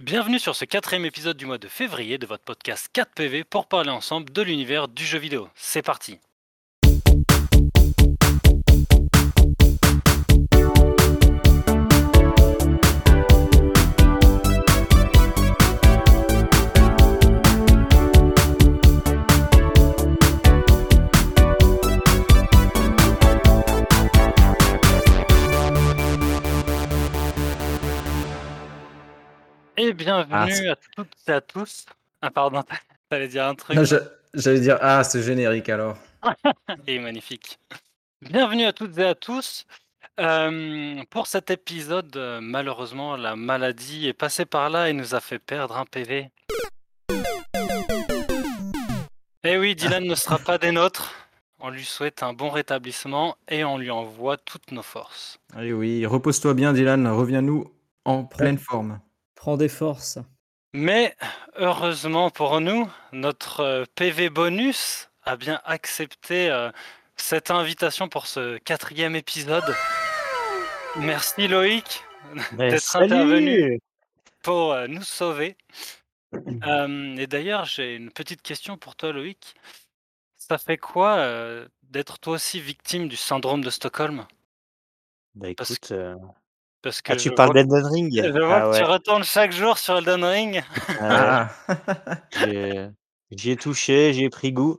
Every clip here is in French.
Bienvenue sur ce quatrième épisode du mois de février de votre podcast 4PV pour parler ensemble de l'univers du jeu vidéo. C'est parti Et bienvenue à toutes et à tous. Ah pardon, t'allais dire un truc. J'allais dire, ah, ce générique alors. Et magnifique. Bienvenue à toutes et à tous. Euh, pour cet épisode, euh, malheureusement, la maladie est passée par là et nous a fait perdre un PV. Eh oui, Dylan ne sera pas des nôtres. On lui souhaite un bon rétablissement et on lui envoie toutes nos forces. Allez, oui, repose-toi bien, Dylan. Reviens-nous en pleine forme. Prends des forces. Mais heureusement pour nous, notre euh, PV bonus a bien accepté euh, cette invitation pour ce quatrième épisode. Merci Loïc d'être intervenu pour euh, nous sauver. Euh, et d'ailleurs, j'ai une petite question pour toi Loïc. Ça fait quoi euh, d'être toi aussi victime du syndrome de Stockholm? Bah écoute, euh, Parce que ah, tu parles d'Elden Ring Je vois Ah que tu retournes chaque jour sur Elden Ring. ah Ah, j'ai- j'y ai touché, j'y ai pris goût.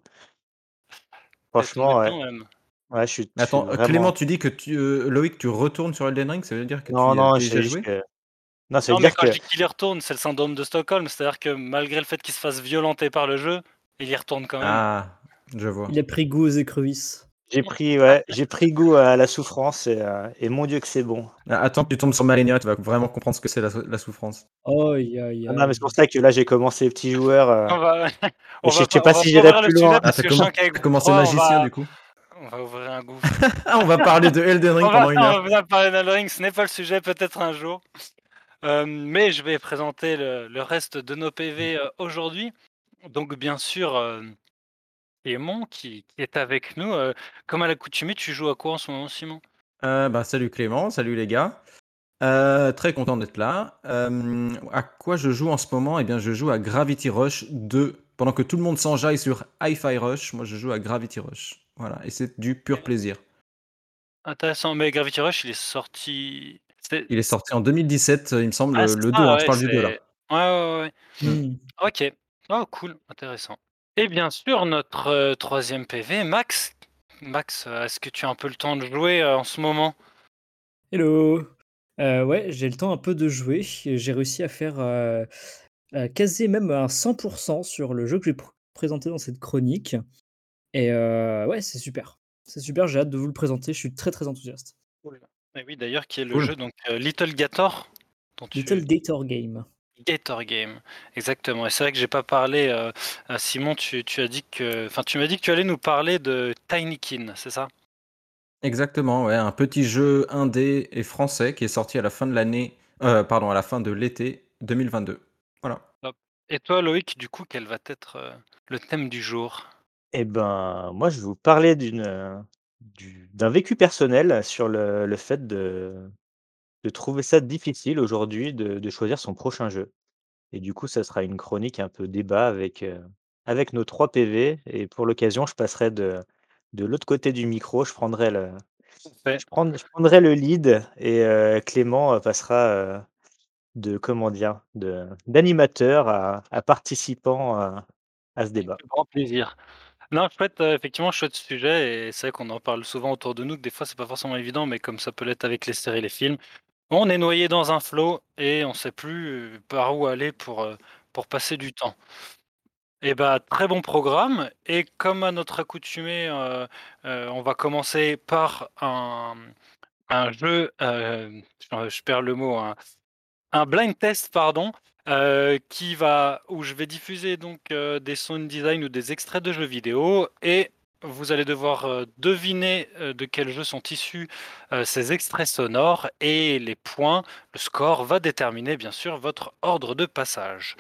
Franchement, ouais, même. je suis, je suis Attends, vraiment... Clément, tu dis que tu, euh, Loïc, tu retournes sur Elden Ring, ça veut dire que Non, tu as non, déjà j'ai juste joué que... Non, Non, mais dire quand que... je dis qu'il y retourne, c'est le syndrome de Stockholm. C'est-à-dire que malgré le fait qu'il se fasse violenter par le jeu, il y retourne quand même. Ah, je vois. Il a pris goût aux écrevisses. J'ai pris, ouais, j'ai pris goût à la souffrance et, euh, et mon Dieu que c'est bon. Ah, Attends que tu tombes sur Malenia, tu vas vraiment comprendre ce que c'est la, la souffrance. Oh, aïe, aïe, Ah non, mais c'est pour ça que là, j'ai commencé les petits joueurs. euh, On va, on je va sais- je sais on pas va si j'irai plus loin. Ah, commencé toi, on magicien va- du coup On va ouvrir un gouffre. Ah, on va parler de Elden Ring on, va, pendant une on heure. va bien parler d'Elden Ring, ce n'est pas le sujet, peut-être un jour. Euh, mais je vais présenter le, le reste de nos PV euh, aujourd'hui. Donc, bien sûr, euh, Clément qui, qui est avec nous. Euh, comme à l'accoutumée, tu joues à quoi en ce moment, Simon? Euh, bah, salut Clément, salut les gars. Euh, très content d'être là. Euh, à quoi je joue en ce moment? Eh bien, je joue à Gravity Rush 2. Pendant que tout le monde s'enjaille sur Hi-Fi Rush, moi je joue à Gravity Rush. Voilà, et c'est du pur plaisir. Intéressant, mais Gravity Rush, il est sorti. Il est sorti en 2017, il me semble, Ah, le c'est 2, ça, hein, ouais, je parle du 2 là. c'est- Ouais, ouais, ouais. Hmm. Ok. Oh, cool, intéressant. Et bien sûr, notre euh, troisième PV, Max. Max, euh, est-ce que tu as un peu le temps de jouer euh, en ce moment? Hello. Euh, ouais, j'ai le temps un peu de jouer. J'ai réussi à faire euh, euh, quasi même un 100% sur le jeu que j'ai pr- présenté dans cette chronique. Et euh, ouais, c'est super. C'est super, j'ai hâte de vous le présenter. Je suis très très enthousiaste. Oui, d'ailleurs, qui est le Cool. jeu, donc euh, Little Gator. Dont tu- Little Gator Game. Gator Game, exactement. Et c'est vrai que j'ai pas parlé. euh, à Simon, tu, tu as dit que, enfin, tu m'as dit que tu allais nous parler de Tinykin, c'est ça? Exactement, ouais, un petit jeu indé et français qui est sorti à la fin de l'année, euh, pardon, à la fin de l'été 2022. Voilà. Et toi, Loïc, du coup, quel va être euh, le thème du jour? Eh ben, moi, je vais vous parler d'une, euh, du- d'un vécu personnel sur le, le fait de, de trouver ça difficile aujourd'hui de, de choisir son prochain jeu. Et du coup, ça sera une chronique un peu débat avec, euh, avec nos trois PV. Et pour l'occasion, je passerai de, de l'autre côté du micro. Je prendrai le, je je prendrai le lead et euh, Clément euh, passera euh, de, comment dire, de, d'animateur à, à participant à, à ce débat. Grand plaisir. Non, chouette, euh, effectivement, chouette sujet, et c'est vrai qu'on en parle souvent autour de nous, que des fois c'est pas forcément évident, mais comme ça peut l'être avec les séries et les films, on est noyé dans un flot et on sait plus euh, par où aller pour, euh, pour passer du temps. Et bah, très bon programme, et comme à notre accoutumée, euh, on va commencer par un, jeu, je, perds le mot, un, un blind test, pardon, qui va, où je vais diffuser donc des sound design ou des extraits de jeux vidéo et vous allez devoir euh, deviner euh, de quel jeu sont issus euh, ces extraits sonores et les points, le score va déterminer bien sûr votre ordre de passage.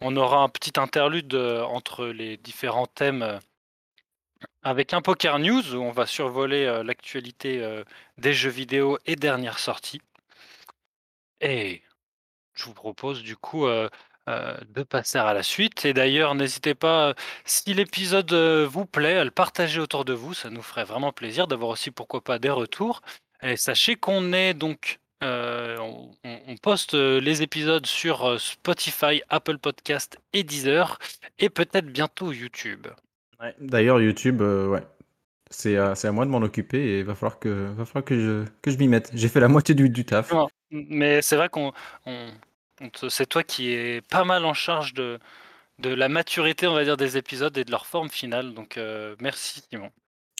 On aura un petit interlude entre les différents thèmes avec un Poker News où on va survoler l'actualité des jeux vidéo et dernières sorties. Et je vous propose du coup euh, de passer à la suite. Et d'ailleurs, n'hésitez pas, euh, si l'épisode euh, vous plaît, à le partager autour de vous. Ça nous ferait vraiment plaisir d'avoir aussi, pourquoi pas, des retours. Et sachez qu'on est donc, euh, on, poste les épisodes sur Spotify, Apple Podcast et Deezer, et peut-être bientôt YouTube. Ouais. D'ailleurs, YouTube, euh, ouais. C'est à, c'est à moi de m'en occuper et il va falloir que, va falloir que je, que je m'y mette. J'ai fait la moitié du, du taf. Non, mais c'est vrai qu'on, on- c'est toi qui es pas mal en charge de, de la maturité, on va dire, des épisodes et de leur forme finale. Donc euh, merci Simon.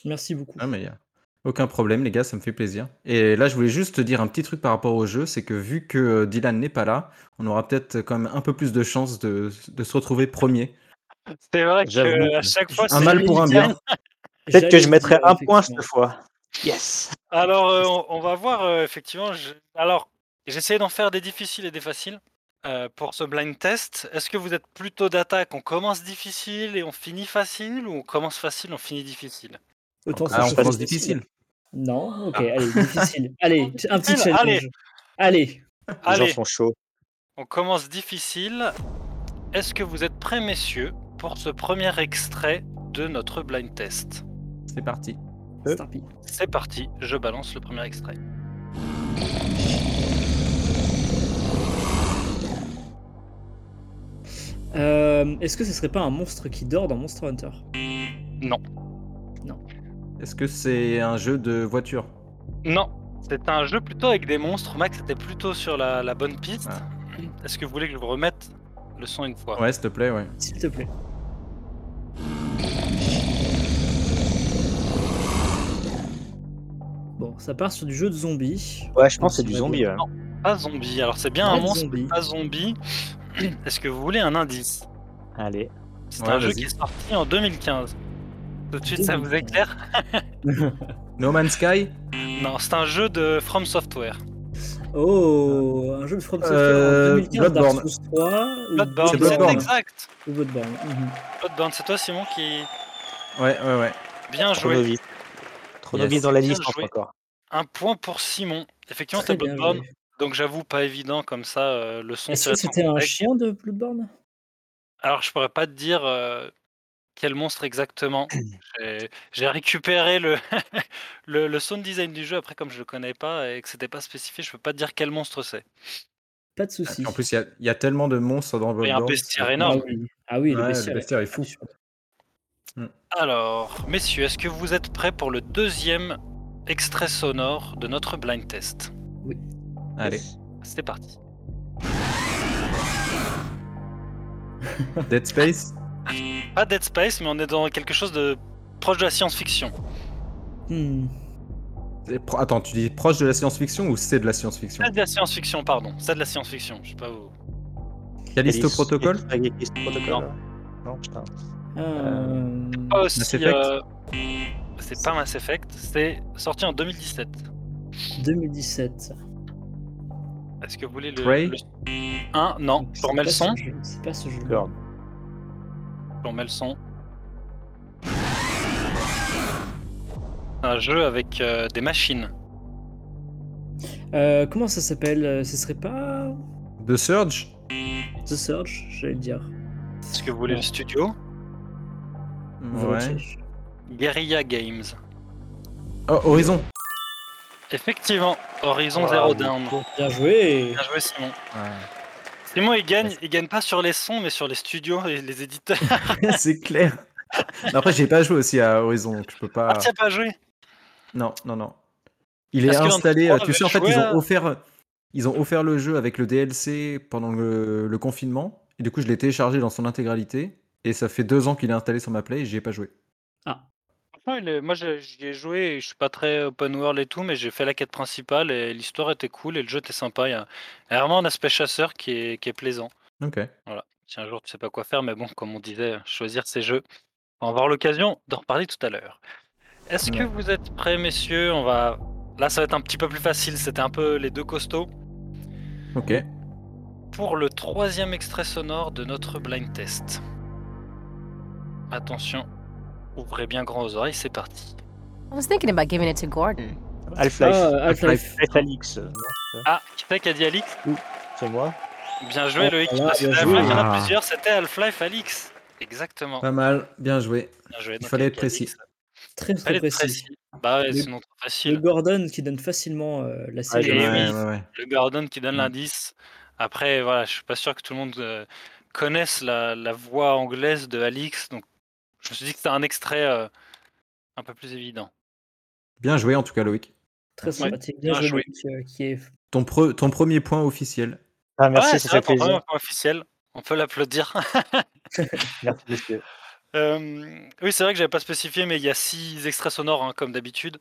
Merci beaucoup. Ah, mais y a aucun problème, les gars, ça me fait plaisir. Et là, je voulais juste te dire un petit truc par rapport au jeu, c'est que vu que Dylan n'est pas là, on aura peut-être quand même un peu plus de chances de, de se retrouver premier. C'est vrai que à chaque fois, Un mal pour un bien. Peut-être que je mettrai un point cette fois. Yes. Alors, euh, on, on va voir, euh, effectivement. je- Alors, j'essaie d'en faire des difficiles et des faciles euh, pour ce blind test. Est-ce que vous êtes plutôt d'attaque On commence difficile et on finit facile ou on commence facile, on finit difficile Autant Ah, on commence difficile. Non, ok, allez, difficile. Allez, un petit challenge. allez. Allez. Les gens sont chauds. on commence difficile. Est-ce que vous êtes prêts, messieurs, pour ce premier extrait de notre blind test C'est parti. Euh. C'est parti, je balance le premier extrait. Euh, Est-ce que ce serait pas un monstre qui dort dans Monster Hunter? Non, Est-ce que c'est un jeu de voiture? Non, c'est un jeu plutôt avec des monstres. Max était plutôt sur la, la bonne piste. Ah. Est-ce que vous voulez que je vous remette le son une fois? Ouais, s'il te plaît, ouais. S'il te plaît. Bon, ça part sur du jeu de zombies. Ouais, je pense que c'est du zombie. Pas zombie. Alors c'est bien Pas un monstre, zombie. mais pas zombie. Est-ce que vous voulez un indice? Allez. C'est Ouais, un jeu qui est sorti en 2015. Tout de suite, ça vous éclaire? No Man's Sky? Non, c'est un jeu de From Software. Oh, un jeu de From Software Euh, en 2015 Bloodborne. Dark Souls 3 ou Bloodborne, C'est c'est Bloodborne. exact. Ou Bloodborne. mhm. Bloodborne, c'est toi Simon qui Ouais, ouais, ouais. bien joué. Chronovis. Chronovis Yes. dans la liste encore. Un point pour Simon. Effectivement, bien Bloodborne, joué. Donc j'avoue pas évident comme ça euh, le son. Est-ce que c'était un chien de Bloodborne? Alors, je pourrais pas te dire euh, quel monstre exactement. J'ai- récupéré le, le, le sound design du jeu après, comme je le connais pas et que c'était pas spécifié, je peux pas te dire quel monstre c'est. Pas de souci. En plus, il y a, il y a tellement de monstres dans Il y a un Bloodborne. bestiaire ah énorme. oui, ah oui le Ouais, bestiaire, le bestiaire est fou. hallucinant. Alors, messieurs, est-ce que vous êtes prêts pour le deuxième extrait sonore de notre blind test? Allez, C'est parti. Dead Space Pas Dead Space, mais on est dans quelque chose de proche de la science-fiction. Hmm. C'est pro- Attends, tu dis proche de la science-fiction ou c'est de la science-fiction? C'est de la science-fiction, pardon. C'est de la science-fiction. Je sais pas où. Callisto Protocol? Callisto Protocol. Non. Non, putain. Euh, Pas aussi. Mass Effect? euh, C'est pas Mass Effect. C'est sorti en 2017. 2017. Est-ce que vous voulez le. Prey le... Un? Non, je C'est remets le pas ce son? jeu, C'est pas ce jeu. Je remets le son. Un jeu avec euh, des machines. Euh, comment ça s'appelle? Euh, Ce serait pas The Surge? The Surge, j'allais le dire. Est-ce que vous voulez le studio? Ouais. Guerrilla Games. Oh, Horizon Effectivement, Horizon Ah, Zero oui. Dawn. Bien joué. Bien joué Simon. Simon il gagne, il gagne pas sur les sons mais sur les studios et les éditeurs. c'est clair. Non, Après, j'ai pas joué aussi à Horizon, donc je peux pas. Ah tu pas joué? Non, non, non. Il est installé. Tu sais, en fait, ils ont à- offert, ils ont offert le jeu avec le DLC pendant le, le confinement. Et du coup, je l'ai téléchargé dans son intégralité. Et ça fait deux ans qu'il est installé sur ma play et j'y ai pas joué. Franchement, il est- Moi j'ai- j'y ai joué, et je suis pas très open world et tout, mais j'ai fait la quête principale et l'histoire était cool et le jeu était sympa. Il y a il y a vraiment un aspect chasseur qui est, qui est plaisant. Ok. Voilà. Si un jour tu sais pas quoi faire, mais bon, comme on disait, choisir ces jeux. On va avoir l'occasion d'en reparler tout à l'heure. Est-ce que Ouais. vous êtes prêts, messieurs? On va. Là, ça va être un petit peu plus facile. C'était un peu les deux costauds. Ok. Pour le troisième extrait sonore de notre blind test. Attention, ouvrez bien grand aux oreilles, c'est parti. I was thinking about giving it to Gordon. Half-Life. Ah, Half-Life. Half-Life Alix. Ah, qui c'est qui a dit Alix C'est moi. Bien joué Oh Loïc, là, parce que bien Half-Life, joué. il y en a Ah. plusieurs, c'était Half-Life Alix. Exactement. Pas mal, bien joué. Bien joué. Il donc fallait être précis. Alix. Très très précis. précis. Bah ouais, Le- sinon trop Le facile. Gordon qui donne facilement euh, la Ah, série. ouais, ouais, ouais. Le Gordon qui donne Mm. l'indice. Après, voilà, je suis pas sûr que tout le monde euh, connaisse la, la voix anglaise de Alix, donc je me suis dit que c'était un extrait euh, un peu plus évident. Bien joué en tout cas, Loïc. Très sympathique. Bien bien joué, joué. Loïc, euh, qui est Ton, pre- ton premier point officiel. Ah, merci, Ouais, ça c'est fait ton premier plaisir. point officiel. On peut l'applaudir. Merci, monsieur. Euh, oui, c'est vrai que j'avais pas spécifié, mais il y a six extraits sonores hein, comme d'habitude.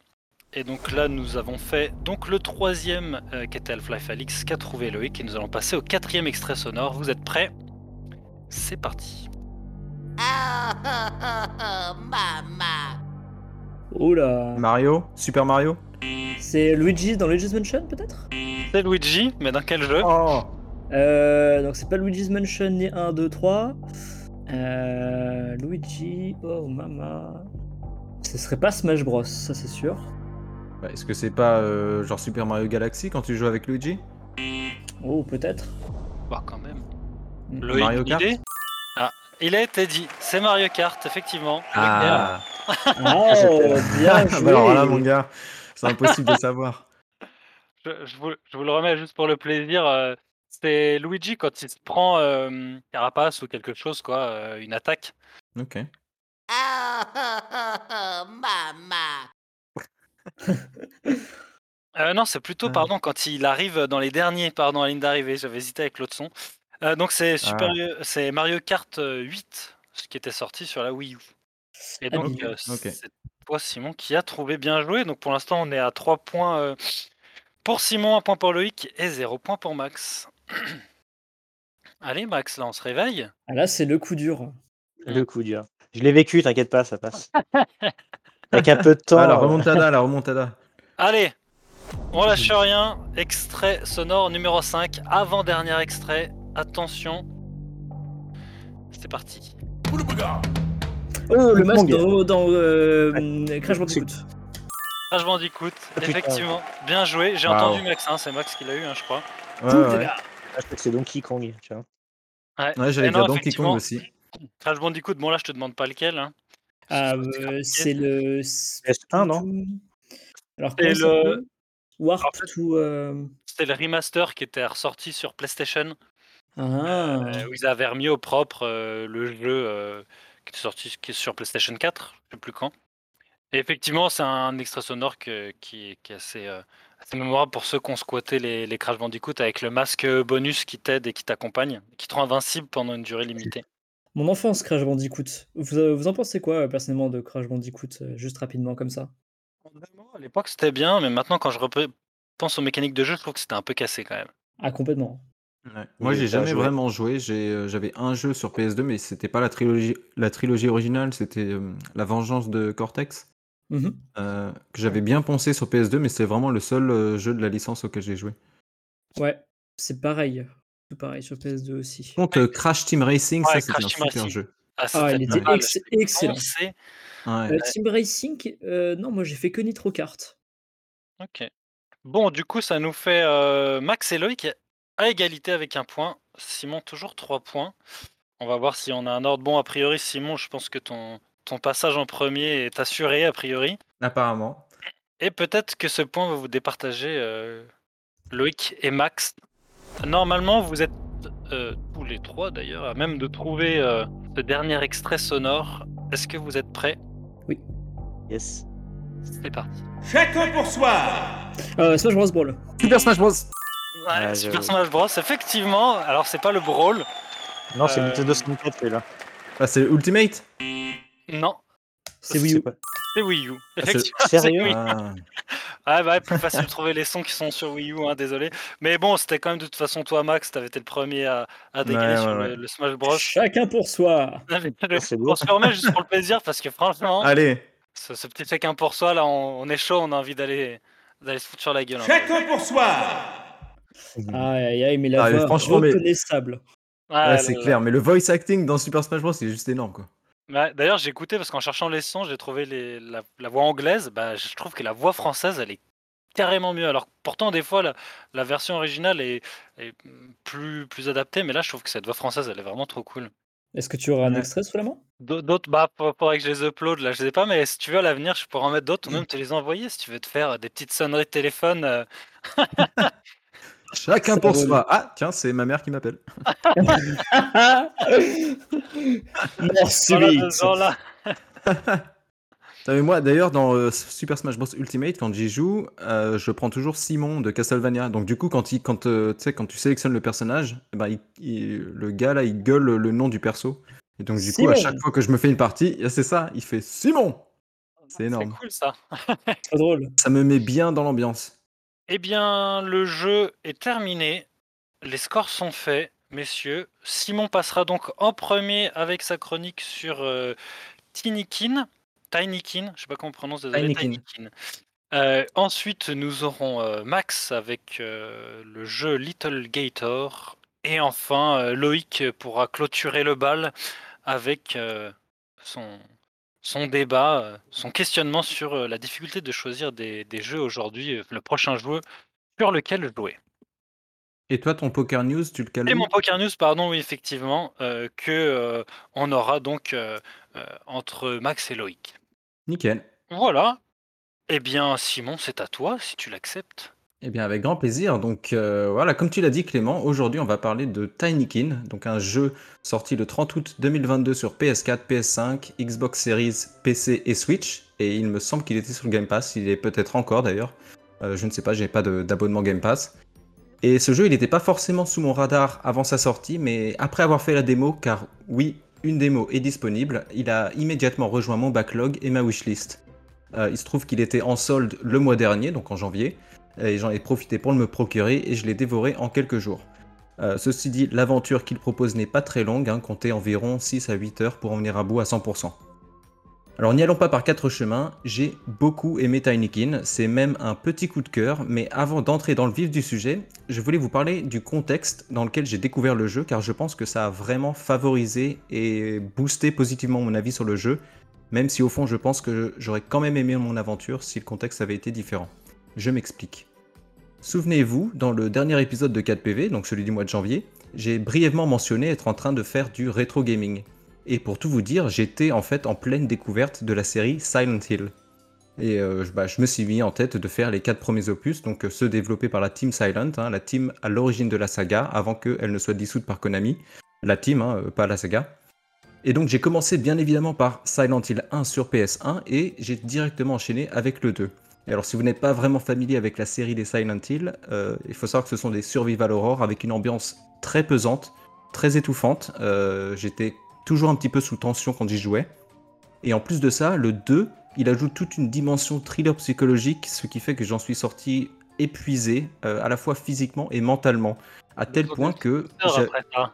Et donc là, nous avons fait donc le troisième euh, qui était Half-Life Alix qu'a trouvé Loïc, et nous allons passer au quatrième extrait sonore. Vous êtes prêts? C'est parti. Mama. Oula. Mario Super Mario C'est Luigi dans Luigi's Mansion peut-être? C'est Luigi, mais dans quel jeu? Oh euh, Donc c'est pas Luigi's Mansion ni 1, 2, 3. Euh, Luigi, oh mama. Ce serait pas Smash Bros, ça c'est sûr. Bah, Est-ce que c'est pas euh, genre Super Mario Galaxy quand tu joues avec Luigi? Oh peut-être. Bah quand même. Mm. Loïc, Mario Kart? idée Ah, il a été dit. C'est Mario Kart, effectivement. Ah Ah, bien joué. Bah alors là, mon gars, c'est impossible de savoir. Je, je vous, je vous le remets juste pour le plaisir. euh, c'est Luigi quand il se prend euh, carapace ou quelque chose, quoi, euh, une attaque. Ok. Mama. Euh, non, c'est plutôt, Ah. pardon, quand il arrive dans les derniers, pardon, à ligne d'arrivée. J'avais hésité avec l'autre son. Euh, donc c'est Super, c'est Mario Kart euh, 8, ce qui était sorti sur la Wii U. Et donc Ok, euh, c'est toi Simon qui a trouvé bien joué. Donc pour l'instant on est à 3 points euh, pour Simon, 1 point pour Loïc et 0 point pour Max. Allez Max, là on se réveille. Ah, là c'est le coup dur. Le coup dur. Je l'ai vécu, t'inquiète pas, ça passe. Avec un peu de temps. Ah, la euh, remontada, la remontada. Allez, on lâche rien. Extrait sonore numéro 5, avant-dernier extrait. Attention. C'est parti. Oh le masque dans, dans euh, Crash Bandicoot. Crash Bandicoot, effectivement. Bien joué. J'ai Wow. entendu Max, hein, c'est Max qui l'a eu, hein, je crois. Ouais, ah, je crois que c'est Donkey Kong, tu vois. Ouais, Ouais, j'allais Et dire non, Donkey Kong aussi. Crash Bandicoot, bon là je te demande pas lequel. hein. Ah, C'est euh, c'est le. PS1, non Alors, C'est le- s'appelle? Warp En fait- euh, C'était le remaster qui était ressorti sur PlayStation. Ah. euh, où ils avaient remis au propre euh, le jeu euh, qui est sorti qui est sur PlayStation 4, je sais plus quand. Et effectivement, c'est un extrait sonore que- qui, est- qui est assez, euh, assez mémorable pour ceux qui ont squatté les, les Crash Bandicoot avec le masque bonus qui t'aide et qui t'accompagne, qui te rend invincible pendant une durée limitée. Mon enfance, Crash Bandicoot. Vous, vous en pensez quoi, personnellement, de Crash Bandicoot, juste rapidement comme ça? À l'époque, c'était bien, mais maintenant, quand je pense aux mécaniques de jeu, je trouve que c'était un peu cassé quand même. Ah, complètement. Ouais. Moi, j'ai t'as jamais joué. vraiment joué. J'ai, euh, J'avais un jeu sur PS2, mais c'était pas la trilogie, la trilogie originale, c'était euh, La Vengeance de Cortex, Mhm. euh, que j'avais bien poncé sur PS2, mais c'est vraiment le seul euh, jeu de la licence auquel j'ai joué. Ouais, c'est pareil. Tout pareil sur PS2 aussi. Par contre, euh, Crash Team Racing, Ouais, ça c'était Crash un Team super Racing. jeu. Ah, Ah, c'était il pas était mal, ex- c'était excellent. Ouais. Euh, Team Racing, euh, non, moi j'ai fait que Nitro Kart. Ok. Bon, du coup, ça nous fait euh, Max et Loïc à égalité avec un point. Simon, toujours trois points. On va voir si on a un ordre bon. A priori, Simon, je pense que ton, ton passage en premier est assuré, a priori. Apparemment. Et peut-être que ce point va vous départager, euh, Loïc et Max. Normalement, vous êtes euh, tous les trois d'ailleurs, à même de trouver euh, ce dernier extrait sonore. Est-ce que vous êtes prêts? Yes. C'est parti. Chacun pour soi Euh, Smash Bros. Brawl. Super Smash Bros. Ouais, Ouais, Super. Smash Bros. Effectivement, alors c'est pas le brawl. Non, c'est Euh, Nintendo 64 qui est là. Ah, c'est Ultimate Non, C'est Wii U. c'est Wii U. c'est- Effectivement, c'est Sérieux Wii U. Ah. Ah bah, plus facile de trouver les sons qui sont sur Wii U, hein, désolé. Mais bon, c'était quand même de toute façon toi, Max, t'avais été le premier à, à dégainer Ouais, sur ouais, le, ouais. le Smash Bros. Chacun pour soi. c'est On se permet juste pour le plaisir parce que franchement, Allez, ce, ce petit chacun pour soi, là, on, on est chaud, on a envie d'aller d'aller se foutre sur la gueule. peu. Chacun pour soi Aïe aïe aïe, mais la Ah, voix franchement, mais- reconnaissable. Ah, c'est clair. Mais le voice acting dans Super Smash Bros, c'est juste énorme, quoi. Ouais, D'ailleurs, j'ai écouté parce qu'en cherchant les sons, j'ai trouvé les, la, la voix anglaise. Bah, je trouve que la voix française, elle est carrément mieux. Alors pourtant, des fois, la, la version originale est, est plus, plus adaptée, mais là, je trouve que cette voix française, elle est vraiment trop cool. Est-ce que tu auras un extrait sous la main? D'au- D'autres, bah, faudrait que je les upload, là, je sais pas, mais si tu veux, à l'avenir, je pourrais en mettre d'autres ou même te les envoyer si tu veux te faire des petites sonneries de téléphone. euh. Chacun pour soi. Ah, tiens, c'est ma mère qui m'appelle. Merci, Voilà. Ah, mais moi, d'ailleurs, dans euh, Super Smash Bros Ultimate, quand j'y joue, euh, je prends toujours Simon de Castlevania. Donc, du coup, quand, il, quand, euh, tu sais, quand tu sélectionnes le personnage, eh ben, il- il- le gars là, il gueule le nom du perso. Et donc, du coup, à chaque fois que je me fais une partie, eh, c'est ça, il fait Simon C'est énorme. cool ça. Trop drôle. Ça me met bien dans l'ambiance. Eh bien, le jeu est terminé. Les scores sont faits, messieurs. Simon passera donc en premier avec sa chronique sur euh, Tinykin. Tinykin, je sais pas comment on prononce, désolé. Tinykin. Euh, ensuite, nous aurons euh, Max avec euh, le jeu Little Gator. Et enfin, Loïc pourra clôturer le bal avec son, son débat, euh, son questionnement sur euh, la difficulté de choisir des, des jeux aujourd'hui, euh, le prochain jeu sur lequel jouer. Et toi, ton Poker News, tu le cales Et mon Poker News, pardon, oui, effectivement, euh, que euh, on aura donc euh, entre Max et Loïc. Nickel. Voilà. Eh bien, Simon, c'est à toi, si tu l'acceptes. Eh bien, avec grand plaisir. Donc, euh, voilà, comme tu l'as dit, Clément, aujourd'hui, on va parler de Tinykin, donc un jeu sorti le 30 août 2022 sur PS4, PS5, Xbox Series, PC et Switch. Et il me semble qu'il était sur le Game Pass. Il est peut-être encore d'ailleurs. Euh, je ne sais pas, j'ai pas d'abonnement Game Pass. Et ce jeu, il n'était pas forcément sous mon radar avant sa sortie, mais après avoir fait la démo, car oui, une démo est disponible, il a immédiatement rejoint mon backlog et ma wishlist. Euh, il se trouve qu'il était en solde le mois dernier, donc en janvier et j'en ai profité pour le me procurer et je l'ai dévoré en quelques jours. Euh, ceci dit, l'aventure qu'il propose n'est pas très longue, hein, comptez environ 6 à 8 heures pour en venir à bout à 100%. Alors n'y allons pas par quatre chemins, j'ai beaucoup aimé Tinykin, c'est même un petit coup de cœur, mais avant d'entrer dans le vif du sujet, je voulais vous parler du contexte dans lequel j'ai découvert le jeu, car je pense que ça a vraiment favorisé et boosté positivement mon avis sur le jeu, même si au fond je pense que j'aurais quand même aimé mon aventure si le contexte avait été différent. Je m'explique. Souvenez-vous, dans le dernier épisode de 4PV, donc celui du mois de janvier, j'ai brièvement mentionné être en train de faire du rétro gaming. Et pour tout vous dire, j'étais en fait en pleine découverte de la série Silent Hill. Et euh, je- bah, je me suis mis en tête de faire les quatre premiers opus, donc euh, ceux développés par la Team Silent, hein, la team à l'origine de la saga, avant qu'elle ne soit dissoute par Konami. La team, hein, euh, pas la saga. Et donc j'ai commencé bien évidemment par Silent Hill 1 sur PS1 et j'ai directement enchaîné avec le 2. Et alors si vous n'êtes pas vraiment familier avec la série des Silent Hill, euh, il faut savoir que ce sont des survival horror avec une ambiance très pesante, très étouffante. Euh, J'étais toujours un petit peu sous tension quand j'y jouais. Et en plus de ça, le 2, il ajoute toute une dimension thriller psychologique, ce qui fait que j'en suis sorti épuisé, euh, à la fois physiquement et mentalement. À tel point que... après ça.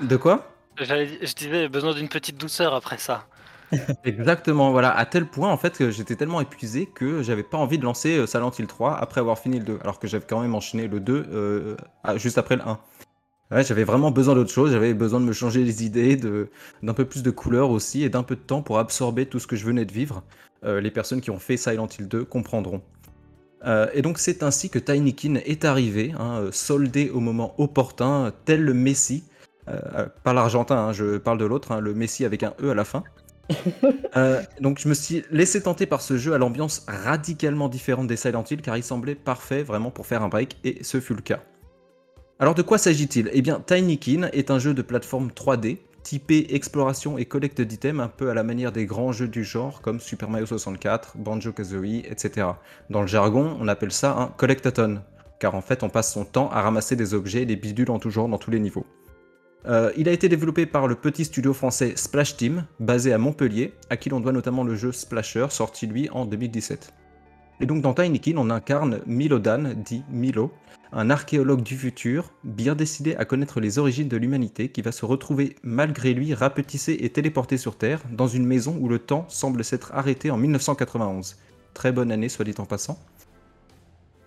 De quoi? Je disais besoin d'une petite douceur après ça. Exactement, voilà, à tel point en fait que j'étais tellement épuisé que j'avais pas envie de lancer euh, Silent Hill 3 après avoir fini le 2, alors que j'avais quand même enchaîné le 2 euh, ah, juste après le 1. Ouais, j'avais vraiment besoin d'autre chose, j'avais besoin de me changer les idées, d'un peu plus de couleur aussi et d'un peu de temps pour absorber tout ce que je venais de vivre. Euh, les personnes qui ont fait Silent Hill 2 comprendront. Euh, et donc c'est ainsi que Tinykin est arrivé, hein, euh, soldé au moment opportun, tel le Messi. Euh, pas l'argentin, hein, je parle de l'autre, hein, le Messi avec un E à la fin. Euh, donc je me suis laissé tenter par ce jeu à l'ambiance radicalement différente des Silent Hill car il semblait parfait vraiment pour faire un break et ce fut le cas. Alors de quoi s'agit-il? Eh bien Tinykin est un jeu de plateforme 3D typé exploration et collecte d'items un peu à la manière des grands jeux du genre comme Super Mario 64, Banjo-Kazooie, etc. Dans le jargon on appelle ça un collectathon car en fait on passe son temps à ramasser des objets et des bidules en tout genre dans tous les niveaux. Euh, il a été développé par le petit studio français Splash Team, basé à Montpellier, à qui l'on doit notamment le jeu Splasher, sorti lui en 2017. Et donc dans Tinykin, on incarne Milodan, dit Milo, un archéologue du futur, bien décidé à connaître les origines de l'humanité, qui va se retrouver malgré lui rapetissé et téléporté sur Terre, dans une maison où le temps semble s'être arrêté en 1991. Très bonne année, soit dit en passant.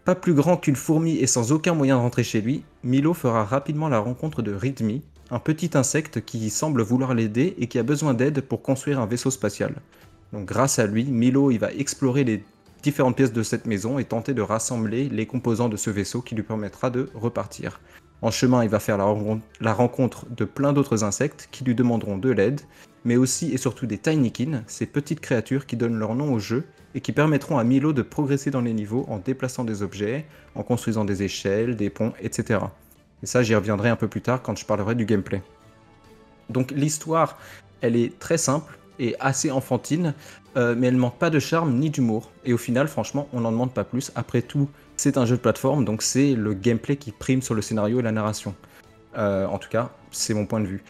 Pas plus grand qu'une fourmi et sans aucun moyen de rentrer chez lui, Milo fera rapidement la rencontre de Readme, un petit insecte qui semble vouloir l'aider et qui a besoin d'aide pour construire un vaisseau spatial. Donc grâce à lui, Milo il va explorer les différentes pièces de cette maison et tenter de rassembler les composants de ce vaisseau qui lui permettra de repartir. En chemin, il va faire la rencontre, de plein d'autres insectes qui lui demanderont de l'aide, mais aussi et surtout des Tinykin, ces petites créatures qui donnent leur nom au jeu et qui permettront à Milo de progresser dans les niveaux en déplaçant des objets, en construisant des échelles, des ponts, etc. Et ça, j'y reviendrai un peu plus tard quand je parlerai du gameplay. Donc l'histoire, elle est très simple et assez enfantine, euh, mais elle manque pas de charme ni d'humour. Et au final, franchement, on n'en demande pas plus. Après tout, c'est un jeu de plateforme, donc c'est le gameplay qui prime sur le scénario et la narration. Euh, en tout cas, c'est mon point de vue.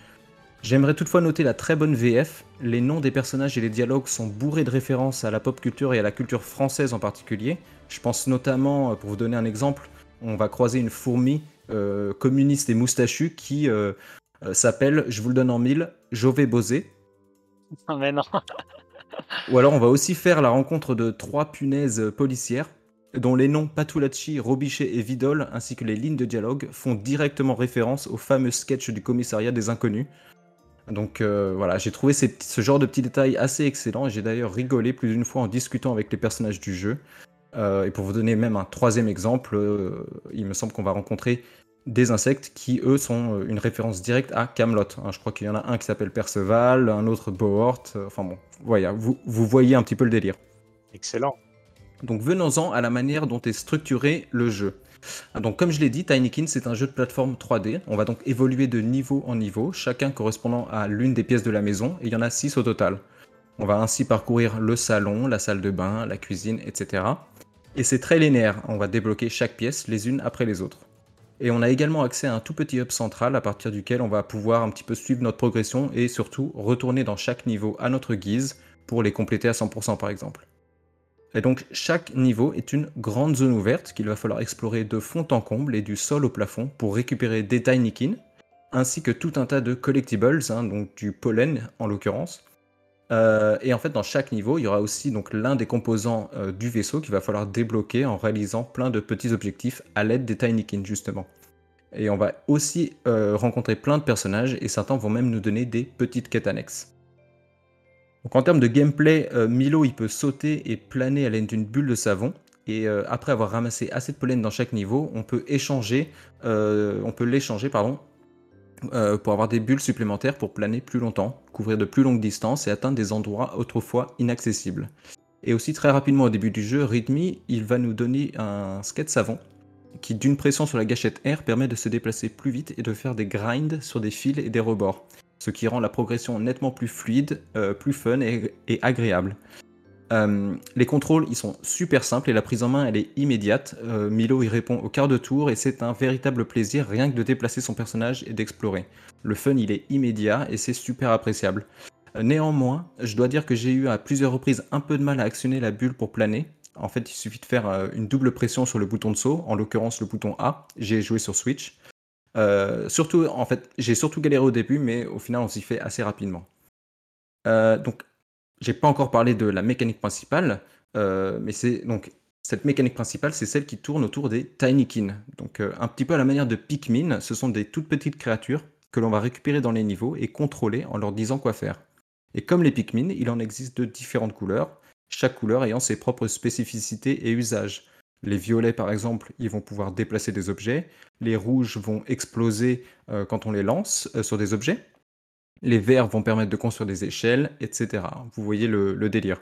J'aimerais toutefois noter la très bonne VF. Les noms des personnages et les dialogues sont bourrés de références à la pop culture et à la culture française en particulier. Je pense notamment, euh, pour vous donner un exemple, on va croiser une fourmi communiste et moustachue qui euh, s'appelle, je vous le donne en mille, Jové Bosé. Ah, mais non. Ou alors on va aussi faire la rencontre de trois punaises policières dont les noms Patulachi, Robichet et Vidol, ainsi que les lignes de dialogue, font directement référence au fameux sketch du commissariat des inconnus. Donc euh, voilà, j'ai trouvé ces ce genre de petits détails assez excellents et j'ai d'ailleurs rigolé plus d'une fois en discutant avec les personnages du jeu. Euh, et pour vous donner même un troisième exemple, euh, il me semble qu'on va rencontrer des insectes qui, eux, sont une référence directe à Camelot. Hein, je crois qu'il y en a un qui s'appelle Perceval, un autre Bohort. enfin bon, voilà, vous, vous voyez un petit peu le délire. Excellent. Donc venons-en à la manière dont est structuré le jeu. Donc comme je l'ai dit, Tinykin c'est un jeu de plateforme 3D. On va donc évoluer de niveau en niveau, chacun correspondant à l'une des pièces de la maison, et il y en a 6 au total. On va ainsi parcourir le salon, la salle de bain, la cuisine, etc. Et c'est très linéaire, on va débloquer chaque pièce les unes après les autres. Et on a également accès à un tout petit hub central à partir duquel on va pouvoir un petit peu suivre notre progression et surtout retourner dans chaque niveau à notre guise pour les compléter à 100% par exemple. Et donc chaque niveau est une grande zone ouverte qu'il va falloir explorer de fond en comble et du sol au plafond pour récupérer des Tinykin, ainsi que tout un tas de collectibles, hein, donc du pollen en l'occurrence. Euh, et en fait, dans chaque niveau, il y aura aussi l'un des composants euh, du vaisseau qu'il va falloir débloquer en réalisant plein de petits objectifs à l'aide des Tinykin justement. Et on va aussi euh, rencontrer plein de personnages et certains vont même nous donner des petites quêtes annexes. Donc en termes de gameplay, Milo il peut sauter et planer à l'aide d'une bulle de savon. Et après avoir ramassé assez de pollen dans chaque niveau, on peut échanger, on peut l'échanger pardon, pour avoir des bulles supplémentaires pour planer plus longtemps, couvrir de plus longues distances et atteindre des endroits autrefois inaccessibles. Et aussi très rapidement au début du jeu, Rhythmi il va nous donner un skate savon qui d'une pression sur la gâchette R permet de se déplacer plus vite et de faire des grinds sur des fils et des rebords ce qui rend la progression nettement plus fluide, euh, plus fun et, agréable. Euh, les contrôles, ils sont super simples et la prise en main, elle est immédiate. Euh, Milo, y répond au quart de tour et c'est un véritable plaisir rien que de déplacer son personnage et d'explorer. Le fun, il est immédiat et c'est super appréciable. néanmoins, je dois dire que j'ai eu à plusieurs reprises un peu de mal à actionner la bulle pour planer. En fait, il suffit de faire une double pression sur le bouton de saut, en l'occurrence le bouton A. J'ai joué sur Switch. Euh, surtout, en fait, j'ai surtout galéré au début, mais au final, on s'y fait assez rapidement. Euh, donc, j'ai pas encore parlé de la mécanique principale, euh, mais c'est donc cette mécanique principale, c'est celle qui tourne autour des Tinykin. Donc, euh, un petit peu à la manière de Pikmin, ce sont des toutes petites créatures que l'on va récupérer dans les niveaux et contrôler en leur disant quoi faire. Et comme les Pikmin, il en existe de différentes couleurs, chaque couleur ayant ses propres spécificités et usages. Les violets, par exemple, ils vont pouvoir déplacer des objets. Les rouges vont exploser euh, quand on les lance sur des objets. Les verts vont permettre de construire des échelles, etc. Vous voyez le, délire.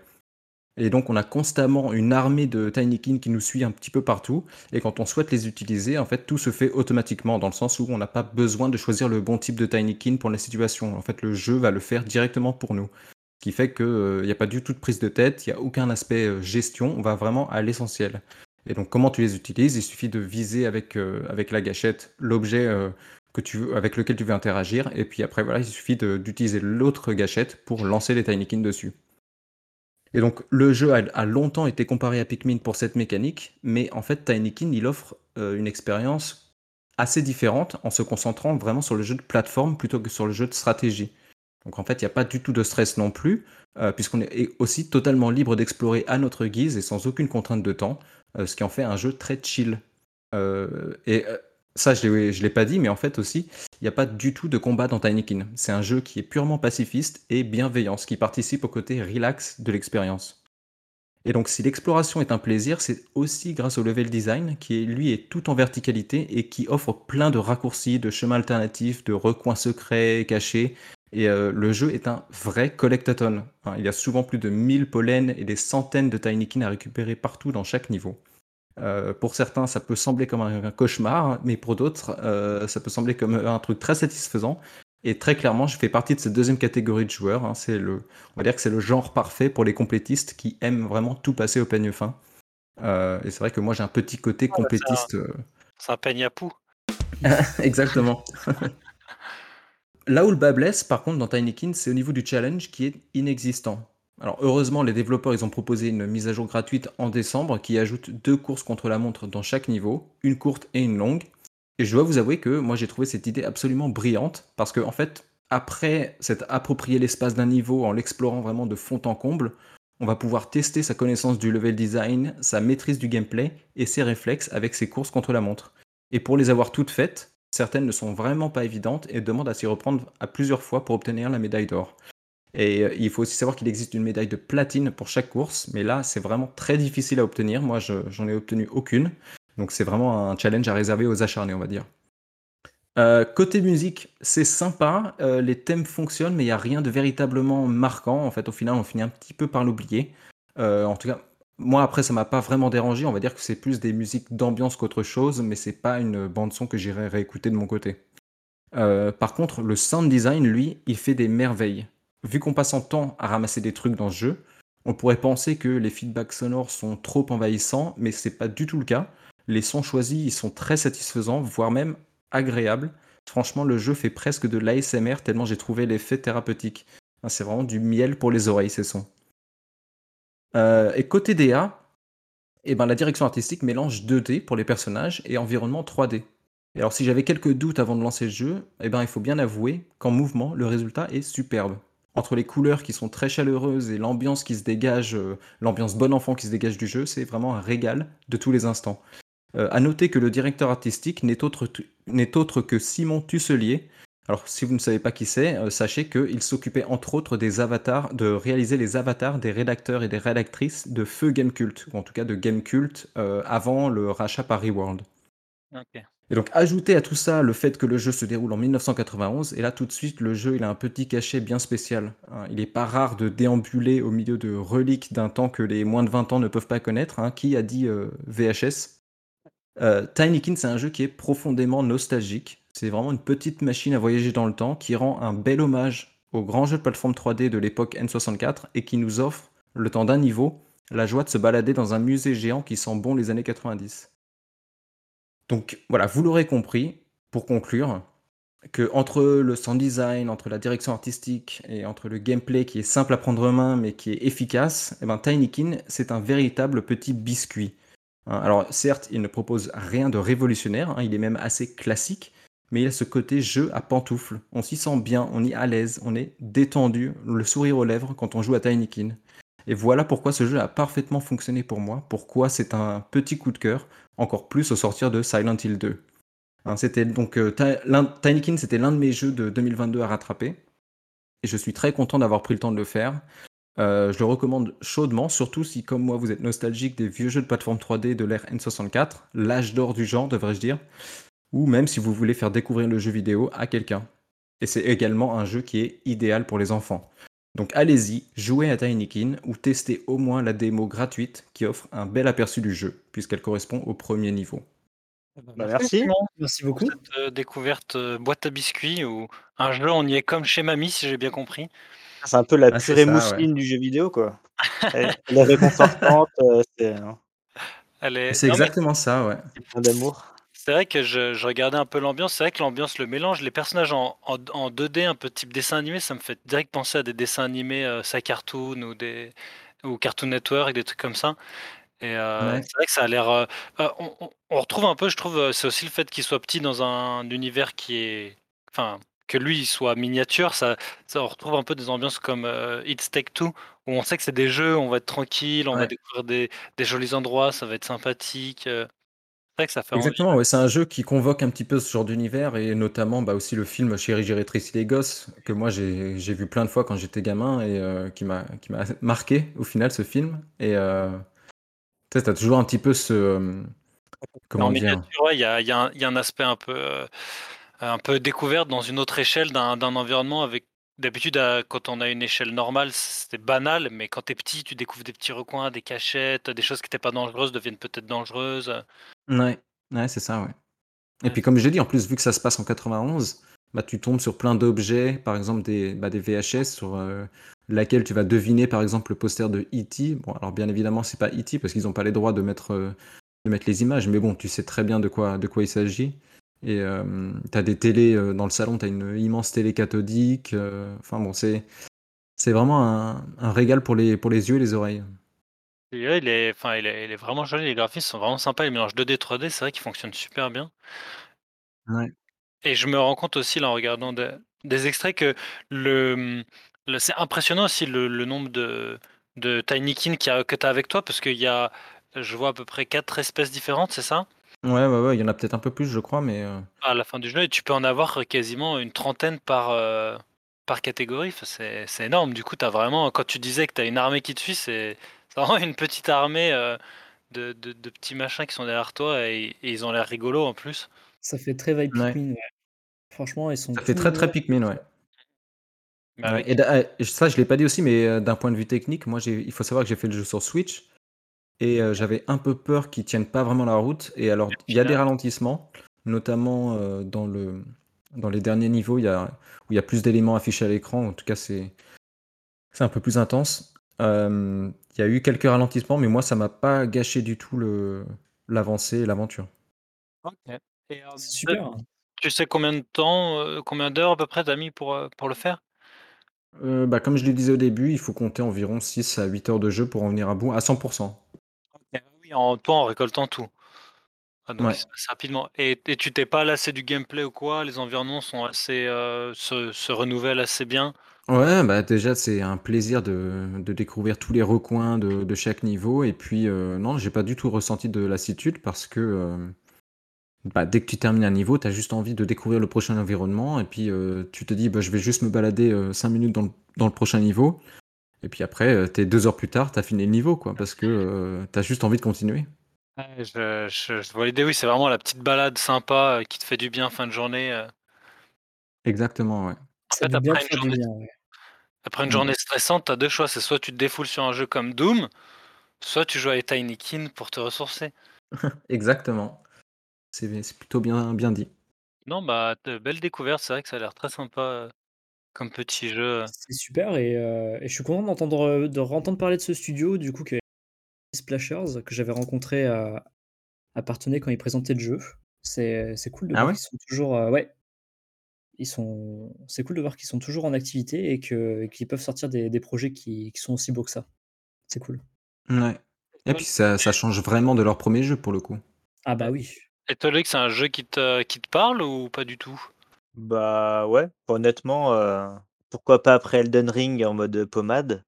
Et donc on a constamment une armée de Tinykin qui nous suit un petit peu partout. Et quand on souhaite les utiliser, en fait, tout se fait automatiquement, dans le sens où on n'a pas besoin de choisir le bon type de Tinykin pour la situation. En fait, le jeu va le faire directement pour nous. Ce qui fait qu'il n'y euh, a pas du tout de prise de tête, il n'y a aucun aspect gestion, on va vraiment à l'essentiel. Et donc, comment tu les utilises? Il suffit de viser avec, euh, la gâchette l'objet euh, avec lequel tu veux interagir. Et puis après, voilà, il suffit d'utiliser l'autre gâchette pour lancer les Tinykin dessus. Et donc, le jeu a, longtemps été comparé à Pikmin pour cette mécanique, mais en fait, Tinykin, il offre euh, une expérience assez différente en se concentrant vraiment sur le jeu de plateforme plutôt que sur le jeu de stratégie. Donc en fait, il n'y a pas du tout de stress non plus, puisqu'on est aussi totalement libre d'explorer à notre guise et sans aucune contrainte de temps. Euh, ce qui en fait un jeu très chill. Euh, et euh, ça, je ne l'ai pas dit, mais en fait aussi, il n'y a pas du tout de combat dans Tinykin. C'est un jeu qui est purement pacifiste et bienveillant, ce qui participe au côté relax de l'expérience. Et donc, si l'exploration est un plaisir, c'est aussi grâce au level design qui, lui, est tout en verticalité et qui offre plein de raccourcis, de chemins alternatifs, de recoins secrets cachés. Et euh, le jeu est un vrai collectathon. Il y a souvent plus de 1000 pollens et des centaines de Tinykin à récupérer partout dans chaque niveau. Euh, pour certains, ça peut sembler comme un, cauchemar, mais pour d'autres, euh, ça peut sembler comme un truc très satisfaisant. Et très clairement, je fais partie de cette deuxième catégorie de joueurs. Hein. C'est le, on va dire que c'est le genre parfait pour les complétistes qui aiment vraiment tout passer au peigne fin. Euh, et c'est vrai que moi, j'ai un petit côté Ah, bah, c'est un- complétiste. C'est un peigne à poux. Exactement. Là où le bas blesse, par contre, dans Tinykin, c'est au niveau du challenge qui est inexistant. Alors heureusement, les développeurs, ils ont proposé une mise à jour gratuite en décembre qui ajoute deux courses contre la montre dans chaque niveau, une courte et une longue. Et je dois vous avouer que moi j'ai trouvé cette idée absolument brillante parce que en fait, après s'être approprié l'espace d'un niveau en l'explorant vraiment de fond en comble, on va pouvoir tester sa connaissance du level design, sa maîtrise du gameplay et ses réflexes avec ses courses contre la montre. Et pour les avoir toutes faites, certaines ne sont vraiment pas évidentes et demandent à s'y reprendre à plusieurs fois pour obtenir la médaille d'or. Et euh, il faut aussi savoir qu'il existe une médaille de platine pour chaque course, mais là c'est vraiment très difficile à obtenir. Moi je- j'en ai obtenu aucune. Donc c'est vraiment un challenge à réserver aux acharnés, on va dire. Euh, côté musique, c'est sympa, euh, les thèmes fonctionnent, mais il n'y a rien de véritablement marquant. En fait, au final, on finit un petit peu par l'oublier. En tout cas, moi après, ça m'a pas vraiment dérangé. On va dire que c'est plus des musiques d'ambiance qu'autre chose, mais c'est pas une bande son que j'irai réécouter de mon côté. Par contre, le sound design, lui, il fait des merveilles. Vu qu'on passe en temps à ramasser des trucs dans ce jeu, on pourrait penser que les feedbacks sonores sont trop envahissants, mais c'est pas du tout le cas. Les sons choisis, sont très satisfaisants, voire même agréables. Franchement, le jeu fait presque de l'ASMR tellement j'ai trouvé l'effet thérapeutique. C'est vraiment du miel pour les oreilles, ces sons. Euh, et côté DA, eh ben, la direction artistique mélange 2D pour les personnages et environnement 3D. Et alors, si j'avais quelques doutes avant de lancer le jeu, eh ben, il faut bien avouer qu'en mouvement, le résultat est superbe. Entre les couleurs qui sont très chaleureuses et l'ambiance qui se dégage, euh, l'ambiance bon enfant qui se dégage du jeu, c'est vraiment un régal de tous les instants. Euh, à noter que le directeur artistique n'est autre, autre que Simon Tusselier. Alors, si vous ne savez pas qui c'est, euh, sachez qu'il s'occupait entre autres des avatars, de réaliser les avatars des rédacteurs et des rédactrices de Feu Game Cult, ou en tout cas de Game Cult euh, avant le rachat par Reworld. Ok. Et donc, ajouter à tout ça le fait que le jeu se déroule en 1991, et là tout de suite, le jeu il a un petit cachet bien spécial. hein. Il n'est pas rare de déambuler au milieu de reliques d'un temps que les moins de 20 ans ne peuvent pas connaître. hein. Qui a dit euh, VHS Euh, Tinykin, c'est un jeu qui est profondément nostalgique. C'est vraiment une petite machine à voyager dans le temps qui rend un bel hommage aux grands jeux de plateforme 3D de l'époque N64 et qui nous offre, le temps d'un niveau, la joie de se balader dans un musée géant qui sent bon les années 90. Donc voilà, vous l'aurez compris, pour conclure, que entre le sound design, entre la direction artistique et entre le gameplay qui est simple à prendre en main mais qui est efficace, eh ben, c'est un véritable petit biscuit. Hein, Alors certes, il ne propose rien de révolutionnaire, hein, il est même assez classique, mais il a ce côté jeu à pantoufles. On s'y sent bien, on est à l'aise, on est détendu, le sourire aux lèvres quand on joue à Tinykin. Et voilà pourquoi ce jeu a parfaitement fonctionné pour moi, pourquoi c'est un petit coup de cœur, encore plus au sortir de Silent Hill 2. Hein, c'était donc euh, c'était l'un de mes jeux de 2022 à rattraper, et je suis très content d'avoir pris le temps de le faire. Euh, je le recommande chaudement, surtout si, comme moi, vous êtes nostalgique des vieux jeux de plateforme 3D de l'ère N64, l'âge d'or du genre, devrais-je dire, ou même si vous voulez faire découvrir le jeu vidéo à quelqu'un. Et c'est également un jeu qui est idéal pour les enfants. Donc allez-y, jouez à Tinykin ou testez au moins la démo gratuite qui offre un bel aperçu du jeu, puisqu'elle correspond au premier niveau. Bah, merci. Simon, Merci pour beaucoup. cette euh, découverte euh, boîte à biscuits ou un jeu, on y est comme chez Mamie, si j'ai bien compris. C'est un peu la Ah, c'est purée ça, mousseline du jeu vidéo, quoi. Elle, elle est réconfortante, euh, c'est hein, est... C'est mais exactement ça, ouais. plein d'amour. C'est vrai que je, je regardais un peu l'ambiance. C'est vrai que l'ambiance, le mélange, les personnages en, en, en 2D, un peu type dessin animé, ça me fait direct penser à des dessins animés, euh, ça cartoon ou des ou Cartoon Network, des trucs comme ça. Et euh, Ouais. c'est vrai que ça a l'air. euh, euh, on, retrouve un peu, je trouve, c'est aussi le fait qu'il soit petit dans un univers qui est, enfin, que lui il soit miniature. Ça, ça on retrouve un peu des ambiances comme euh, It's Take Two, où on sait que c'est des jeux, on va être tranquille, on va découvrir des, des jolis endroits, ça va être sympathique. euh. C'est vrai que ça fait envie. Exactement, ouais, c'est un jeu qui convoque un petit peu ce genre d'univers et notamment bah, aussi le film Chérie, j'ai rétréci les gosses que moi j'ai j'ai vu plein de fois quand j'étais gamin et euh, qui m'a qui m'a marqué au final ce film. Et euh, tu sais, t'as toujours un petit peu ce comment En dire il y a, y a y a un aspect un peu, euh, un peu découverte dans une autre échelle d'un d'un environnement avec. D'habitude, quand on a une échelle normale, c'était banal, mais quand t'es petit, tu découvres des petits recoins, des cachettes, des choses qui n'étaient pas dangereuses deviennent peut-être dangereuses. Ouais, ouais, c'est ça, ouais. Et Ouais. puis comme j'ai dit, en plus, vu que ça se passe en 91, bah, tu tombes sur plein d'objets, par exemple des, bah, des VHS sur euh, laquelle tu vas deviner par exemple le poster de E.T. Bon, alors bien évidemment, c'est pas E.T. parce qu'ils n'ont pas les droits de mettre, euh, de mettre les images, mais bon, tu sais très bien de quoi, de quoi il s'agit. Et tu as des télés euh, dans le salon, tu as une immense télé cathodique. euh, Enfin bon, c'est c'est vraiment un, un régal pour les, pour les yeux et les oreilles. Il est, enfin, il est, il est vraiment joli, les graphismes sont vraiment sympas, les mélanges 2D, 3D, c'est vrai qu'ils fonctionnent super bien. Ouais. Et je me rends compte aussi, là, en regardant des, des extraits, que le, le- c'est impressionnant aussi le, le nombre de, de Tinykin qu'il que tu as avec toi, parce qu'il y a, je vois à peu près quatre espèces différentes, c'est ça? Ouais, ouais, ouais, il y en a peut-être un peu plus, je crois, mais euh, À la fin du jeu, et tu peux en avoir quasiment une trentaine par, euh, par catégorie, Enfin, c'est c'est énorme. Du coup, as vraiment, quand tu disais que tu as une armée qui te suit, c'est c'est vraiment une petite armée euh, de, de- de petits machins qui sont derrière toi, et, et ils ont l'air rigolos en plus. Ça fait très vibe Ouais. Pikmin, ouais. Franchement, ils sont ça fait très très. Pikmin, ouais. Mais Ouais, avec- et d'a- et ça, je l'ai pas dit aussi, mais euh, d'un point de vue technique, moi, j'ai- il faut savoir que j'ai fait le jeu sur Switch et euh, j'avais un peu peur qu'il tienne pas vraiment la route. Et alors, il y a des ralentissements, notamment euh, dans le dans les derniers niveaux, il y a où il y a plus d'éléments affichés à l'écran. En tout cas, c'est c'est un peu plus intense. Euh, Il y a eu quelques ralentissements, mais moi, ça m'a pas gâché du tout le l'avancée et l'aventure. Et, C'est super. Tu sais combien de temps, euh, combien d'heures à peu près t'as mis pour, euh, pour le faire? Euh, bah, comme je le disais au début, il faut compter environ 6 à 8 heures de jeu pour en venir à bout à 100%. En toi en récoltant tout. Ah, donc Ouais. il se passe rapidement. Et, et tu t'es pas lassé du gameplay ou quoi? Les environnements sont assez, euh, se, se renouvellent assez bien? Ouais, bah déjà c'est un plaisir de, de découvrir tous les recoins de, de chaque niveau et puis euh, non, j'ai pas du tout ressenti de lassitude parce que euh, bah, dès que tu termines un niveau, tu as juste envie de découvrir le prochain environnement et puis euh, tu te dis bah, je vais juste me balader 5 minutes dans le, dans le prochain niveau et puis après, euh, t'es deux heures plus tard, t'as fini le niveau quoi parce que euh, t'as juste envie de continuer. Ouais, je, je, je vois l'idée, oui, c'est vraiment la petite balade sympa euh, qui te fait du bien fin de journée. euh. Exactement, ouais. En Ça fait, veut bien après une journée, bien, ouais. après une Mm. journée stressante, t'as deux choix. C'est soit tu te défoules sur un jeu comme Doom, soit tu joues à Tinykin pour te ressourcer. Exactement. C'est plutôt bien, bien dit. Non, bah, de- belle découverte, c'est vrai que ça a l'air très sympa euh, comme petit jeu. euh. C'est super et, euh, et je suis content d'entendre euh, de entendre parler de ce studio du coup que Splashers que j'avais rencontré à, à Parthenay quand ils présentaient le jeu. C'est c'est cool de Ah voir ouais? qu'ils sont toujours euh, ouais ils sont c'est cool de voir qu'ils sont toujours en activité et que qu'ils peuvent sortir des, des projets qui, qui sont aussi beaux que ça. C'est cool. Ouais. Et puis ça, ça change vraiment de leur premier jeu pour le coup. Ah bah oui. Et toi, Loïc, c'est un jeu qui te, qui te parle ou pas du tout? Bah ouais, honnêtement, euh, pourquoi pas après Elden Ring en mode pommade?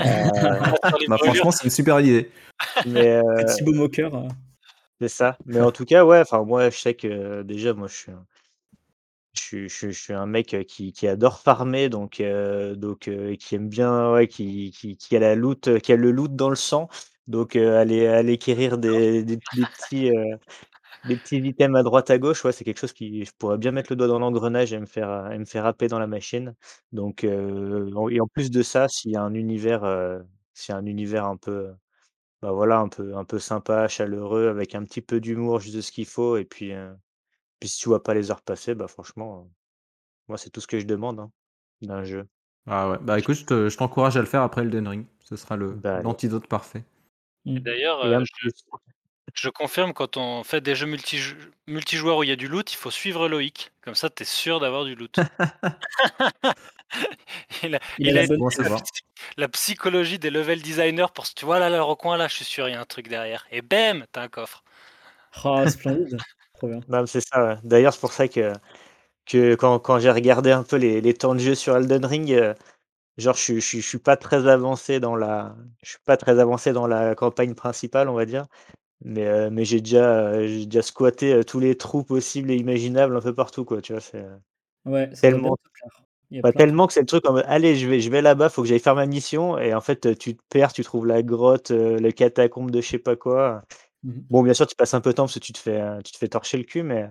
Euh, Sur les Bah brûlures. franchement, c'est une super idée. mais euh, Petit beau moqueur. euh. c'est ça. Mais en tout cas, ouais, enfin moi je sais que euh, déjà moi je suis un, je suis, je suis- je suis un mec euh, qui, qui adore farmer, donc euh, donc euh, qui aime bien, ouais, qui, qui, qui a la loot, euh, qui a le loot dans le sang. Donc euh, aller aller quérir des, des, des petits euh, des petits items à droite à gauche, ouais, c'est quelque chose qui je pourrais bien mettre le doigt dans l'engrenage et me faire, heu, et me faire happer dans la machine. Donc en et en plus de ça, s'il y a un univers, heu, s'il y a un univers un peu, bah, voilà, un peu un peu sympa, chaleureux, avec un petit peu d'humour, juste ce qu'il faut et puis, puis si tu vois pas les heures passer, bah, franchement, moi, c'est tout ce que je demande, hein, d'un jeu. Ah ouais. Bah écoute, je te- je t'encourage à le faire après Elden Ring. Ce sera le Bah, l'antidote parfait. Mm. D'ailleurs, euh, je. Je confirme, quand on fait des jeux multijou- multijoueurs où il y a du loot, il faut suivre Loïc. Comme ça, tu es sûr d'avoir du loot. il a, Il a il la a Bon psychologie des level designers pour tu vois là, là, le recoin là, je suis sûr, il y a un truc derrière. Et bam, t'as un coffre. Ah, splendide. Trop bien. Non, mais c'est ça, ouais. D'ailleurs, c'est pour ça que que quand quand j'ai regardé un peu les les temps de jeu sur Elden Ring, heu Genre, je je suis je suis pas très avancé dans la je suis pas très avancé dans la campagne principale, on va dire. Mais, heu, mais j'ai déjà, j'ai déjà squatté, heu, tous les trous possibles et imaginables un peu partout, quoi, tu vois? C'est, Ouais, tellement. Il y a bah, tellement que c'est le truc mode: «Allez, je vais je vais là-bas, faut que j'aille faire ma mission» et en fait, tu te perds, tu trouves la grotte, heu, les catacombes de je sais pas quoi. Mmh mh. Bon, bien sûr, tu passes un peu de temps parce que tu te fais, tu te fais torcher le cul, mais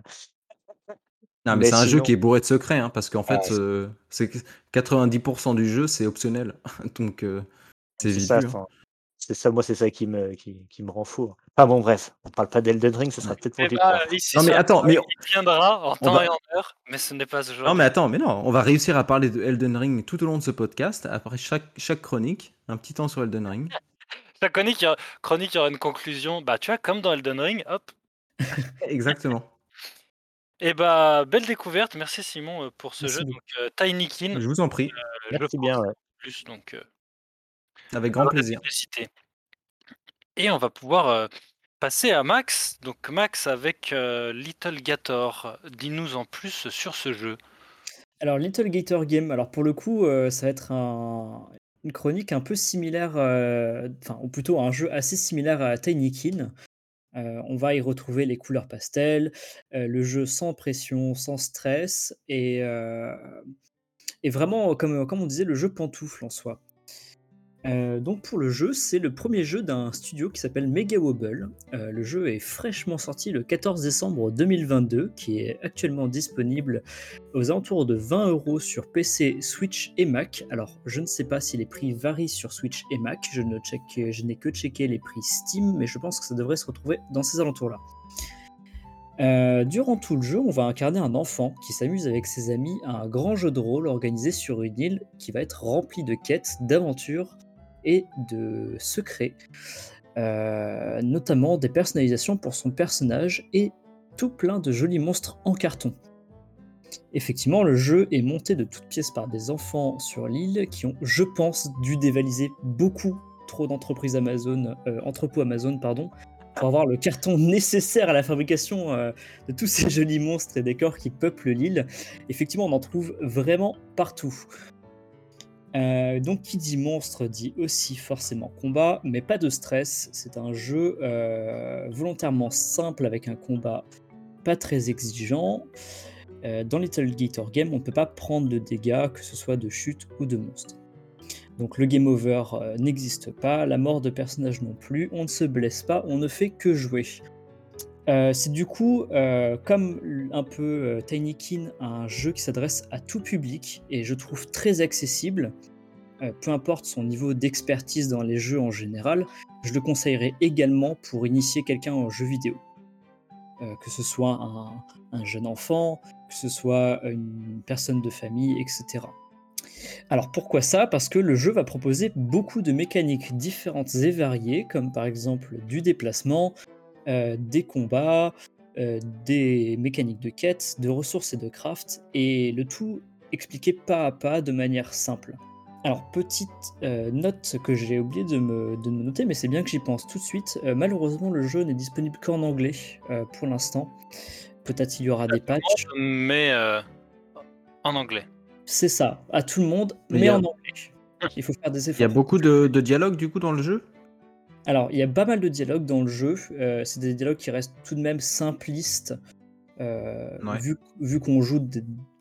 Non, mais mais c'est un jeu qui est bourré de secrets, hein, parce qu'en ah, fait, c'est heu, c'est que 90 du jeu, c'est optionnel. Donc, c'est vite hein. C'est ça, moi, c'est ça qui me qui qui me rend fou. Enfin bon, bref, on parle pas d'Elden Ring, ce sera peut-être pour Eh plus bah, ici Non, mais attends, mais il viendra en on temps va et en heure, mais ce n'est pas non, mais attends, mais non, on va réussir à parler de Elden Ring tout au long de ce podcast. Après chaque chaque chronique, un petit temps sur Elden Ring. Chaque chronique, il y aura chronique, il y aura une conclusion. Bah, tu vois, comme dans Elden Ring, hop. Exactement. Et bah, belle découverte. Merci Simon, heu, pour ce Merci jeu beaucoup. donc, heu, Tinykin, Je vous en prie, je Merci pense bien, ouais. plus donc, heu, avec grand plaisir. publicité. Et on va pouvoir, heu, passer à Max. Donc Max avec, heu, Little Gator. Dis-nous en plus sur ce jeu. Alors Little Gator Game, alors pour le coup, heu, ça va être un une chronique un peu similaire, enfin ou plutôt un jeu assez similaire à Tinykin. On va y retrouver les couleurs pastel, le jeu sans pression, sans stress et et vraiment comme, comme on disait, le jeu pantoufle en soi. Heu, donc pour le jeu, c'est le premier jeu d'un studio qui s'appelle Mega Wobble. Heu, le jeu est fraîchement sorti le 14 décembre 2022, qui est actuellement disponible aux alentours de 20 € sur PC, Switch et Mac. Alors, je ne sais pas si les prix varient sur Switch et Mac, je n'ai que checké les prix Steam, mais je pense que ça devrait se retrouver dans ces alentours-là. Heu, durant tout le jeu, on va incarner un enfant qui s'amuse avec ses amis à un grand jeu de rôle organisé sur une île qui va être remplie de quêtes, d'aventures et de secrets, heu, notamment des personnalisations pour son personnage et tout plein de jolis monstres en carton. Effectivement, le jeu est monté de toutes pièces par des enfants sur l'île qui ont, je pense, dû dévaliser beaucoup trop d'entreprises Amazon, heu, entrepôts Amazon, pardon, pour avoir le carton nécessaire à la fabrication, heu, de tous ces jolis monstres et décors qui peuplent l'île. Effectivement, on en trouve vraiment partout. Heu, donc qui dit monstre dit aussi forcément combat, mais pas de stress. C'est un jeu, heu, volontairement simple avec un combat pas très exigeant. Heu, dans Little Gator Game, on ne peut pas prendre de dégâts, que ce soit de chute ou de monstres. Donc le game over, n'existe pas, la mort de personnage non plus, on ne se blesse pas, on ne fait que jouer. Heu, c'est du coup, heu, comme un peu, heu, Tinykin, un jeu qui s'adresse à tout public et je trouve très accessible, peu importe son niveau d'expertise dans les jeux en général. Je le conseillerais également pour initier quelqu'un aux jeux vidéo. Que ce soit un un jeune enfant, que ce soit une personne de famille et cetera. Alors pourquoi ça? Parce que le jeu va proposer beaucoup de mécaniques différentes et variées, comme par exemple du déplacement, des combats, heu, des mécaniques de quête, de ressources et de craft et le tout expliqué pas à pas de manière simple. Alors petite, heu, note que j'ai oublié de me de me noter, mais c'est bien que j'y pense tout de suite, heu, malheureusement le jeu n'est disponible qu'en anglais, pour l'instant. Peut-être il y aura des patchs. Mais, en anglais. C'est ça, à tout le monde, Mais a en anglais. Il faut faire des il y a efforts. beaucoup de de dialogues, du coup, dans le jeu? Alors, il y a pas mal de dialogues dans le jeu, heu, c'est des dialogues qui restent tout de même simplistes, Ouais. vu vu qu'on joue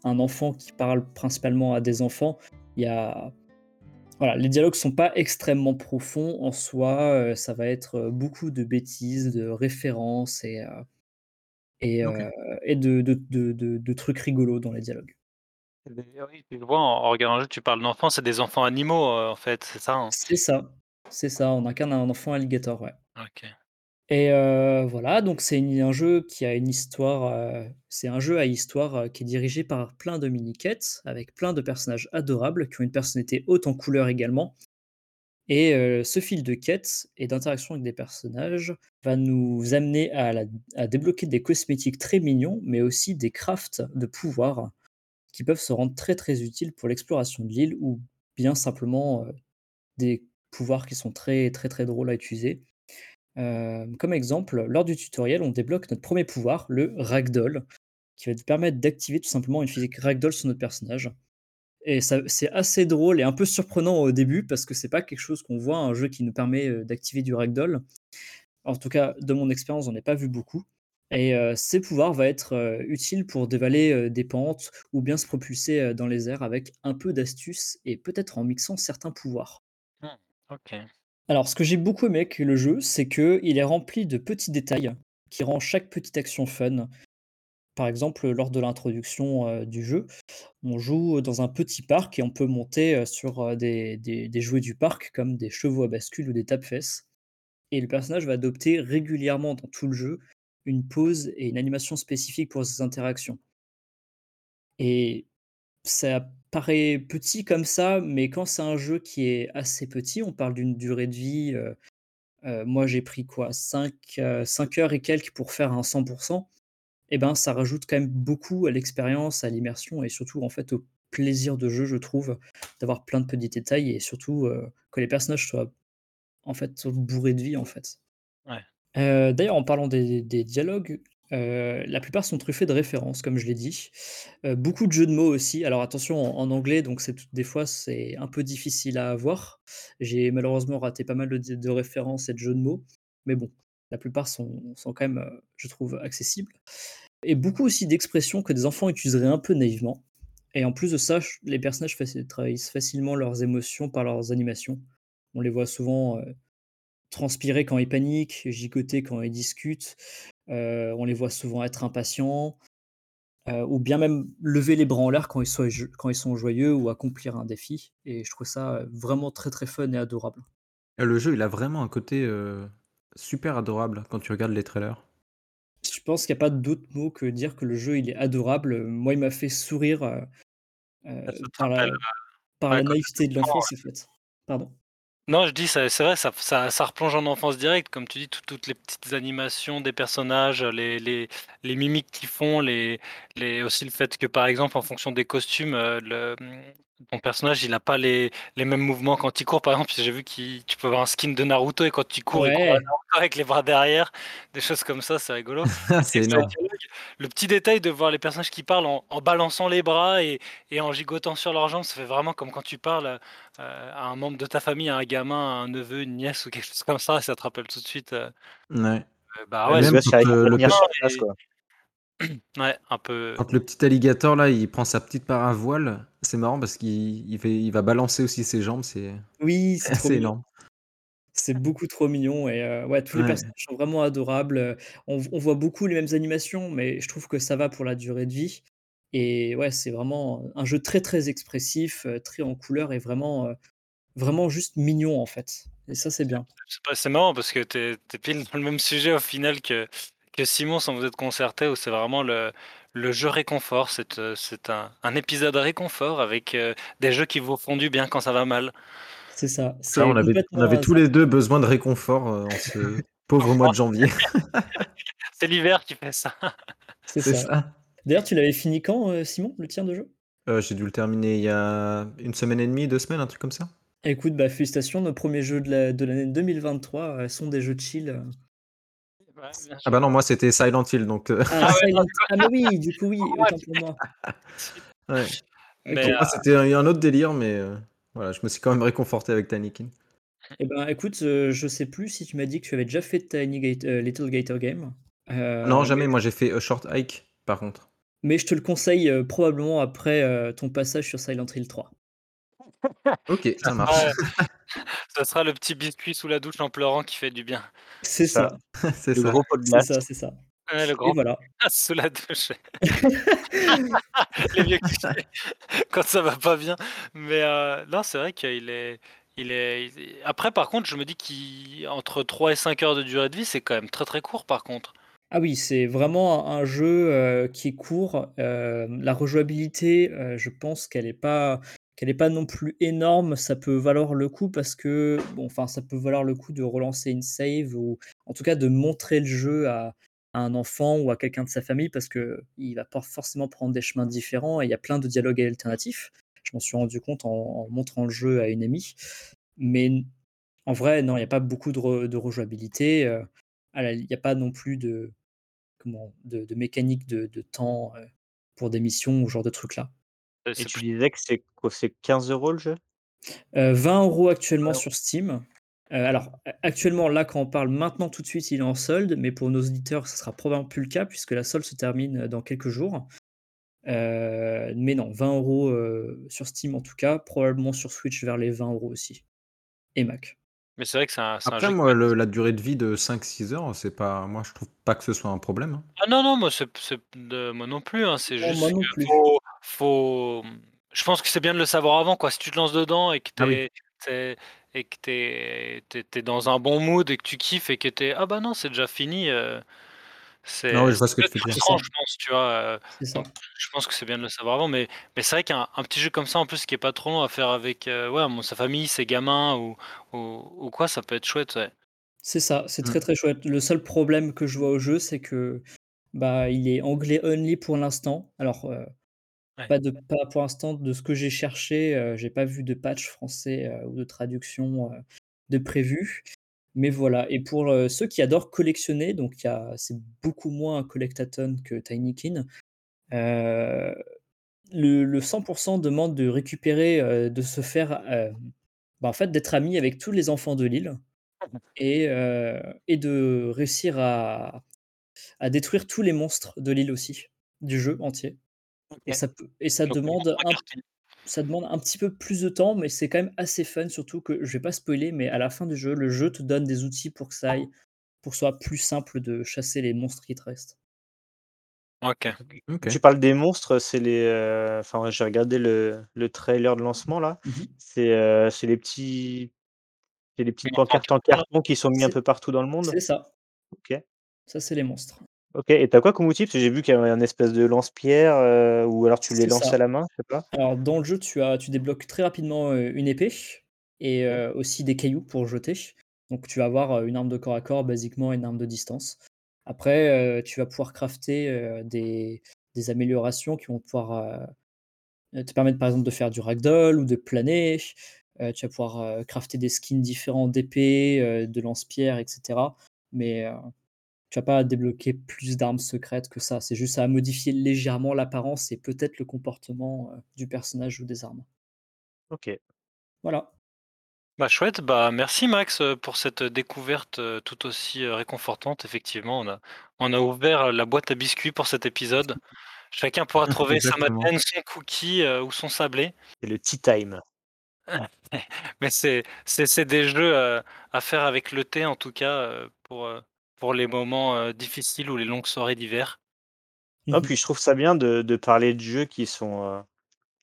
un enfant qui parle principalement à des enfants, il y a voilà, les dialogues sont pas extrêmement profonds en soi, heu, ça va être, beaucoup de bêtises, de références et et et de de de de de trucs rigolos dans les dialogues. D'ailleurs, oui, tu le vois en en regardant le jeu, tu parles d'enfants, c'est des enfants animaux, en fait, c'est ça, hein? C'est ça, c'est ça, on incarne un enfant alligator, ouais. OK. Et heu, voilà, donc c'est une un jeu qui a une histoire, heu, c'est un jeu à histoire, heu, qui est dirigé par plein de mini quêtes, avec plein de personnages adorables qui ont une personnalité haute en couleurs également. Et ce fil de quête et d'interaction avec des personnages va nous amener à la à débloquer des cosmétiques très mignons, mais aussi des crafts de pouvoirs qui peuvent se rendre très, très utiles pour l'exploration de l'île ou bien simplement, des pouvoirs qui sont très, très, très drôles à utiliser. Hem, comme exemple, lors du tutoriel, on débloque notre premier pouvoir, le ragdoll, qui va te permettre d'activer tout simplement une physique ragdoll sur notre personnage. Et c'est assez drôle et un peu surprenant au début parce que c'est pas quelque chose qu'on voit, un jeu qui nous permet, heu, d'activer du ragdoll. En tout cas, de mon expérience, j'en ai pas vu beaucoup et heu, ces pouvoirs va être, heu, utile pour dévaler, des pentes ou bien se propulser, dans les airs avec un peu d'astuce et peut-être en mixant certains pouvoirs. Alors, ce que j'ai beaucoup aimé avec le jeu, c'est qu'il est rempli de petits détails qui rend chaque petite action fun. Par exemple, lors de l'introduction, heu, du jeu, on joue dans un petit parc et on peut monter, heu, sur, heu, des des jouets du parc comme des chevaux à bascule ou des tape-fesses et le personnage va adopter régulièrement dans tout le jeu une pose et une animation spécifique pour ses interactions. Et ça paraît petit comme ça, mais quand c'est un jeu qui est assez petit, on parle d'une durée de vie, heu heu, moi j'ai pris quoi? 5 heu, 5 heures et quelques pour faire un 100% et ben, ça rajoute quand même beaucoup à l'expérience, à l'immersion et surtout, en fait, au plaisir de jeu, je trouve, d'avoir plein de petits détails et surtout, que les personnages soient, en fait, bourrés de vie, en fait. Ouais. D'ailleurs, en parlant des des dialogues, heu, la plupart sont truffés de références, comme je l'ai dit. Heu, beaucoup de jeux de mots aussi. Alors attention, en anglais, donc des fois, c'est un peu difficile à avoir. J'ai malheureusement raté pas mal de références et de jeux de mots, mais bon, la plupart sont quand même, heu, je trouve, accessibles et beaucoup aussi d'expressions que des enfants utiliseraient un peu naïvement et en plus de ça, les personnages trahissent facilement leurs émotions par leurs animations. On les voit souvent, transpirer quand ils paniquent, gigoter quand ils discutent, heu, on les voit souvent être impatients, heu, ou bien même lever les bras en l'air quand ils quand sont joyeux ou accomplir un défi et je trouve ça, vraiment très, très fun et adorable. Le jeu, il a vraiment un côté, heu, super adorable quand tu regardes les trailers. Je pense qu'il y a pas d'autre mot que dire que le jeu, il est adorable, moi, il m'a fait sourire, par la par la naïveté de l'enfance, en fait. Pardon? Non, je dis, c'est vrai, ça ça ça replonge en enfance direct, comme tu dis, toutes toutes les petites animations des personnages, les les les mimiques qu'ils font, les les aussi le fait que, par exemple, en fonction des costumes, heu, le, ton personnage, il a pas les les mêmes mouvements quand il court. Par exemple, j'ai vu qu'il tu peux avoir un skin de Naruto et quand il court, il court à Ouais, Naruto avec les bras derrière, des choses comme ça, c'est rigolo. C'est énorme. Le petit détail de voir les personnages qui parlent en en balançant les bras et et en gigotant sur leurs jambes, ça fait vraiment comme quand tu parles, heu, à un membre de ta famille, à un gamin, à un neveu, une nièce ou quelque chose comme ça, et ça te rappelle tout de suite, heu Ouais. heu, bah, Ouais, ouais, le ce Même gosse, il quand, arrive heu, à le tenir pe sur place, et quoi. ouais, un peu quand le petit alligator là, il prend sa petite paravoile, c'est marrant parce qu'il il fait il va balancer aussi ses jambes, c'est oui, c'est énorme. C'est beaucoup trop mignon et heu, ouais, tous les Ouais. personnages sont vraiment adorables, heu, on v on voit beaucoup les mêmes animations, mais je trouve que ça va pour la durée de vie et ouais, c'est vraiment un jeu très, très expressif, heu, très en couleurs et vraiment, heu, vraiment juste mignon, en fait et ça, c'est bien. c'est pas c'est marrant parce que tu es tu es pile dans le même sujet au final que que Simon sans vous être concertés, où c'est vraiment le le jeu réconfort. C'est, heu, c'est un un épisode réconfort avec, heu, des jeux qui vous font du bien quand ça va mal. C'est ça, on avait on complètement avait un tous les 2 besoin de réconfort, heu, en ce pauvre mois de janvier. C'est l'hiver qui fait ça. C'est C'est ça. ça. D'ailleurs, tu l'avais fini quand, heu, Simon, le tien de jeu? J'ai dû le terminer il y a une semaine et demie, 2 semaines, un truc comme ça. Écoute, bah, félicitations, nos premiers jeux de la de l'année 2023, heu, sont des jeux chill. Ouais, bien Ah bah non, moi c'était Silent Hill donc Ah Ah Silent ah mais oui, du coup oui, autant pour moi. ouais. c'était un un autre délire mais voilà, je me suis quand même réconforté avec Tanikin. Et ben, écoute, heu, je sais plus si tu m'as dit que tu avais déjà fait Tiny Gate heu, Little Gator Game, Non, heu, mais jamais, moi j'ai fait A Short Hike par contre. mais je te le conseille, probablement après, ton passage sur Silent Hill 3. OK, ça marche. ça sera le petit biscuit sous la douche en pleurant qui fait du bien. C'est ça, ça, C'est le ça. gros pot de c'est ça, c'est ça Ouais, le et grand voilà. sous la douche. Les vieux quand ça va pas bien. Mais heu, non, c'est vrai qu'il est il est après par contre, je me dis qu'entre 3 et 5 heures de durée de vie, c'est quand même très, très court par contre. Ah oui, c'est vraiment un jeu, heu, qui est court, hem, la rejouabilité, heu, je pense qu'elle est pas qu'elle pas non plus énorme. Ça peut valoir le coup parce que bon, enfin, ça peut valoir le coup de relancer une save ou en tout cas de montrer le jeu à à un enfant ou à quelqu'un de sa famille parce qu'il va pas forcément prendre des chemins différents et il y a plein de dialogues alternatifs. Je m'en suis rendu compte en en montrant le jeu à une amie. Mais en vrai, non, il y a pas beaucoup de re de rejouabilité, la il y a pas non plus de Comment? De de mécanique de de temps, heu, pour des missions ou ce genre de trucs-là. Heu, Et c'est tu disais que c'est quoi? C'est 15 € le jeu? Heu, 20 € actuellement ouais, sur Steam Heu, alors, actuellement, là, quand on parle maintenant, tout de suite, il est en solde, mais pour nos auditeurs, ce sera probablement plus le cas puisque la solde se termine, heu, dans quelques jours. Heu, mais non, 20 €, heu, sur Steam en tout cas, probablement sur Switch vers les 20 € aussi et Mac. Mais c'est vrai que c'est un un Après qui moi, le la durée de vie de 5-6 heures, c'est pas moi je trouve pas que ce soit un problème, hein. ah non, non, moi c'est moi non plus, hein, c'est juste que plus. faut faut, je pense que c'est bien de le savoir avant, quoi. Si tu te lances dedans et que tu Ah oui. Et que tu es es dans un bon mood et que tu kiffes et que tu es: «Ah bah non, c'est déjà fini», Non, oui, c'est je vois ce que tu veux dire. Je pense, tu vois? C'est ça. donc je pense que c'est bien de le savoir avant, mais mais c'est vrai qu'un un petit jeu comme ça, en plus, qui est pas trop long à faire avec, heu, ouais, sa famille, ses gamins ou ou ou quoi, ça peut être chouette, ouais. C'est ça, c'est Mmh. très, très chouette. Le seul problème que je vois au jeu, c'est que, bah, il est anglais only pour l'instant. Alors, heu, Pas de pas pour l'instant de ce que j'ai cherché, heu, j'ai pas vu de patch français, heu, ou de traduction, heu, de prévu. Mais voilà. Et pour, ceux qui adorent collectionner, donc c'est beaucoup moins un collectathon que Tinykin, le le 100% demande de récupérer, de se faire, bah, en fait, d'être ami avec tous les enfants de l'île et de réussir à détruire tous les monstres de l'île aussi, du jeu entier et OK. ça peut et ça Donc le demande un cartoon. ça demande un petit peu plus de temps, mais c'est quand même assez fun, surtout que je vais pas spoiler, mais à la fin du jeu, le jeu te donne des outils pour que ça aille pour que ce soit plus simple de chasser les monstres qui te restent. OK. OK. Tu parles des monstres, c'est les, enfin, ouais, j'ai regardé le le trailer de lancement là, Mmh c'est, heu, c'est les petits c'est les petites pancartes en carton, qui sont mis un C'est peu partout dans le monde? c'est ça, OK. ça c'est les monstres. OK et tu as quoi comme outil? Parce que j'ai vu qu'il y avait un espèce de lance-pierre, heu, ou alors tu les C'est lances ça. à la main, je sais pas? Alors dans le jeu, tu as tu débloques très rapidement, une épée et aussi des cailloux pour jeter. Donc tu vas avoir, une arme de corps à corps, basiquement une arme de distance. Après, tu vas pouvoir crafter, des des améliorations qui vont pouvoir, heu, te permettre par exemple de faire du ragdoll ou de planer. Heu, tu vas pouvoir, crafter des skins différents d'épées, de lance-pierres et cetera. Mais, tu vas pas débloquer plus d'armes secrètes que ça. C'est juste ça va modifier légèrement l'apparence et peut-être le comportement, heu, du personnage ou des armes. OK. Voilà. Bah, chouette, bah, merci Max, heu, pour cette découverte, heu, tout aussi, réconfortante. Effectivement, on a on a ouvert, la boîte à biscuits pour cet épisode. Chacun pourra trouver sa madeleine, son cookie, ou son sablé. C'est le tea time. Mais c'est c'est c'est des jeux, à faire avec le thé en tout cas, pour, pour les moments, difficiles ou les longues soirées d'hiver. Non, Mmh puis je trouve ça bien de de parler de jeux qui sont,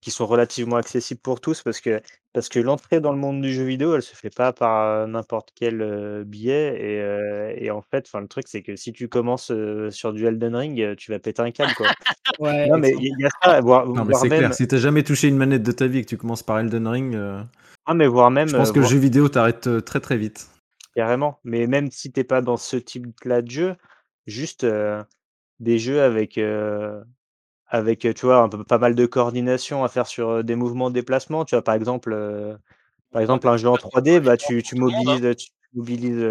qui sont relativement accessibles pour tous parce que parce que l'entrée dans le monde du jeu vidéo, elle se fait pas par, n'importe quel, heu, biais et en fait, enfin, le truc, c'est que si tu commences, sur du Elden Ring, tu vas péter un câble, quoi. Ouais, Non, mais il y a ça, voire Non, mais voire c'est clair, si tu as jamais touché une manette de ta vie et que tu commences par Elden Ring, ah, mais voire je même, heu, pense que le jeu vidéo t'arrête, très, très vite. Carrément, mais même si tu es pas dans ce type-là de jeu, juste, des jeux avec, Avec, tu vois, un peu pas mal de coordination à faire sur, des mouvements de déplacement, tu vois? Par exemple, par exemple, un jeu en pas non plus 3D, bah, tu mobilises, tu mobilises,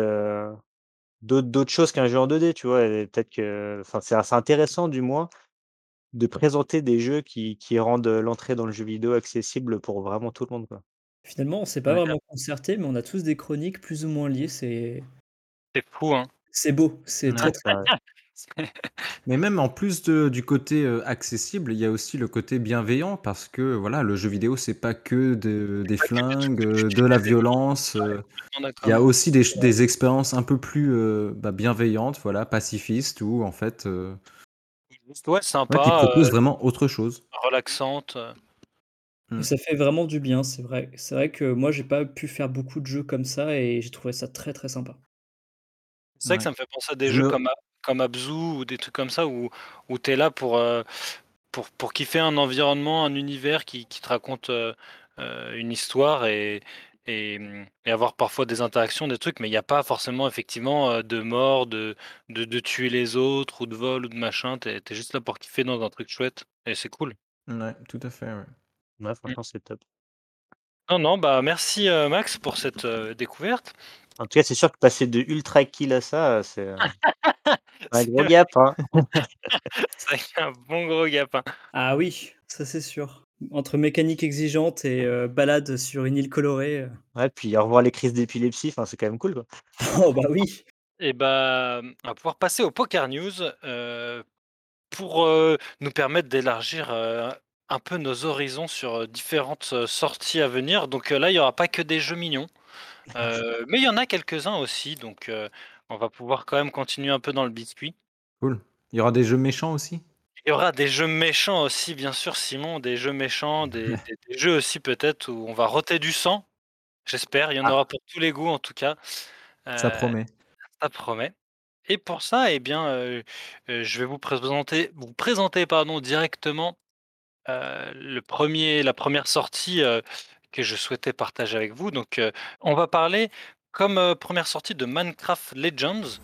d'autres d'autres choses qu'un jeu en 2D, tu vois? Et peut-être que enfin, c'est c'est intéressant du moins de présenter des jeux qui qui rendent, l'entrée dans le jeu vidéo accessible pour vraiment tout le monde, quoi. Finalement, on s'est pas Ouais. vraiment concerté, mais on a tous des chroniques plus ou moins liées. C'est C'est fou, hein. c'est beau, c'est Ouais. très, très Mais même en plus de du côté, heu, accessible, il y a aussi le côté bienveillant parce que voilà, le jeu vidéo, c'est pas que de des pas que des trucs flingues, de la violence, complètement il y d'accord. a aussi des ch des expériences un peu plus, heu, bah, bienveillantes, voilà, pacifistes où en fait, heu, Juste, ouais, ouais, qui sympa, proposent heu, vraiment autre chose. relaxante, heu. Et Mmh. ça fait vraiment du bien, c'est vrai. C'est vrai que moi, j'ai pas pu faire beaucoup de jeux comme ça et j'ai trouvé ça très, très sympa. C'est vrai que Ouais. ça me fait penser à des Je jeux me comme A comme Abzu ou des trucs comme ça où où tu es là pour, heu, pour pour kiffer un environnement, un univers qui qui te raconte, heu heu, une histoire et et et avoir parfois des interactions, des trucs, mais il y a pas forcément effectivement, de mort, de de de tuer les autres ou de vol ou de machin. Tu es tu es juste là pour kiffer dans un truc chouette et c'est cool. ouais, tout à fait, ouais. Ouais, Mmh. franchement, c'est top. Non, non, bah, merci, Max pour cette, découverte En tout cas, c'est sûr que passer de ultra kill à ça, c'est, un gros gap, hein. C'est un bon gros gap, hein. Ah oui, ça c'est sûr. Entre mécanique exigeante et balade sur une île colorée. Ouais, puis au revoir les crises d'épilepsie, enfin, c'est quand même cool, quoi. Oh bah oui. Et bah, on va pouvoir passer aux poker news, pour, nous permettre d'élargir, un peu nos horizons sur, heu, différentes, heu, sorties à venir. Donc, heu, là, il y aura pas que des jeux mignons, mais il y en a quelques-uns aussi, donc, on va pouvoir quand même continuer un peu dans le biscuit. Cool. Il y aura des jeux méchants aussi? Il y aura des jeux méchants aussi, bien sûr, Simon, des jeux méchants, des des des jeux aussi peut-être où on va roter du sang. J'espère, il y en Ah. aura pour tous les goûts en tout cas, Ça promet. ça promet. Et pour ça, et bien, je vais vous présenter vous présenter, pardon, directement, le 1er la 1re sortie, heu, que je souhaitais partager avec vous. Donc, heu, on va parler comme, 1re sortie de Minecraft Legends.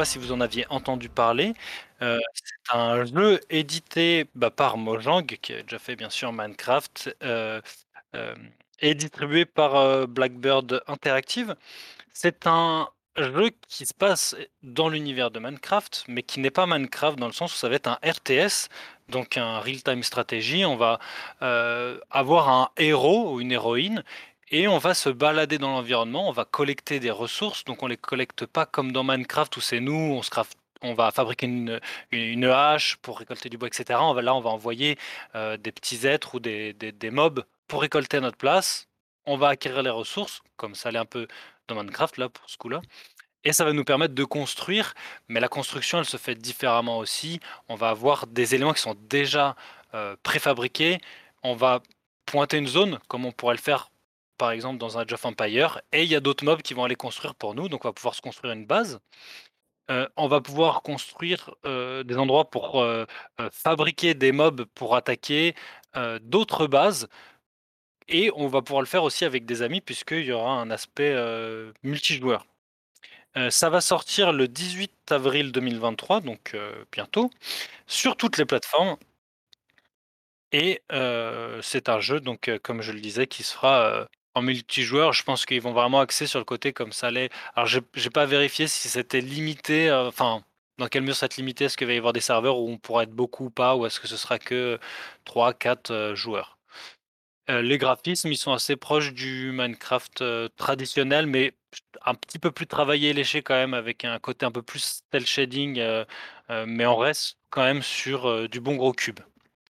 Pas si vous en aviez entendu parler, heu, c'est un jeu édité, bah, par Mojang qui a déjà fait bien sûr Minecraft, heu, hem, et distribué par, heu, Blackbird Interactive. C'est un jeu qui se passe dans l'univers de Minecraft, mais qui n'est pas Minecraft dans le sens où ça va être un RTS, donc un real time strategy. On va, avoir un héros ou une héroïne et on va se balader dans l'environnement, on va collecter des ressources, donc on les collecte pas comme dans Minecraft où c'est nous, on se craft on va fabriquer une une hache pour récolter du bois et cetera. On va là, on va envoyer, heu, des petits êtres ou des des mobs pour récolter à notre place. On va acquérir les ressources, comme ça l'est un peu dans Minecraft là, pour ce coup-là et ça va nous permettre de construire, mais la construction, elle se fait différemment aussi. On va avoir des éléments qui sont déjà, heu, préfabriqués. On va pointer une zone comme on pourrait le faire, par exemple, dans un Age of Empires et il y a d'autres mobs qui vont aller construire pour nous, donc on va pouvoir se construire une base. Heu, on va pouvoir construire, heu, des endroits pour, heu, fabriquer des mobs pour attaquer, d'autres bases et on va pouvoir le faire aussi avec des amis puisqu'il y aura un aspect, multijoueur. Ça va sortir le 18 avril 2023, donc bientôt, sur toutes les plateformes et c'est un jeu donc comme je le disais, qui se fera, heu, en multijoueur. Je pense qu'ils vont vraiment axer sur le côté comme ça l'est alors j'ai j'ai pas vérifié si c'était limité, heu, enfin, dans quelle mesure ça être limité. Est-ce qu'il va y avoir des serveurs où on pourra être beaucoup ou pas? Ou est-ce que ce sera que 3-4, heu, joueurs? Heu, les graphismes, ils sont assez proches du Minecraft, traditionnel, mais un petit peu plus travaillé léché quand même avec un côté un peu plus cel shading, mais on reste quand même sur, du bon gros cube.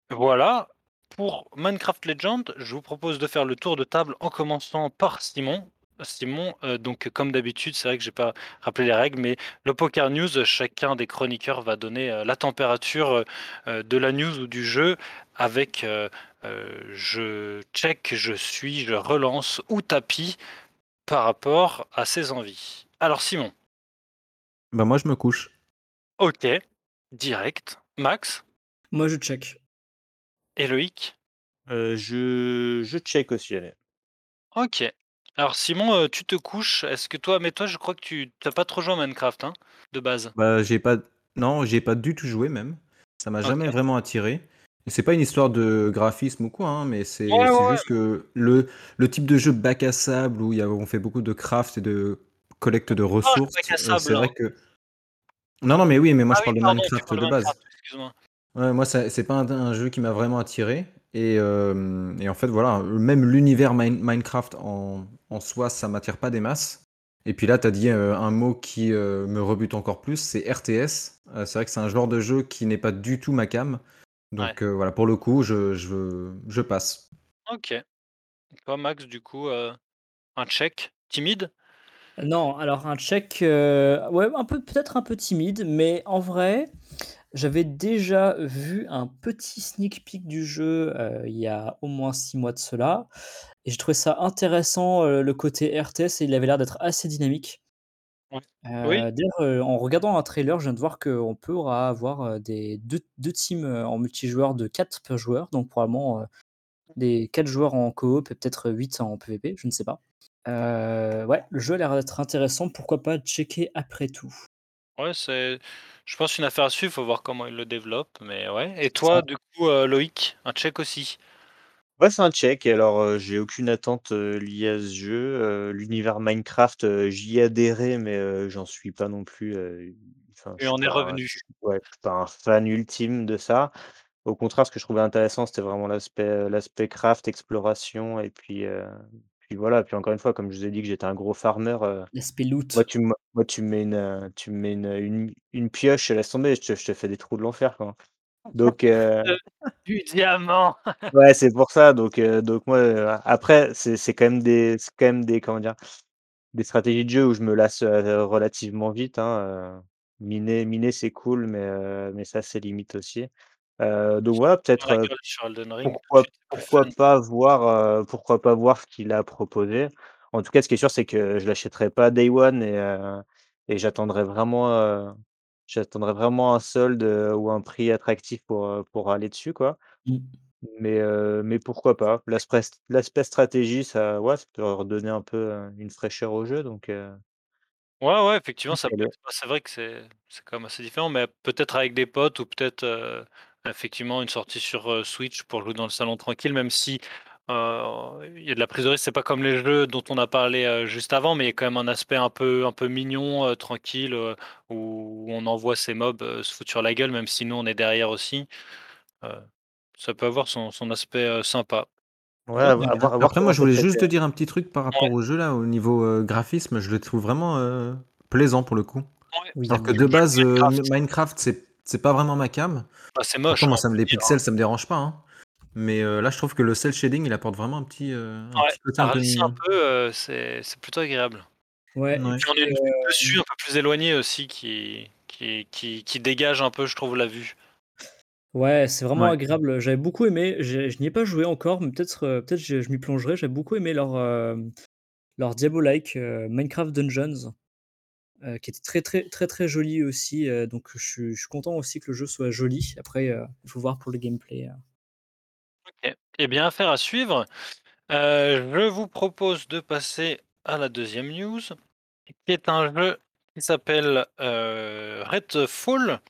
Voilà, pour Minecraft Legends, je vous propose de faire le tour de table en commençant par Simon. Simon, heu, donc comme d'habitude, c'est vrai que j'ai pas rappelé les règles, mais le poker news, chacun des chroniqueurs va donner, heu, la température, heu, de la news ou du jeu avec, je check, je suis, je relance ou tapis par rapport à ses envies. Alors Simon? Bah, moi je me couche. OK, direct. Max? Moi je check. Et Loïc? Je je check aussi, allez. OK. Alors Simon, tu te couches, est-ce que toi mais toi je crois que tu tu as pas trop joué à Minecraft, hein? De base? Bah, j'ai pas non, j'y ai pas du tout joué même. Ça m'a jamais OK. vraiment attiré et c'est pas une histoire de graphisme ou quoi, hein, mais c'est Ouais, c'est ouais, ouais. juste que le le type de jeu bac à sable où il y a on fait beaucoup de craft et de collecte de le ressources, bac à heu, c'est hein! vrai que non, non, mais oui, mais moi Ah je oui, parle de pardon, tu Minecraft parles de de base. Minecraft, excuse-moi. Ouais, moi ça c'est pas un un jeu qui m'a vraiment attiré et et en fait, voilà, même l'univers Mine Minecraft en en soi, ça m'attire pas des masses et puis là, tu as dit, heu, un mot qui, heu, me rebute encore plus, c'est RTS. C'est vrai que c'est un genre de jeu qui n'est pas du tout ma came, Ouais. donc voilà, pour le coup, je je je passe. OK. Toi Max, du coup, un check? Timide? Non, alors un check, ouais, un peu peut-être un peu timide, mais en vrai, j'avais déjà vu un petit sneak peek du jeu, heu, il y a au moins 6 mois de cela et j'ai trouvé ça intéressant, heu, le côté RTS et il avait l'air d'être assez dynamique. Ouais. Oui. d'ailleurs, heu, en regardant un trailer, je viens de voir qu'on pourra avoir, des 2 2 teams, en multijoueur de 4 joueurs, donc probablement, des 4 joueurs en coop et peut-être 8 en PVP, je ne sais pas. Ouais, le jeu a l'air d'être intéressant, pourquoi pas checker après tout? Ouais, c'est je pense une affaire à suivre, faut voir comment ils le développent, mais ouais. Et toi, du coup, heu, Loïc, un check aussi? Ouais, c'est un check alors, heu, j'ai aucune attente, heu, liée à ce jeu, l'univers Minecraft, j'y ai adhéré mais j'en suis pas non plus, enfin, je Et suis on est pas revenu. je ouais, je suis pas un fan ultime de ça. Au contraire, ce que je trouvais intéressant, c'était vraiment l'aspect, l'aspect craft, exploration et puis, puis voilà. Puis encore une fois, comme je vous ai dit que j'étais un gros farmer, heu, L'aspect moi loot. tu me moi tu me mets une, heu, tu me mets une, heu, une une pioche, laisse tomber, je te je te fais des trous de l'enfer, quoi. Donc heu du diamant! Ouais, c'est pour ça, donc heu, donc moi, heu, après c'est c'est quand même des c'est quand même des comment dire? Des stratégies de jeu où je me lasse, heu, relativement vite, hein, heu, miner miner c'est cool, mais heu, mais ça c'est limite aussi. Heu, donc voilà, peut-être, pourquoi pourquoi pas voir, pourquoi pas voir ce qu'il a à proposer. En tout cas, ce qui est sûr, c'est que je l'achèterai pas day one et et j'attendrai vraiment, j'attendrai vraiment un solde, ou un prix attractif pour, pour aller dessus, quoi. Mmh. Mais mais pourquoi pas? L'aspect st l'aspect stratégie, ça ouais, ça peut redonner un peu, une fraîcheur au jeu donc Ouais, ouais, effectivement, ça peut bah, c'est vrai que c'est quand même assez différent, mais peut-être avec des potes ou peut-être, effectivement une sortie sur, Switch pour jouer dans le salon tranquille, même si, il y a de la prise de risque. C'est pas comme les jeux dont on a parlé, juste avant, mais il y a quand même un aspect un peu un peu mignon, tranquille, où on envoie ces mobs, se foutre sur la gueule, même si nous on est derrière aussi. Ça peut avoir son son aspect, sympa. Ouais, voir Après, moi, je voulais juste te dire un petit truc par rapport Ouais, au jeu là, au niveau, graphisme, je le trouve vraiment, plaisant pour le coup. ouais, Alors que de base. Minecraft, c'est c'est pas vraiment ma came. Bah, c'est Pourtant, moche, hein, moi, ça peut me le les hein. pixels, ça me dérange pas, hein. Mais heu, là, je trouve que le cel shading, il apporte vraiment un petit, heu, un Ouais, petit côté ça un peu heu, c'est c'est plutôt agréable. Ouais et Ouais. Puis on a une vue heu dessus un peu plus éloignée aussi qui qui qui qui dégage un peu, je trouve, la vue. Ouais, c'est vraiment Ouais. agréable. J'avais beaucoup aimé, j'ai je n'y ai pas joué encore, mais peut-être, peut-être je je m'y plongerai. J'ai beaucoup aimé leur, leur Diablo-like, Minecraft Dungeons, heu, qui était très, très, très, très joli aussi, heu, donc je suis je suis content aussi que le jeu soit joli. Après, heu, il faut voir pour le gameplay, heu. OK. Eh bien, affaire à suivre. Je vous propose de passer à la deuxième news, qui est un jeu qui s'appelle, Redfall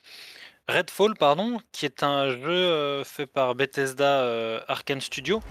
Redfall, pardon, qui est un jeu, fait par Bethesda, Arkane Studio.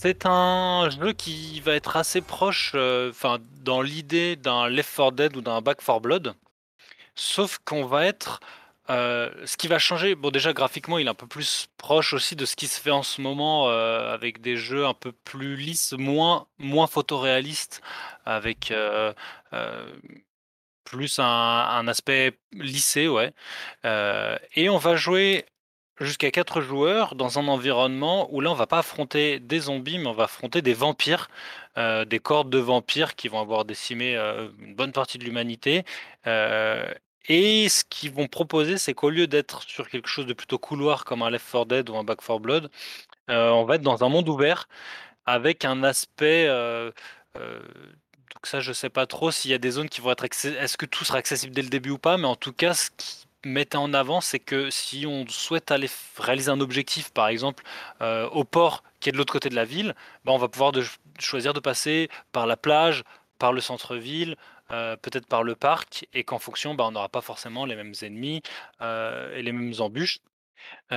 C'est un jeu qui va être assez proche, heu, enfin, dans l'idée d'un Left 4 Dead ou d'un Back 4 Blood. Sauf qu'on va être, heu, ce qui va changer bon déjà graphiquement, il est un peu plus proche aussi de ce qui se fait en ce moment, heu, avec des jeux un peu plus lisses, moins moins photoréalistes avec, plus un un aspect lissé, ouais, et on va jouer jusqu'à 4 joueurs dans un environnement où là, on va pas affronter des zombies, mais on va affronter des vampires, heu, des cordes de vampires qui vont avoir décimé, heu, une bonne partie de l'humanité, heu et ce qu'ils vont proposer, c'est qu'au lieu d'être sur quelque chose de plutôt couloir comme un Left 4 Dead ou un Back 4 Blood, on va être dans un monde ouvert avec un aspect, donc ça, je sais pas trop s'il y a des zones qui vont être est-ce que tout sera accessible dès le début ou pas? Mais en tout cas, ce qu'ils mettaient en avant, c'est que si on souhaite aller réaliser un objectif, par exemple, heu, au port qui est de l'autre côté de la ville, bah, on va pouvoir de choisir de passer par la plage, par le centre-ville, heu, peut-être par le parc et qu'en fonction, bah, on n'aura pas forcément les mêmes ennemis, heu et les mêmes embûches.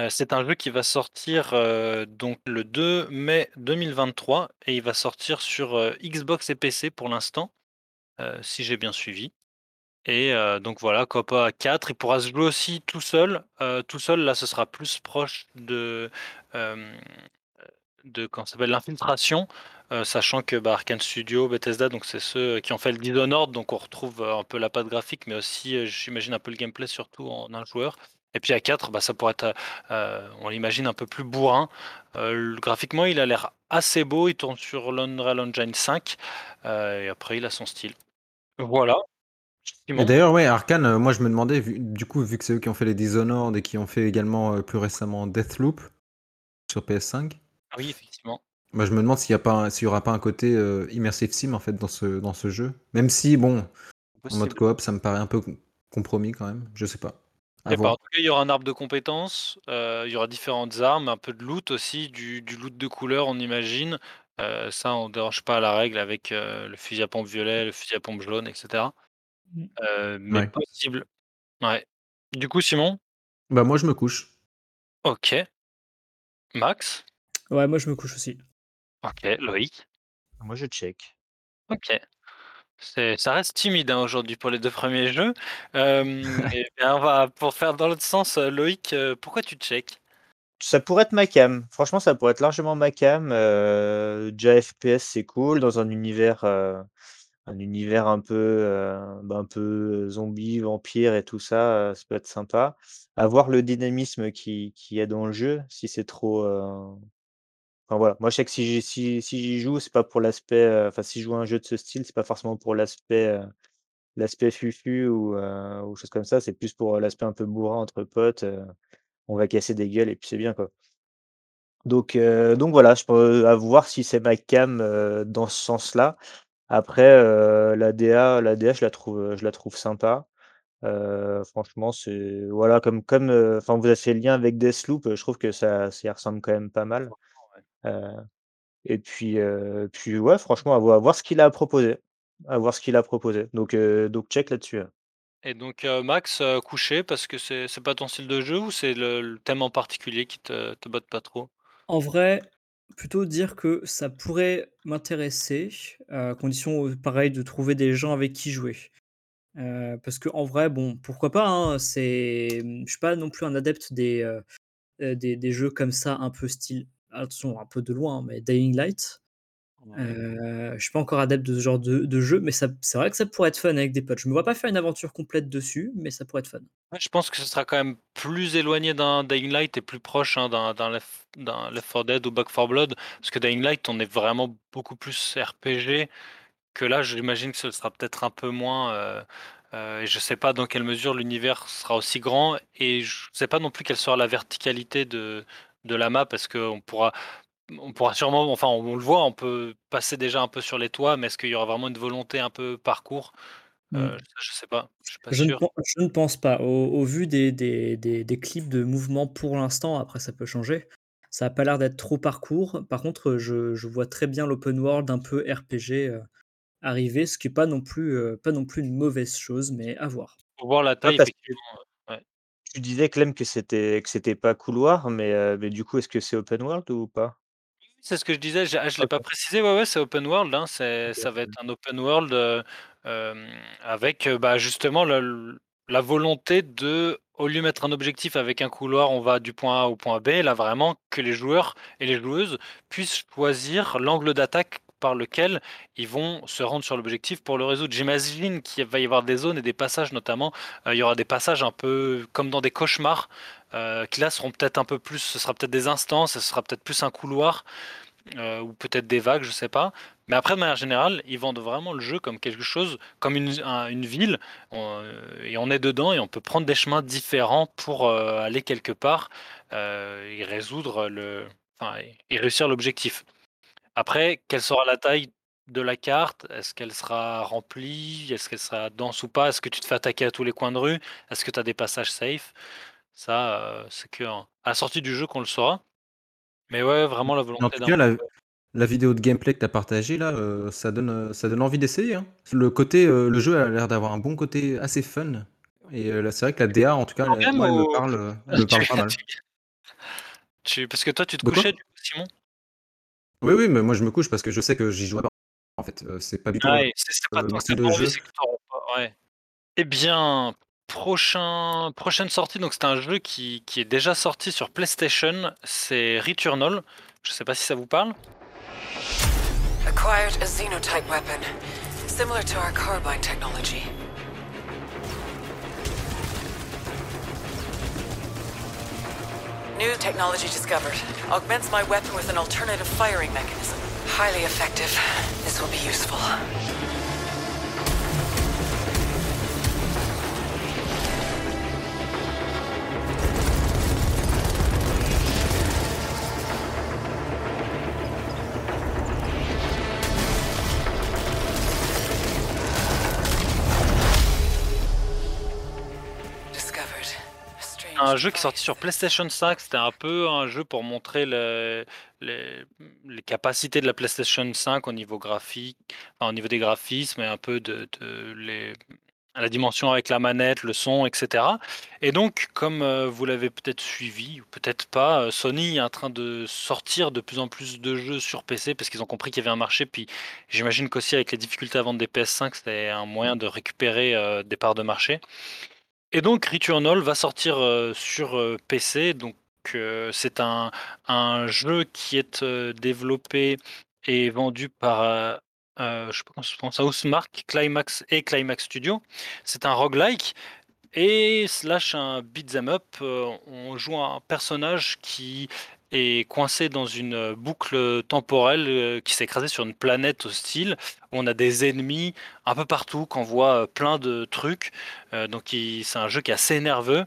C'est un jeu qui va sortir, donc le 2 mai 2023 et il va sortir sur, Xbox et PC pour l'instant, si j'ai bien suivi et heu, donc voilà, coop à 4. Il pourra se jouer aussi tout seul, heu, tout seul là, ce sera plus proche de, hem, de s'appelle? L'infiltration, sachant que, bah, Arkane Studio, Bethesda, donc c'est ceux qui ont fait le Dishonored, donc on retrouve, un peu la patte graphique, mais aussi, j'imagine un peu le gameplay surtout en un joueur Et puis à 4, bah, ça pourrait être, euh, on l'imagine, un peu plus bourrin. Euh, graphiquement, il a l'air assez beau, il tourne sur l'Unreal Engine 5, euh, et après, il a son style. Voilà. Et d'ailleurs, ouais, Arkane, euh, moi je me demandais, vu- du coup, vu que c'est eux qui ont fait les Dishonored et qui ont fait également euh, plus récemment Deathloop sur PS5, Oui, effectivement. moi je me demande s'il y a pas, un- s'il y aura pas un côté euh, immersive sim en fait dans ce, dans ce jeu. Même si, bon, en mode Possible. coop, ça me paraît un peu com- compromis quand même. Je sais pas. À en tout cas, il y aura un arbre de compétences, euh, il y aura différentes armes, un peu de loot aussi, du, du loot de couleur, on imagine. Euh, ça, on ne dérange pas à la règle avec euh, le fusil à pompe violet, le fusil à pompe jaune, etc. Mm. Euh, mais Ouais. possible. Ouais. Du coup, Simon, Bah moi je me couche. ok. Max, Ouais, moi je me couche aussi. ok. Loïc, Moi, je check. ok. C'est, ça reste timide hein, aujourd'hui pour les deux premiers jeux. Euh, et bien, on va pour faire dans l'autre sens, euh, Loïc, euh, pourquoi tu check? Ça pourrait être ma cam. Franchement, ça pourrait être largement ma cam. Euh, déjà FPS, c'est cool dans un univers, euh, un univers un peu, euh, bah, un peu zombie, vampire et tout ça. euh, ça peut être sympa. À voir le dynamisme qui qu'il y a dans le jeu. Si c'est trop, euh, enfin voilà. Moi, je sais que si j'y si, si j'y joue, c'est pas pour l'aspect. Enfin, si je joue un jeu de ce style, c'est pas forcément pour l'aspect, l'aspect fufu ou, ou choses comme ça. C'est plus pour l'aspect un peu bourrin entre potes. on va casser des gueules et puis c'est bien quoi. Donc, donc voilà, à voir si c'est ma cam, dans ce sens-là. Après, heu, la DA la DA je la trouve, je la trouve sympa. Heu, franchement, c'est voilà, comme comme, enfin, vous avez fait le lien avec Deathloop, heu, je trouve que ça ça y ressemble quand même pas mal. Et puis, puis ouais, franchement, à voir à voir ce qu'il a à proposer. À voir ce qu'il a proposé. Donc, donc check là-dessus, hein. Et donc, euh, Max, euh, couché parce que c'est, c'est pas ton style de jeu ou c'est le, le thème en particulier qui te, te botte pas trop? En vrai, plutôt dire que ça pourrait m'intéresser, à condition, pareil, de trouver des gens avec qui jouer. Parce qu'en vrai, bon, pourquoi pas, hein, c'est, je suis pas non plus un adepte des, des des jeux comme ça, un peu style attention, un peu de loin, hein, mais Dying Light. Heu, je suis pas encore adepte de ce genre de de jeu, mais c'est vrai que ça pourrait être fun avec des potes. Je me vois pas faire une aventure complète dessus, mais ça pourrait être fun. Ouais, je pense que ce sera quand même plus éloigné d'un Dying Light et plus proche hein, d'un, Left, d'un Left 4 Dead ou Back 4 Blood. Parce que Dying Light, on est vraiment beaucoup plus RPG que là, j'imagine que ce sera peut-être un peu moins. euh, euh, et je sais pas dans quelle mesure l'univers sera aussi grand. Et je sais pas non plus quelle sera la verticalité de, de la map parce qu'on pourra On pourra sûrement, enfin, on, on le voit, on peut passer déjà un peu sur les toits, mais est-ce qu'il y aura vraiment une volonté un peu parcours? Mmh. Euh, ça, Je sais pas, je suis pas Je ne sûr. pen je ne pense pas. Au au vu des des des des clips de mouvement pour l'instant, après ça peut changer, ça a pas l'air d'être trop parcours. Par contre, je je vois très bien l'open world un peu RPG, heu, arriver, ce qui est pas non plus, heu, pas non plus une mauvaise chose, mais à voir. Faut voir la Ouais, taille, parce que effectivement. euh, ouais. tu disais Clem que c'était que c'était pas couloir, mais, mais du coup, est-ce que c'est open world ou pas? C'est ce que je disais, j'ai- ah, je l'ai pas précisé, ouais, ouais, c'est open world, hein, c'est, ça va être un open world euh, euh, avec euh, bah, justement la volonté de, au lieu de mettre un objectif avec un couloir, on va du point A au point B, là vraiment que les joueurs et les joueuses puissent choisir l'angle d'attaque par lequel ils vont se rendre sur l'objectif pour le résoudre. J'imagine qu'il va y avoir des zones et des passages notamment, euh, il y aura des passages un peu comme dans des cauchemars, euh, qui là seront peut-être un peu plus, ce sera peut-être des instances, ce sera peut-être plus un couloir euh, ou peut-être des vagues, je sais pas. Mais après, de manière générale, ils vendent vraiment le jeu comme quelque chose, comme une, un- une ville, euh, et on est dedans et on peut prendre des chemins différents pour euh, aller quelque part et résoudre le, enfin, et réussir l'objectif. Après, quelle sera la taille de la carte? Est-ce qu'elle sera remplie? Est-ce qu'elle sera dense ou pas? Est-ce que tu te fais attaquer à tous les coins de rue? Est-ce que tu as des passages safe? Ça, c'est que hein, à la sortie du jeu qu'on le saura. Mais ouais, vraiment la En volonté tout d'un cas, la, la vidéo de gameplay que tu as partagée là, euh, ça donne, ça donne envie d'essayer. hein. Le côté, euh, le jeu a l'air d'avoir un bon côté assez fun. Et euh, là, c'est vrai que la DA, en tout cas, elle- même moi, elle me parle, elle me parle tu- pas mal. tu- parce que toi, tu te De couchais du coup, Simon? Oui, oui, mais moi je me couche parce que je sais que j'y jouerai pas. En fait, c'est pas du tout Ah, c'est pas de pas envie, jeu. c'est que t'auras pas. Ouais. Eh bien, prochain, prochaine sortie, donc c'est un jeu qui, qui est déjà sorti sur PlayStation, c'est Returnal. Je sais pas si ça vous parle. Acquired a xenotype weapon, similar to our carbine technology. New technology discovered. Augments my weapon with an alternative firing mechanism. Highly effective. This will be useful. Un jeu qui est sorti sur PlayStation 5, c'était un peu un jeu pour montrer le- les, capacités de la PlayStation 5 au niveau graphique, au niveau des graphismes et un peu de, la dimension avec la manette, le son, etc. Et donc, comme euh, vous l'avez peut-être suivi, ou peut-être pas, euh, Sony est en train de sortir de plus en plus de jeux sur PC parce qu'ils ont compris qu'il y avait un marché. Puis j'imagine qu'aussi avec les difficultés à vendre des PS5, c'était un moyen de récupérer euh, des parts de marché. Et donc Returnal va sortir euh, sur euh, PC. Donc euh, c'est un, un jeu qui est développé et vendu par euh, je sais pas comment ça se prononce, Housemarque, Climax et Climax Studio. C'est un roguelike et slash un beat'em up. On joue un personnage qui est coincé dans une euh, boucle temporelle euh, qui s'est écrasée sur une planète hostile où on a des ennemis un peu partout, qu'on voit euh, plein de trucs. Euh, donc c'est un jeu qui est assez nerveux.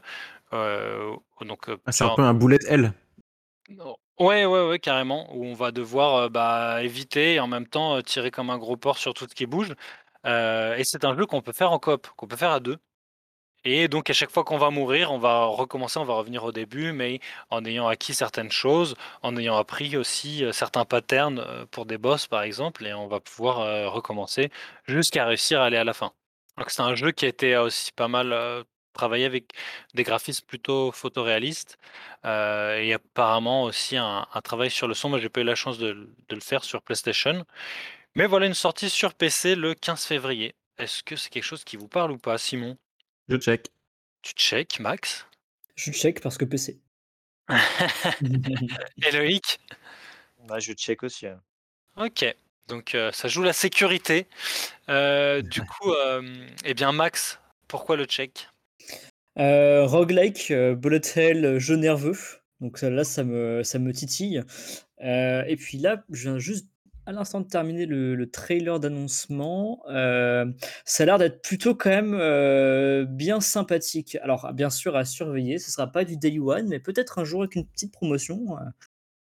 Euh, donc, Ah, c'est un peu un bullet L. Ouais, ouais, ouais, carrément. Où on va devoir euh, bah, éviter et en même temps tirer comme un gros porc sur tout ce qui bouge. Et c'est un jeu qu'on peut faire en coop, qu'on peut faire à deux. Et donc à chaque fois qu'on va mourir, on va recommencer, on va revenir au début, mais en ayant acquis certaines choses, en ayant appris aussi euh, certains patterns euh, pour des boss par exemple, et on va pouvoir euh, recommencer jusqu'à réussir à aller à la fin. Donc c'est un jeu qui a été aussi pas mal travaillé avec des graphismes plutôt photoréalistes euh, et apparemment aussi un, travail sur le son. Moi j'ai pas eu la chance de le faire sur PlayStation, mais voilà une sortie sur PC le 15 février. Est-ce que c'est quelque chose qui vous parle ou pas, Simon? Je check. Tu check, Max? Je check parce que PC. Et Loïc? Bah, je check aussi. hein. Ok, donc euh, ça joue la sécurité. Euh, du coup, euh, eh bien Max, pourquoi le check? Euh, roguelike, euh, bullet hell, jeu nerveux. Donc ça, là, ça me, ça me titille. Euh, et puis là, je viens juste à l'instant de terminer le, le trailer d'annoncement. Euh, ça a l'air d'être plutôt quand même euh, bien sympathique. Alors, bien sûr, à surveiller. Ce sera pas du Day One, mais peut-être un jour avec une petite promotion, euh,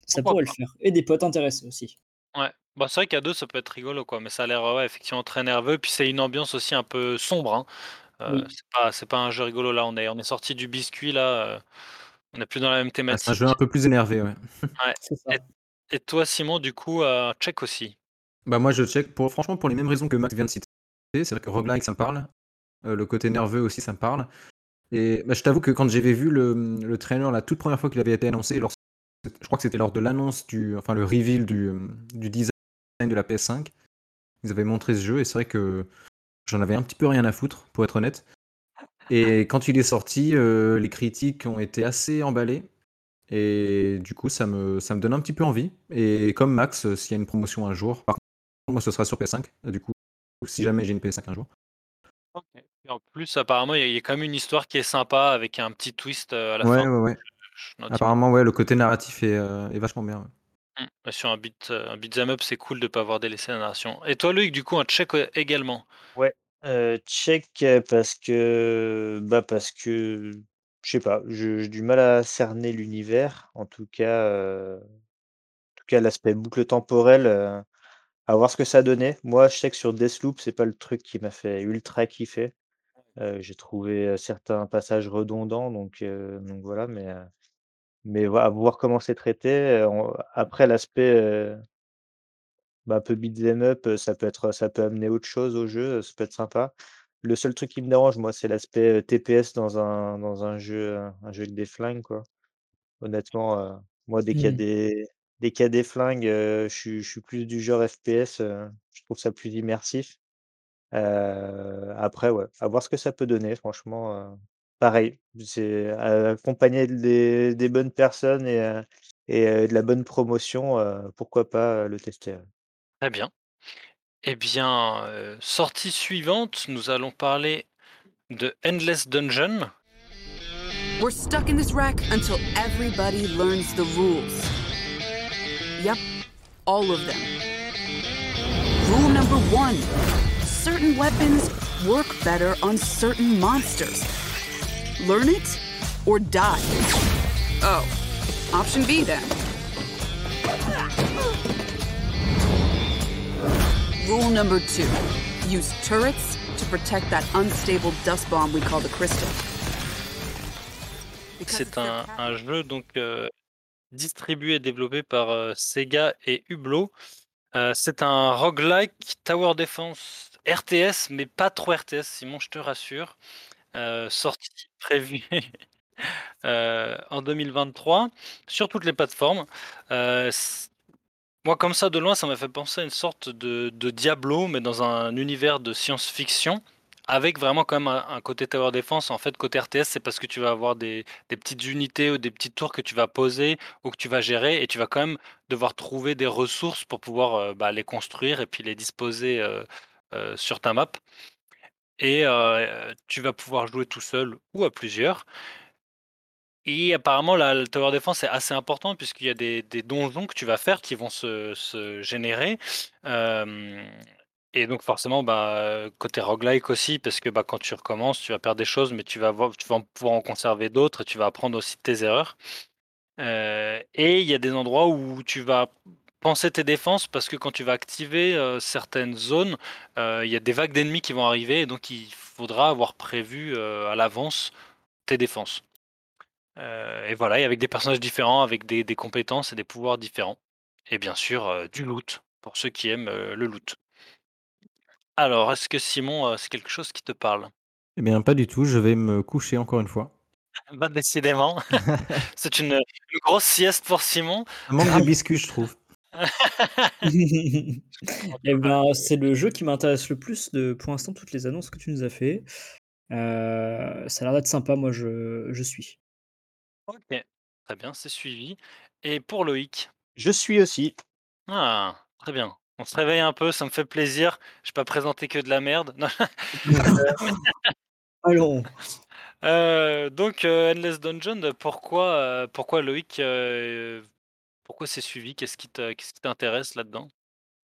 ça Pourquoi pourrait le faire. Et des potes intéressés aussi. Ouais, bah, c'est vrai qu'à deux ça peut être rigolo quoi, mais ça a l'air ouais, effectivement très nerveux. Puis c'est une ambiance aussi un peu sombre. hein. Euh, Oui. c'est pas, c'est pas un jeu rigolo là. On est, on est sorti du biscuit là. euh, on n'est plus dans la même Ah, c'est un thématique. jeu un peu plus énervé, ouais. C'est ça. Et toi, Simon, du coup, euh, check aussi? Bah moi je check pour franchement pour les mêmes raisons que Max vient de citer. C'est vrai que roguelike ça me parle. Euh, le côté nerveux aussi ça me parle. Et bah, je t'avoue que quand j'avais vu le, le trailer la toute première fois qu'il avait été annoncé, je crois que c'était lors de l'annonce du, enfin le reveal du, du design de la PS5, ils avaient montré ce jeu et c'est vrai que j'en avais un petit peu rien à foutre pour être honnête. Et quand il est sorti, euh, les critiques ont été assez emballées. Et du coup, ça me, ça me donne un petit peu envie. Et comme Max, euh, s'il y a une promotion un jour, par contre, moi, ce sera sur PS5. euh, Du coup, si jamais j'ai une PS5 un jour. Et en plus, apparemment, il y, a- il y a quand même une histoire qui est sympa avec un petit twist euh, à la Ouais, fin. ouais, ouais. Je Apparemment, ouais, le côté narratif est, euh, est vachement bien. ouais. Mm. Sur un beat, un beat'em up, c'est cool de pas avoir délaissé la narration. Et toi, Loïc, du coup, un check également? Euh, check parce que bah parce que je sais pas, j'ai du mal à cerner l'univers. En tout cas, cas l'aspect boucle temporelle, à voir ce que ça donnait. Moi, je sais que sur Deathloop, c'est pas le truc qui m'a fait ultra kiffer. J'ai trouvé certains passages redondants, donc, donc voilà, mais mais à voir comment c'est traité. Après l'aspect bah, un peu beat'em up, heu, ça peut être ça peut amener autre chose au jeu, ça peut être sympa. Le seul truc qui me dérange, moi, c'est l'aspect, TPS dans un dans un jeu, un jeu avec des flingues, quoi. Honnêtement, moi, dès qu'il y a Mm. des dès qu'il y a des flingues, je suis je suis plus du genre FPS, je trouve ça plus immersif. Après, ouais, à voir ce que ça peut donner, franchement, pareil, c'est accompagné des des bonnes personnes et et de la bonne promotion, pourquoi pas, le tester. Très bien. Eh bien, euh, sortie suivante, nous allons parler de Endless Dungeon. We're stuck in this wreck until everybody learns the rules. Yep, all of them. Rule number one certain weapons work better on certain monsters. Learn it or die. Oh, option B then. Rule number two use turrets to protect that unstable dust bomb we call the crystal. C'est un, jeu donc euh, distribué et développé par euh, Sega et Hublot. Euh, c'est un roguelike Tower Defense RTS, mais pas trop RTS, Simon, je te rassure. Euh, sorti prévu euh, en 2023 sur toutes les plateformes. Moi, comme ça, de loin, ça m'a fait penser à une sorte de, Diablo, mais dans un univers de science-fiction, avec vraiment quand même un, côté Tower Defense. En fait, côté RTS, c'est parce que tu vas avoir des, petites unités ou des petites tours que tu vas poser ou que tu vas gérer, et tu vas quand même devoir trouver des ressources pour pouvoir euh, bah, les construire et puis les disposer euh, euh, sur ta map. Et tu vas pouvoir jouer tout seul ou à plusieurs. Et apparemment, la, le Tower Defense est assez important puisqu'il y a des, donjons que tu vas faire qui vont se, générer. Euh, et donc forcément, bah, côté roguelike aussi, parce que bah, quand tu recommences, tu vas perdre des choses, mais tu vas, tu vas pouvoir en conserver d'autres et tu vas apprendre aussi tes erreurs. Euh, et il y a des endroits où tu vas penser tes défenses parce que quand tu vas activer euh, certaines zones, il y a des vagues d'ennemis qui vont arriver et donc il faudra avoir prévu à l'avance tes défenses. Euh, et voilà, et avec des personnages différents, avec des, des compétences et des pouvoirs différents. Et bien sûr, euh, du loot, pour ceux qui aiment euh, le loot. Alors, est-ce que Simon, euh, c'est quelque chose qui te parle? Eh bien, pas du tout. Je vais me coucher encore une fois. Bah, décidément, c'est une, une grosse sieste pour Simon. Un manque de biscuits, je trouve. Eh ben, c'est le jeu qui m'intéresse le plus de, pour l'instant, toutes les annonces que tu nous as fait. Euh, ça a l'air d'être sympa, moi je, je suis. Ok, très bien, c'est suivi. Et pour Loïc? Je suis aussi. Ah, très bien. On se réveille un peu, ça me fait plaisir. Je vais pas présenter que de la merde. Non. Allons. Euh, donc, euh, Endless Dungeon, pourquoi, euh, pourquoi Loïc Pourquoi c'est suivi? Qu'est-ce qui te- qu'est-ce qui t'intéresse là-dedans?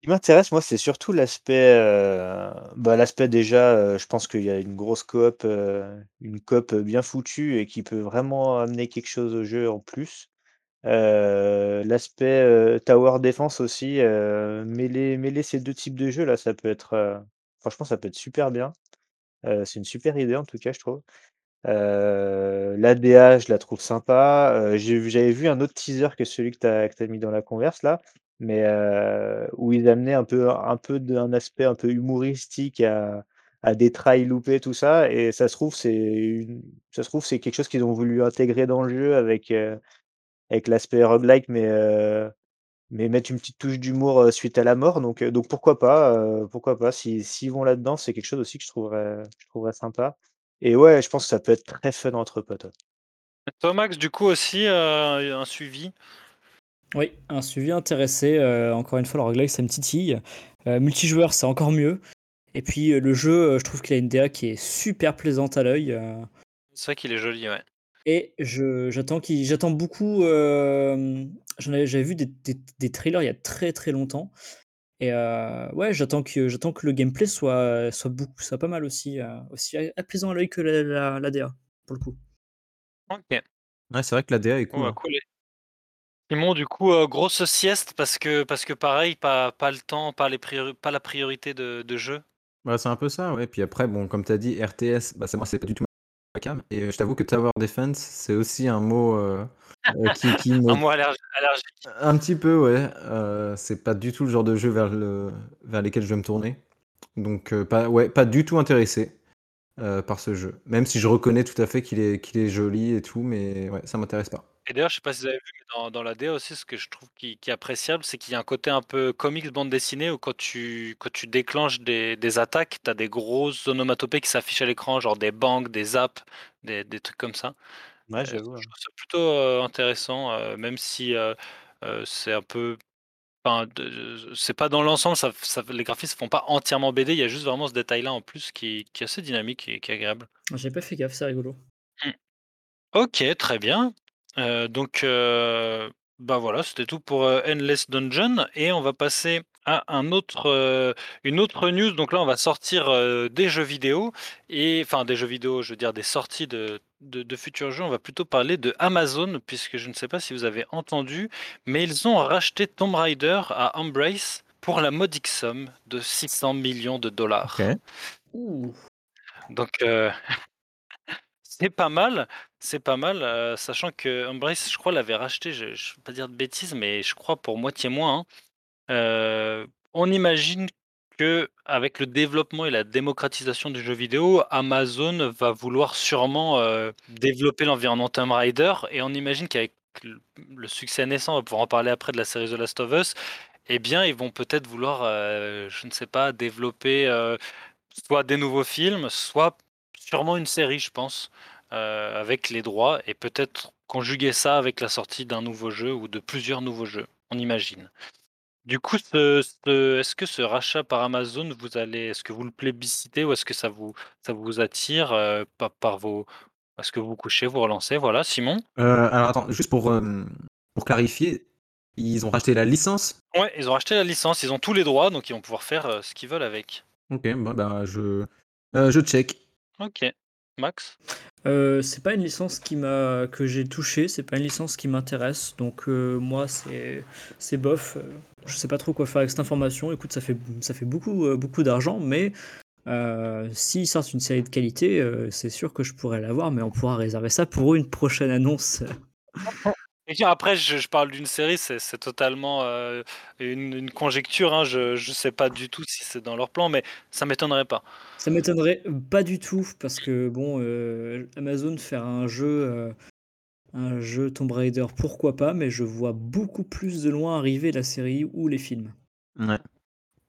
Qui m'intéresse, moi, c'est surtout l'aspect, euh, bah, l'aspect déjà, euh, je pense qu'il y a une grosse coop, euh, une coop bien foutue et qui peut vraiment amener quelque chose au jeu en plus. L'aspect tower defense aussi, mêler, mêler ces deux types de jeux là, ça peut être, franchement, ça peut être super bien. C'est une super idée en tout cas, je trouve. Euh, l'ADA, je la trouve sympa. J'avais vu un autre teaser que celui que tu as, mis dans la converse là, mais où ils amenaient un peu, un peu d'un aspect un peu humoristique à, à des trails loupés, tout ça. Et ça se trouve, c'est ça se trouve, c'est quelque chose qu'ils ont voulu intégrer dans le jeu avec, avec l'aspect roguelike, mais, mais mettre une petite touche d'humour suite à la mort. Donc, donc pourquoi pas, pourquoi pas. Si, s'ils vont là-dedans, c'est quelque chose aussi que je trouverais, je trouverais sympa. Et ouais, je pense que ça peut être très fun entre potes. Toi, Max, du coup aussi, un suivi? Oui, un suivi intéressé. euh, encore une fois, le roguelike, ça me titille. Euh, multijoueur, c'est encore mieux. Et puis euh, le jeu, euh, je trouve qu'il a une DA qui est super plaisante à l'œil. euh, C'est vrai qu'il est joli, ouais. et je, j'attends, qu'il, j'attends beaucoup. euh, j'en avais, j'avais vu des, des, des trailers il y a très très longtemps. Et euh, ouais, j'attends que, j'attends que le gameplay soit, soit, beaucoup, soit pas mal aussi. euh, aussi apaisant à l'œil que la, la, la DA, pour le coup. Ok, Ouais, c'est vrai que la DA est cool. bah, hein. cool. Simon, du coup, euh, grosse sieste parce que, parce que pareil, pas, pas le temps, pas, les priori- pas la priorité de, de jeu. Bah, c'est un peu ça, ouais. Puis après, bon, comme tu as dit, RTS, bah, c'est moi, c'est pas du tout ma cam. Et euh, je t'avoue que Tower Defense, c'est aussi un mot euh, qui, qui me. Un mot allergi- allergique. Un petit peu, ouais. C'est pas du tout le genre de jeu vers, le... vers lesquels je vais me tourner. Donc, pas, ouais, pas du tout intéressé par ce jeu. Même si je reconnais tout à fait qu'il est, qu'il est joli et tout, mais ouais, ça m'intéresse pas. Et d'ailleurs, je sais pas si vous avez vu, mais dans, dans la DA aussi, ce que je trouve qui, qui est appréciable, c'est qu'il y a un côté un peu comics bande dessinée où quand tu, quand tu déclenches des, des attaques, tu as des grosses onomatopées qui s'affichent à l'écran, genre des bangs, des zaps, des, des trucs comme ça. Ouais, Euh, j'avoue. je trouve ça plutôt euh, intéressant, euh, même si euh, c'est un peu. Enfin, c'est pas dans l'ensemble, ça, ça- les graphismes font pas entièrement BD, il y a juste vraiment ce détail-là en plus qui, qui est assez dynamique et qui est agréable. J'ai pas fait gaffe, c'est rigolo. OK, très bien. Heu, donc, heu, bah, voilà, c'était tout pour, heu, Endless Dungeon et on va passer à un autre, une autre news. Donc là, on va sortir, des jeux vidéo et enfin des jeux vidéo, je veux dire des sorties de de de futurs jeux. On va plutôt parler de Amazon puisque je ne sais pas si vous avez entendu, mais ils ont racheté Tomb Raider à Embrace pour la modique somme de 600 millions de dollars. Donc, c'est pas mal, c'est pas mal, heu, sachant que Embrace, je crois, l'avait racheté, je je veux pas dire de bêtises, mais je crois pour moitié moins, hein. Heu, on imagine qu'avec le développement et la démocratisation du jeu vidéo, Amazon va vouloir sûrement, heu, développer l'environnement Tomb Raider et on imagine qu'avec le succès naissant, on va pouvoir en parler après de la série The Last of Us, eh bien, ils vont peut-être vouloir, je ne sais pas, développer, soit des nouveaux films, soit sûrement une série, je pense, heu, avec les droits et peut-être conjuguer ça avec la sortie d'un nouveau jeu ou de plusieurs nouveaux jeux, on imagine. Du coup, ce ce est-ce que ce rachat par Amazon, vous allez est-ce que vous le plébiscitez ou est-ce que ça vous ça vous attire, pa par vos est-ce que vous vous couchez, vous relancez? Voilà, Simon? Euh, alors attends, juste pour, euh, pour clarifier, ils ont racheté la licence? Ouais, ils ont racheté la licence, ils ont tous les droits, donc ils vont pouvoir faire, ce qu'ils veulent avec. Ok, bah, bah, je, euh, je check. OK. Max? Heu, c'est pas une licence qui m'a que j'ai touchée, c'est pas une licence qui m'intéresse, donc heu, moi c'est c'est bof, heu, je sais pas trop quoi faire avec cette information. Écoute, ça fait ça fait beaucoup, beaucoup d'argent, mais s'ils sortent une série de qualité, c'est sûr que je pourrais l'avoir, mais on pourra réserver ça pour une prochaine annonce. Après, je parle d'une série, c'est totalement, une conjecture, hein, je je sais pas du tout si c'est dans leur plan, mais ça m'étonnerait pas. Ça m'étonnerait pas du tout parce que bon, heu, Amazon faire un jeu, heu, un jeu Tomb Raider, pourquoi pas, mais je vois beaucoup plus de loin arriver la série ou les films. Ouais.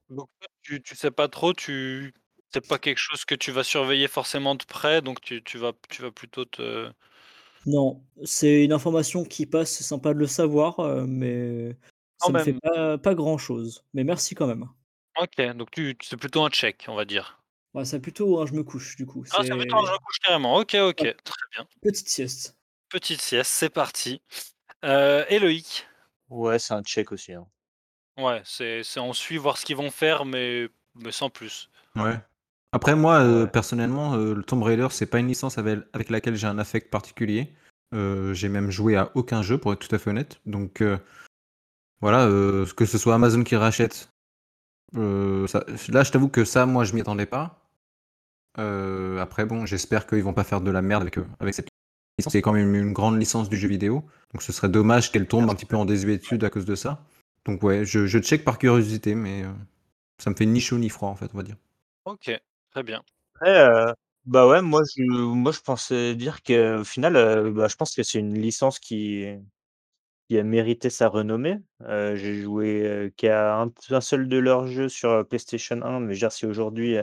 Donc tu tu sais pas trop, tu c'est pas quelque chose que tu vas surveiller forcément de près, donc tu tu vas tu vas plutôt te Non, c'est une information qui passe, c'est sympa de le savoir, heu, mais quand ça me fait même. pas pas grand-chose. Mais merci quand même. OK, donc tu c'est plutôt un check, on va dire. Ouais, c'est plutôt un je me couche du coup, Ah, c'est plutôt un je me couche carrément. OK, OK, Ouais. très bien. petite sieste. Petite sieste, c'est parti. Heu, et Loïc? Ouais, c'est un check aussi, hein. Ouais, c'est c'est on suit voir ce qu'ils vont faire, mais mais sans plus. Ouais. Après, moi, euh, personnellement, euh, le Tomb Raider, c'est pas une licence avec, avec laquelle j'ai un affect particulier. Euh, j'ai même joué à aucun jeu, pour être tout à fait honnête. Donc, euh, voilà, euh, que ce soit Amazon qui rachète. euh, ça- là, je t'avoue que ça, moi, je m'y attendais pas. Euh, après, bon, j'espère qu'ils vont pas faire de la merde avec, eux, avec cette licence. C'est quand même une grande licence du jeu vidéo. Donc, ce serait dommage qu'elle tombe un petit peu en désuétude à cause de ça. Donc, ouais, je, je check par curiosité, mais euh, ça me fait ni chaud ni froid, en fait, on va dire. OK, très bien. Après, heu, bah, ouais, moi je moi je pensais dire qu'au final, bah, je pense que c'est une licence qui qui a mérité sa renommée. J'ai joué, qu'à un un seul de leurs jeux sur, PlayStation 1, mais je veux dire si aujourd'hui,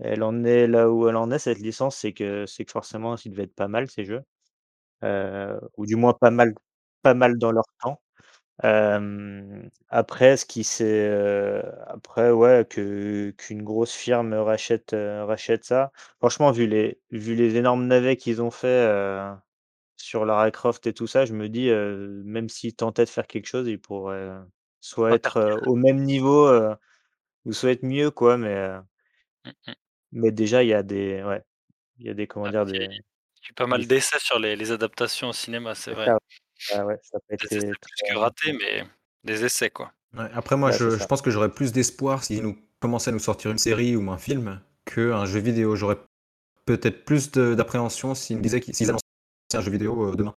elle en est là où elle en est cette licence, c'est que c'est que forcément ils devaient être pas mal ces jeux, heu, ou du moins pas mal pas mal dans leur temps. Après ce qui s'est, heu, après ouais, que qu'une grosse firme rachète, rachète ça. Franchement, vu les vu les énormes navets qu'ils ont fait, sur Lara Croft et tout ça, je me dis, même s'ils tentaient de faire quelque chose, ils pourraient, soit être, au même niveau, ou soit être mieux quoi, mais, mmh mh. Mais déjà il y a des ouais, il y a des comment Ah, dire? il y a Des pas mal d'essais sur les les adaptations au cinéma, c'est vrai. ça, ah ouais, ça Des essais été plus que ratés, mais des essais, quoi. Ouais, après, moi, je, je pense que j'aurais plus d'espoir s'ils nous commençaient à nous sortir une série ou un film qu'un jeu vidéo. J'aurais peut-être plus d'appréhension s'ils me disaient qu'ils annonçaient un jeu vidéo euh, demain.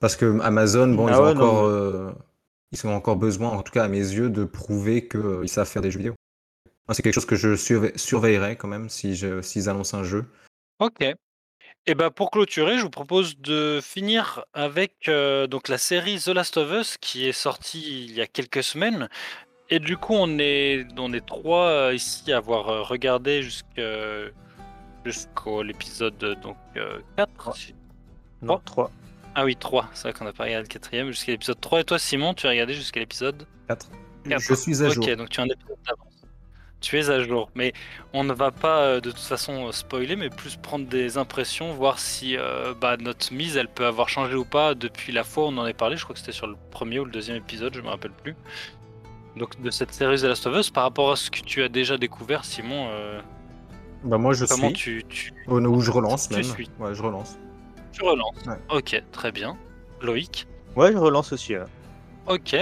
Parce que Amazon, bon, ils Ah ont ouais, encore, euh, ils ont encore besoin, en tout cas à mes yeux, de prouver qu'ils savent faire des jeux vidéo. C'est quelque chose que je surve- surveillerais quand même si je- s'ils annoncent un jeu. OK. Et bah, pour clôturer, je vous propose de finir avec, heu, donc la série The Last of Us qui est sortie il y a quelques semaines et du coup on est on est 3, heu, ici à avoir, heu, regardé jusque jusqu'au l'épisode, donc heu, 4 Ouais. si non, 3? 3. Ah oui 3, c'est vrai qu'on n'a pas regardé le 4e jusqu'à l'épisode 3 et toi Simon, tu as regardé jusqu'à l'épisode 4. 4? Je suis à jour. OK, donc tu as un épisode d'avance. Tu es à jour. Mais on ne va pas euh, de toute façon euh, spoiler, mais plus prendre des impressions, voir si euh, bah, notre mise elle peut avoir changé ou pas depuis la fois où on en est parlé. Je crois que c'était sur le premier ou le deuxième épisode, je me rappelle plus. Donc de cette série The Last of Us, par rapport à ce que tu as déjà découvert, Simon, euh, Bah moi je comment suis. tu, tu, Ou ou je relance tu même. suis? Ouais, je relance. tu relances Ouais. Ok, très bien. Loïc? Ouais, je relance aussi. Ok.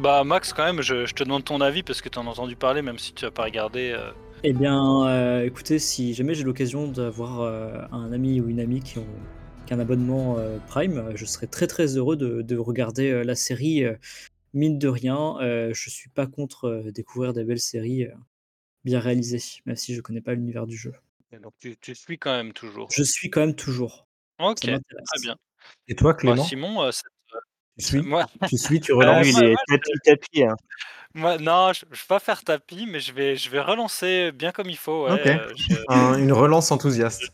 Bah Max, quand même, je, je te demande ton avis parce que tu en as entendu parler, même si tu n'as pas regardé. euh, Eh bien, euh, écoutez, si jamais j'ai l'occasion d'avoir euh, un ami ou une amie qui ont, qui a un abonnement euh, Prime, je serais très très heureux de, de regarder euh, la série. euh, mine de rien, euh, je suis pas contre euh, découvrir des belles séries euh, bien réalisées, même si je connais pas l'univers du jeu. Donc tu, tu suis quand même toujours. Je suis quand même toujours. Ok, très bien. Et toi Bah, Clément? Simon, euh, Tu suis moi, Tu suis, tu relances il est tapis tapis. Hein. moi, non, je, je vais pas faire tapis, mais je vais, je vais relancer bien comme il faut. Ouais, Ok. euh, je- Un- Une relance enthousiaste.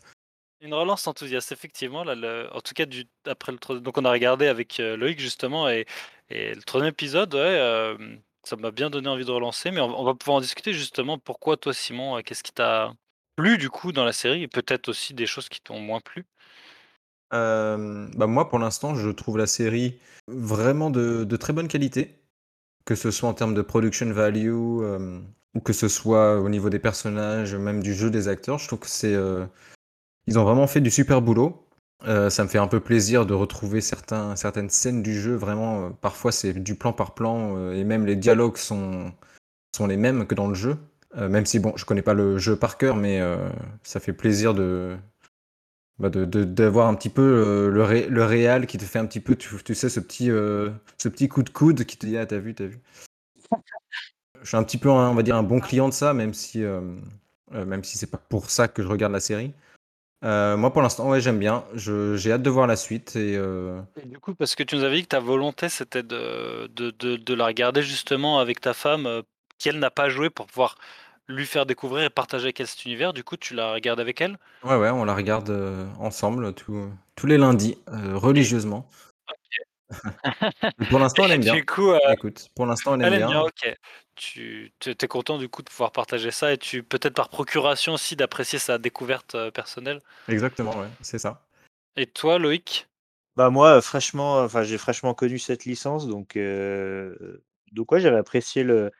Une relance enthousiaste, effectivement. Là, le- en tout cas, du, après le donc on a regardé avec euh, Loïc justement et, et le troisième épisode, ouais, euh, ça m'a bien donné envie de relancer. Mais on, on va pouvoir en discuter justement. Pourquoi toi, Simon, euh, qu'est-ce qui t'a plu du coup dans la série et peut-être aussi des choses qui t'ont moins plu. Euh, bah moi, pour l'instant, je trouve la série vraiment de, très bonne qualité, que ce soit en termes de production value euh, ou que ce soit au niveau des personnages, même du jeu des acteurs. Je trouve que c'est, euh, ils ont vraiment fait du super boulot. Ça me fait un peu plaisir de retrouver certaines scènes du jeu. Vraiment, parfois c'est du plan par plan et même les dialogues sont, sont les mêmes que dans le jeu. Même si bon, je connais pas le jeu par cœur, mais ça fait plaisir de, bah, de, de- d'avoir un petit peu euh, le, ré- le réal qui te fait un petit peu, tu, tu sais, ce petit, euh, ce petit coup de coude qui te dit Ah, t'as vu, t'as vu. Je suis un petit peu, un- on va dire, un bon client de ça, même si, euh, euh, même si c'est pas pour ça que je regarde la série. Euh, moi, pour l'instant, ouais, j'aime bien. Je- j'ai hâte de voir la suite. Et, euh, Et du coup, parce que tu nous avais dit que ta volonté c'était de, de, de, de la regarder justement avec ta femme euh, qu'elle n'a pas joué pour pouvoir lui faire découvrir et partager avec elle cet univers. Du coup, tu la regardes avec elle? Ouais, ouais, on la regarde euh, ensemble tous tous les lundis, euh, religieusement. Pour l'instant, elle aime bien. Du coup, euh, Écoute, pour l'instant, elle aime elle aime bien. bien, ok. Tu t'es content du coup de pouvoir partager ça et tu peut-être par procuration aussi d'apprécier sa découverte euh, personnelle? Exactement, ouais, c'est ça. Et toi, Loïc? Bah moi, fraîchement, enfin j'ai fraîchement connu cette licence, donc euh, donc ouais, j'avais apprécié le,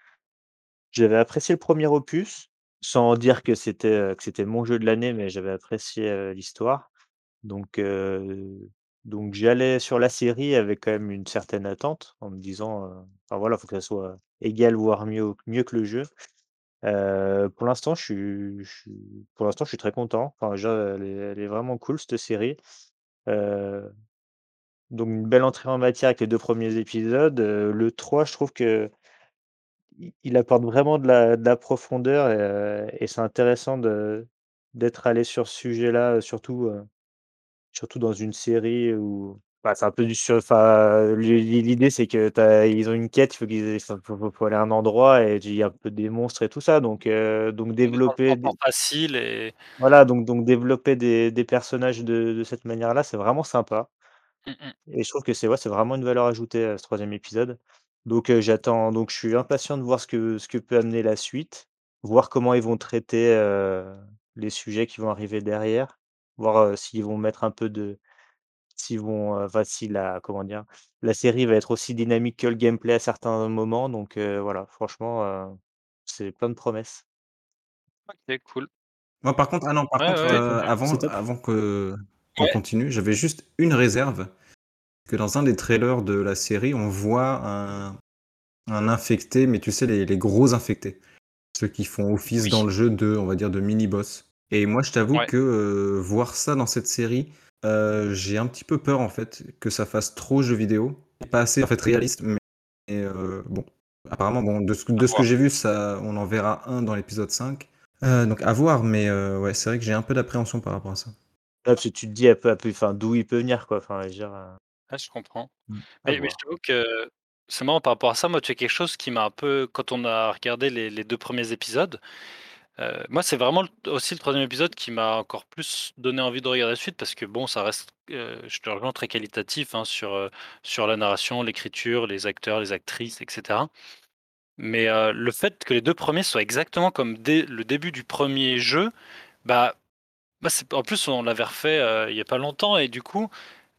j'avais apprécié le premier opus, sans dire que c'était que c'était mon jeu de l'année, mais j'avais apprécié l'histoire. Donc donc j'allais sur la série avec quand même une certaine attente, en me disant, euh, enfin voilà, faut que ça soit égal voire mieux mieux que le jeu. Pour l'instant, je suis, pour l'instant, je suis très content. Enfin, elle est, elle est vraiment cool cette série. Donc une belle entrée en matière avec les 2 premiers épisodes, le 3 je trouve que il apporte vraiment de la de la profondeur et heu et c'est intéressant de d'être allé sur ce sujet-là, heu, surtout, heu, surtout dans une série où bah, c'est un peu du sur l'idée c'est que tu as ils ont une quête, il faut qu'ils faut faut faut aller à un endroit et il y a un peu des monstres et tout ça donc donc développer des facile et voilà donc donc développer des des personnages de de cette manière-là, c'est vraiment sympa. Mm, mm. Et je trouve que c'est ouais, c'est vraiment une valeur ajoutée, heu, ce troisième épisode. Donc j'attends donc je suis impatient de voir ce que ce que peut amener la suite, voir comment ils vont traiter, les sujets qui vont arriver derrière, voir, s'ils vont mettre un peu de s'ils vont, heu, enfin si la comment dire? La série va être aussi dynamique que le gameplay à certains moments donc voilà, franchement, c'est plein de promesses. Ok, cool. Moi, par contre, ah non, par Ouais, contre, ouais, euh, avant, avant que qu'on Ouais. continue, j'avais juste une réserve, que dans un des trailers de la série, on voit un, un infecté, mais tu sais, les, les gros infectés, ceux qui font office Oui. dans le jeu de, on va dire, de mini-boss. Et moi, je t'avoue Ouais. que euh, voir ça dans cette série, euh, j'ai un petit peu peur, en fait, que ça fasse trop jeu vidéo, pas assez, en fait, réaliste, mais euh, bon. Apparemment, bon, de ce, de ce que j'ai vu, ça, on en verra un dans l'épisode 5. Euh, donc à voir, mais euh, ouais, c'est vrai que j'ai un peu d'appréhension par rapport à ça. Ouais, parce que tu te dis un peu peu enfin d'où il peut venir quoi, enfin je veux dire, Ouais, je comprends. Mm. à Mais, je t'avoue que c'est marrant par rapport à ça. Moi, tu as quelque chose qui m'a un peu, quand on a regardé les, les deux premiers épisodes, euh, moi, c'est vraiment le- aussi le troisième épisode qui m'a encore plus donné envie de regarder la suite parce que bon, ça reste, euh, je te rejoins, très qualitatif hein, sur, euh, sur la narration, l'écriture, les acteurs, les actrices, etc. Mais le fait que les deux premiers soient exactement comme le début du premier jeu, bah, bah en plus on l'avait refait il y a pas longtemps et du coup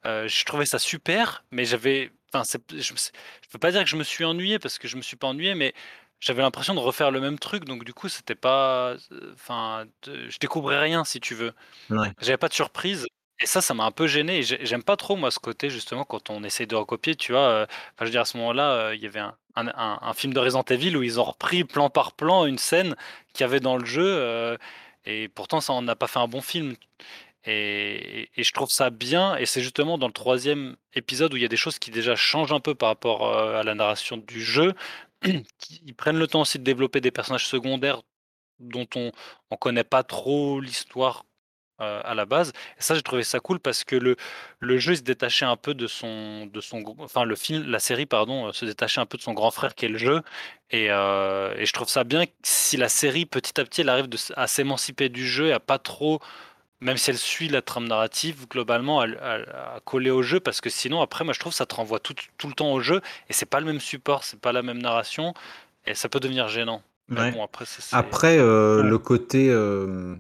euh, je trouvais ça super, mais j'avais, enfin je, je peux pas dire que je me suis ennuyé parce que je me suis pas ennuyé, mais j'avais l'impression de refaire le même truc, donc du coup c'était pas, euh, enfin je découvrais rien si tu veux. Ouais. J'avais pas de surprise. Et ça, ça m'a un peu gêné. J'aime pas trop, moi, ce côté, justement, quand on essaie de recopier, tu vois. euh, je veux dire, à ce moment-là, euh, il y avait un, un- un- un film de Resident Evil où ils ont repris plan par plan une scène qu'il y avait dans le jeu. euh, et pourtant, ça, on n'a pas fait un bon film. Et, je trouve ça bien. Et c'est justement dans le troisième épisode où il y a des choses qui déjà changent un peu par rapport euh, à la narration du jeu. Ils prennent le temps aussi de développer des personnages secondaires dont on ne connaît pas trop l'histoire euh, à la base. Et ça, j'ai trouvé ça cool parce que le, le jeu se détachait un peu de son, de son, enfin le film, la série pardon, euh, se détachait un peu de son grand frère qui est le jeu. Et, et je trouve ça bien si la série petit à petit elle arrive à s'émanciper du jeu et à pas trop, même si elle suit la trame narrative globalement, à, à- à coller au jeu parce que sinon après moi je trouve que ça te renvoie tout, tout le temps au jeu et c'est pas le même support, c'est pas la même narration et ça peut devenir gênant. Mais Ouais. bon après Après, euh, Ouais. le côté. euh,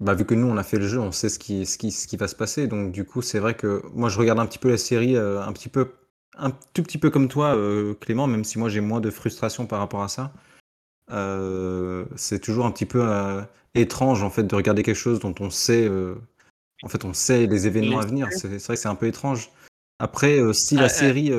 bah, vu que nous, on a fait le jeu, on sait ce qui, ce qui, ce qui va se passer. Donc, du coup, c'est vrai que moi, je regarde un petit peu la série, euh, un petit peu, un tout petit peu comme toi, Clément, même si moi, j'ai moins de frustration par rapport à ça. C'est toujours un petit peu étrange, en fait, de regarder quelque chose dont on sait. euh, en fait, on sait les événements à venir. C'est vrai que c'est un peu étrange. Après, euh, si Ah, la euh, série,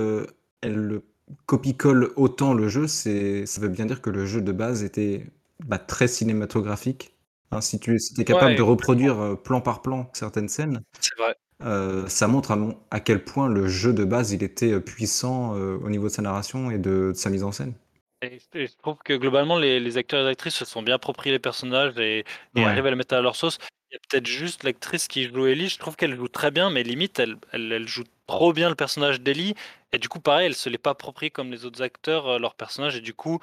elle copie-colle autant le jeu, c'est, ça veut bien dire que le jeu de base était bah, très cinématographique. Hein, si tu si es capable Ouais, de reproduire plan par plan certaines scènes, vrai. euh, ça montre à, mon- à quel point le jeu de base il était puissant euh, au niveau de sa narration et de, de sa mise en scène. Et je et je trouve que globalement, les, les acteurs et les actrices se sont bien appropriés les personnages et, et Ouais. arrivent à le mettre à leur sauce. Il y a peut-être juste l'actrice qui joue Ellie, je trouve qu'elle joue très bien, mais limite, elle, elle, elle joue trop bien le personnage d'Ellie. Et du coup, pareil, elle se l'est pas appropriée comme les autres acteurs, euh, leur personnage. Et du coup,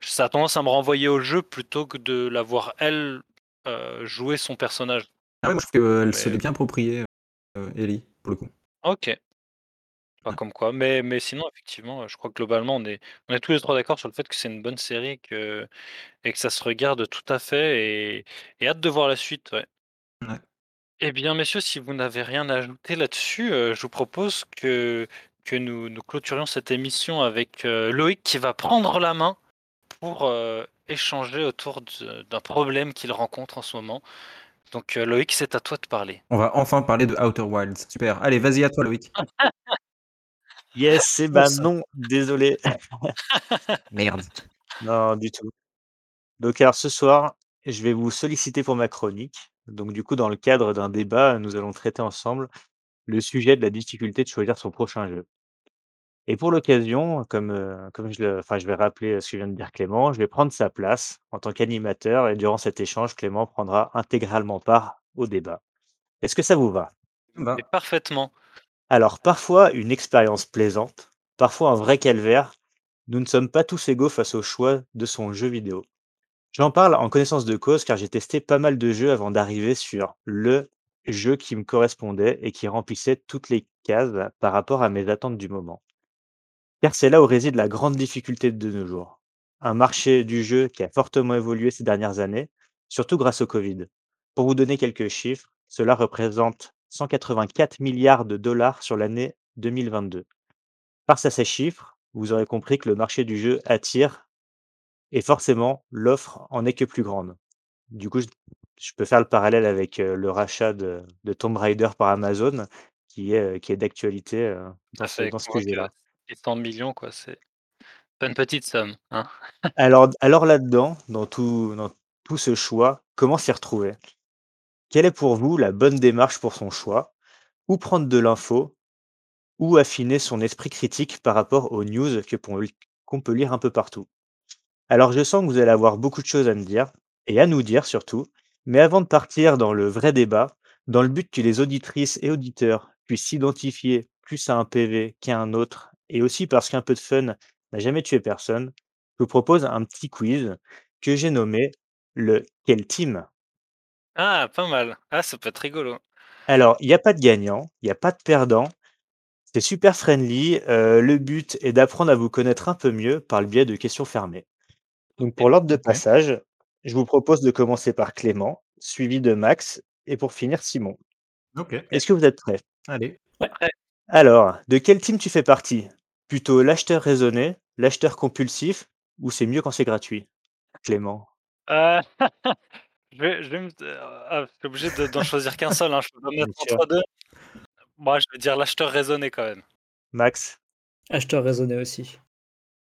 ça a tendance à me renvoyer au jeu plutôt que de la voir, elle, euh, jouer son personnage. Ah ouais, moi je trouve qu'elle se Mais- l'est bien appropriée, euh, Ellie, pour le coup. Ok. Pas comme quoi. Mais, mais sinon, effectivement, je crois que globalement, on est, on est tous les trois d'accord sur le fait que c'est une bonne série que, et que ça se regarde tout à fait. Et, et hâte de voir la suite. Ouais. Ouais. Eh bien, messieurs, si vous n'avez rien à ajouter là-dessus, euh, je vous propose que, que nous, nous clôturions cette émission avec euh, Loïc qui va prendre la main pour euh, échanger autour d'un problème qu'il rencontre en ce moment. Donc, Loïc, c'est à toi de parler. On va enfin parler de Outer Wilds. Super. Allez, vas-y à toi, Loïc. Yes, c'est bah non, désolé. Merde. Non, du tout. Donc alors ce soir, je vais vous solliciter pour ma chronique. Donc du coup, dans le cadre d'un débat, nous allons traiter ensemble le sujet de la difficulté de choisir son prochain jeu. Et pour l'occasion, comme, euh, comme je, le, enfin, je vais rappeler ce que vient de dire Clément, je vais prendre sa place en tant qu'animateur et durant cet échange, Clément prendra intégralement part au débat. Est-ce que ça vous va? Et parfaitement. Alors, parfois une expérience plaisante, parfois un vrai calvaire, nous ne sommes pas tous égaux face au choix de son jeu vidéo. J'en parle en connaissance de cause car j'ai testé pas mal de jeux avant d'arriver sur le jeu qui me correspondait et qui remplissait toutes les cases par rapport à mes attentes du moment. Car c'est là où réside la grande difficulté de nos jours. Un marché du jeu qui a fortement évolué ces dernières années, surtout grâce au Covid. Pour vous donner quelques chiffres, cela représente 184 milliards de dollars sur l'année 2022. Face à ces chiffres, vous aurez compris que le marché du jeu attire et forcément l'offre en est que plus grande. Du coup, je, je peux faire le parallèle avec euh, le rachat de, de Tomb Raider par Amazon qui est, euh, qui est d'actualité euh, dans Ça ce, fait dans ce que sujet-là. 100 millions, quoi. C'est pas une petite somme. Hein. Alors, alors là-dedans, dans tout, dans tout ce choix, comment s'y retrouver? Quelle est pour vous la bonne démarche pour son choix? Où prendre de l'info? Ou affiner son esprit critique par rapport aux news qu'on peut lire un peu partout? Alors, je sens que vous allez avoir beaucoup de choses à me dire, et à nous dire surtout. Mais avant de partir dans le vrai débat, dans le but que les auditrices et auditeurs puissent s'identifier plus à un PV qu'à un autre, et aussi parce qu'un peu de fun n'a jamais tué personne, je vous propose un petit quiz que j'ai nommé le Quel Team? Ah, pas mal. Ah, ça peut être rigolo. Alors, il n'y a pas de gagnant, il n'y a pas de perdant, C'est super friendly. euh, le but est d'apprendre à vous connaître un peu mieux par le biais de questions fermées. Donc pour l'ordre de passage, je vous propose de commencer par Clément, suivi de Max, et pour finir Simon. Ok. Est-ce que vous êtes prêts? Allez. Alors, de quel team tu fais partie? Plutôt l'acheteur raisonné, l'acheteur compulsif, ou c'est mieux quand c'est gratuit? Clément. Euh, je vais, je vais me... euh, ah, je suis obligé de- d'en choisir qu'un seul. Hein. Je peux mettre entre deux. Moi, je vais dire l'acheteur raisonné quand même. Max? Acheteur raisonné aussi.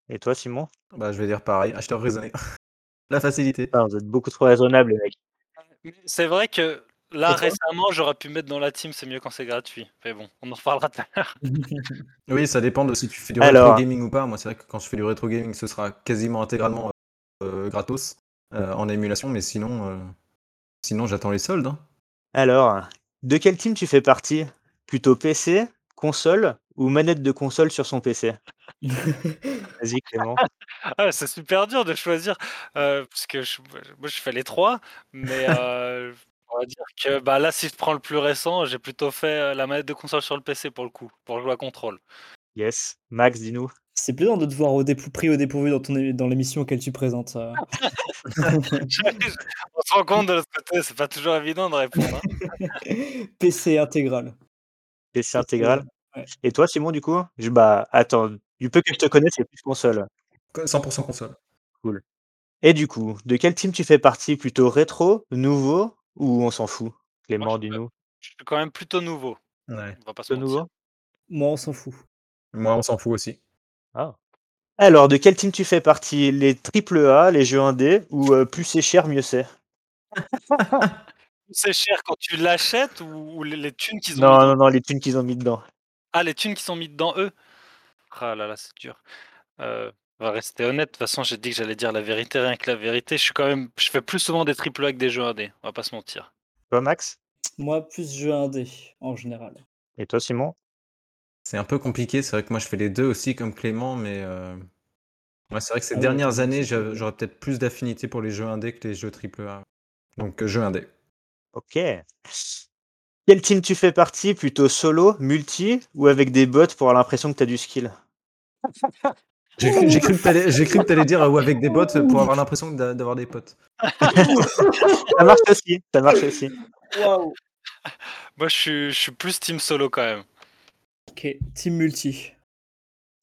Et toi Simon? Bah, je vais dire pareil, acheteur raisonné. La facilité. Ah, Vous êtes beaucoup trop raisonnable les mecs. C'est vrai que là, récemment, j'aurais pu mettre dans la team, c'est mieux quand c'est gratuit. Mais bon, on en reparlera tout à l'heure. Oui, ça dépend de si tu fais du Alors. rétro gaming ou pas. Moi, c'est vrai que quand je fais du rétro gaming, ce sera quasiment intégralement euh, gratos euh, en émulation, mais sinon, euh, sinon j'attends les soldes. hein. Alors, de quel team tu fais partie? Plutôt PC, console ou manette de console sur son PC Vas-y Clément. Ah, c'est super dur de choisir, euh, parce que je, moi, je fais les trois, mais euh, on va dire que bah, là, si je prends le plus récent, j'ai plutôt fait euh, la manette de console sur le PC pour le coup, pour jouer à contrôle. Yes. Max, dis-nous. C'est plaisant de te voir au dépou- pris au dépourvu dans, ton é- dans l'émission auquel tu présentes. euh. on se rend compte de l'autre côté, c'est pas toujours évident de répondre. hein. PC intégral. PC intégral. ouais. Et toi Simon du coup? Je, Bah attends, du peu que je te connais, c'est plus console. 100% console. Et du coup, de quel team tu fais partie? Plutôt rétro, nouveau ou on s'en fout? Clément, dis-nous. Je suis quand même plutôt nouveau, Ouais. on va pas se nouveau? Moi, on s'en fout. Moi, on s'en fout aussi. Alors, de quel team tu fais partie? Les triple A, les jeux indés ou euh, plus c'est cher, mieux c'est? C'est cher quand tu l'achètes ou, ou les, les thunes qu'ils ont Non, mis non, non, les thunes qu'ils ont mis dedans. Ah, les thunes qui sont mis dedans, eux? Ah là là, c'est dur. Euh, on va rester honnête. De toute façon, j'ai dit que j'allais dire la vérité, rien que la vérité. Je suis quand même, je fais plus souvent des triple A que des jeux indés. On va pas se mentir. Toi, Max? Moi, plus jeu indé, en général. Et toi, Simon? C'est un peu compliqué. C'est vrai que moi, je fais les deux aussi comme Clément, mais euh, ouais, c'est vrai que ces Ah dernières années, j'aurais peut-être plus d'affinité pour les jeux indés que les jeux AAA. Donc, euh, jeux indés. Ok. Quel team tu fais partie? Plutôt solo, multi ou avec des bots pour avoir l'impression que tu as du skill? J'ai cru, que t'allais- dire euh, ou avec des bots pour avoir l'impression d'a- d'avoir des potes. Ça marche aussi, ça marche aussi. Waouh Moi, je suis, je suis plus team solo quand même. Ok, team multi.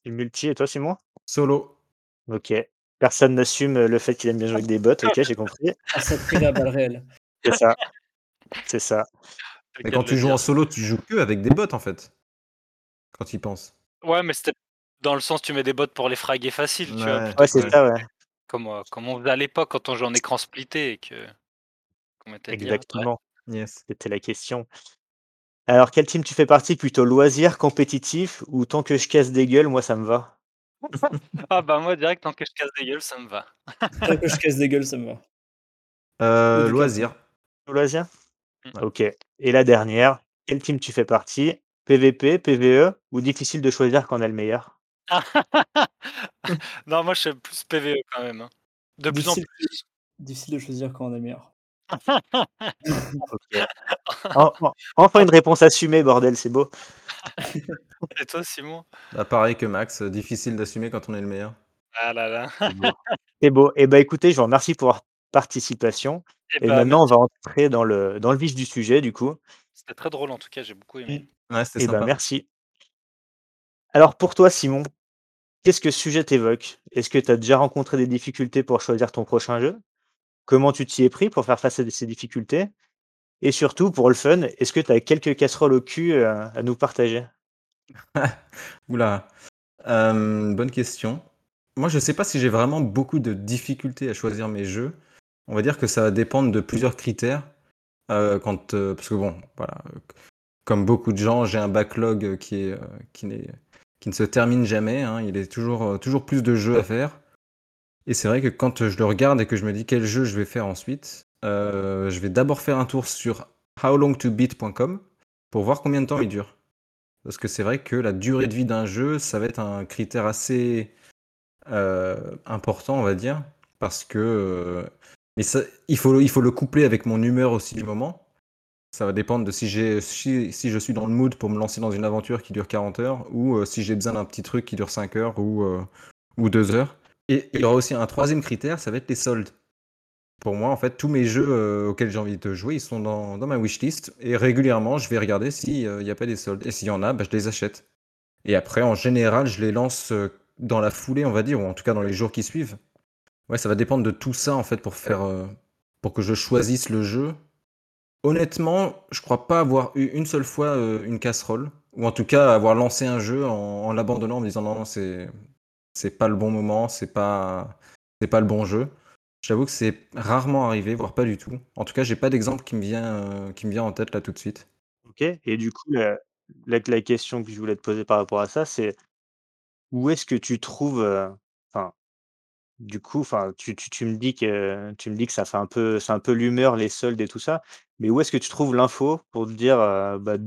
Et multi, et toi, Simon? Solo. Ok. Personne n'assume le fait qu'il aime bien jouer avec des bots, ok, j'ai compris. Ah, ça te à balle réelle. C'est ça. C'est ça. Mais quand tu joues en solo, tu joues que avec des bots en fait. Quand tu y penses. Ouais, mais c'était dans le sens tu mets des bots pour les fraguer facile, tu vois. Ouais. c'est que- ça, ouais. Comme, euh, comme on faisait à l'époque quand on jouait en écran splitté et que. Exactement. Yes. C'était la question. Alors, quel team tu fais partie? Plutôt loisir, compétitif ou tant que je casse des gueules, moi ça me va? Ah bah moi direct tant que je casse des gueules ça me va. Tant que je casse des gueules, ça me va. Euh, loisir. Loisir? Mm. Ok. Et la dernière, quel team tu fais partie? PVP, PVE ou difficile de choisir quand on est le meilleur? Non, moi je suis plus PVE quand même. hein. De plus en Difficile- plus. Difficile de choisir quand on est meilleur. Ok. En- en- enfin une réponse assumée, bordel, c'est beau. Et toi Simon? Bah, pareil que Max, euh, difficile d'assumer quand on est le meilleur. Ah là là. C'est beau. Et bah écoutez, je vous remercie pour votre participation. Et Et bah, maintenant, on va entrer dans le, dans le vif du sujet, du coup. C'était très drôle en tout cas, j'ai beaucoup aimé. Ouais, Et ben sympa. merci. Alors pour toi, Simon, qu'est-ce que ce sujet t'évoque? Est-ce que tu as déjà rencontré des difficultés pour choisir ton prochain jeu? Comment tu t'y es pris pour faire face à ces difficultés? Et surtout, pour le fun, est-ce que tu as quelques casseroles au cul euh, à nous partager? Oula. Bonne question. Moi, je sais pas si j'ai vraiment beaucoup de difficultés à choisir mes jeux. On va dire que ça va dépendre de plusieurs critères. Euh, euh, parce que bon, voilà, comme beaucoup de gens, j'ai un backlog qui ne se termine jamais. hein. Il est toujours, toujours plus de jeux à faire. Et c'est vrai que quand je le regarde et que je me dis quel jeu je vais faire ensuite, euh, je vais d'abord faire un tour sur howlongtobeat.com pour voir combien de temps il dure. Parce que c'est vrai que la durée de vie d'un jeu, ça va être un critère assez euh, important, on va dire. Parce que. euh, mais ça, il, faut, il faut le coupler avec mon humeur aussi du moment. Ça va dépendre de si, j'ai, si, si je suis dans le mood pour me lancer dans une aventure qui dure 40 heures ou si j'ai besoin d'un petit truc qui dure 5 heures ou, ou 2 heures. Et il y aura aussi un troisième critère, ça va être les soldes. Pour moi, en fait, tous mes jeux euh, auxquels j'ai envie de jouer, ils sont dans, dans ma wishlist. Et régulièrement, je vais regarder s'il n'y a pas des soldes. Et s'il y en a, bah, je les achète. Et après, en général, je les lance euh, dans la foulée, on va dire, ou en tout cas dans les jours qui suivent. Ouais, ça va dépendre de tout ça, en fait, pour faire, euh, pour que je choisisse le jeu. Honnêtement, je crois pas avoir eu une seule fois euh, une casserole, ou en tout cas avoir lancé un jeu en, en l'abandonnant en me disant non, non, c'est, c'est pas le bon moment, c'est pas, c'est pas le bon jeu. J'avoue que c'est rarement arrivé, voire pas du tout. En tout cas, j'ai pas d'exemple qui me vient, euh, qui me vient en tête là tout de suite. OK et du coup, la question que je voulais te poser par rapport à ça, c'est où est-ce que tu trouves, heu, enfin, du coup, enfin, tu tu me dis que tu me dis que ça fait un peu c'est un peu l'humeur, les soldes et tout ça, mais où est-ce que tu trouves l'info pour te dire, heu, bah,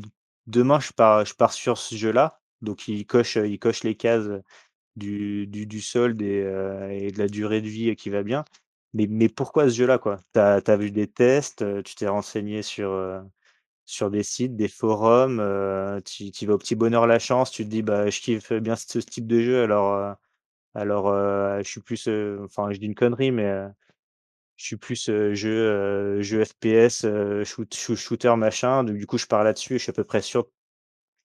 demain je pars je pars sur ce jeu-là, donc il coche, il coche les cases, du du solde et heu et de la durée de vie qui va bien. Mais mais pourquoi ce jeu-là, quoi? Tu as vu des tests, heu, tu t'es renseigné sur, heu, sur des sites, des forums, tu vas au petit bonheur la chance, tu te dis: «Bah, je kiffe bien ce ce type de jeu alors, alors, je suis plus, heu» enfin, je dis une connerie, mais, «je suis plus, jeu, jeu FPS, shoot shoo shooter machin», du coup, je pars là-dessus et je suis à peu près sûr que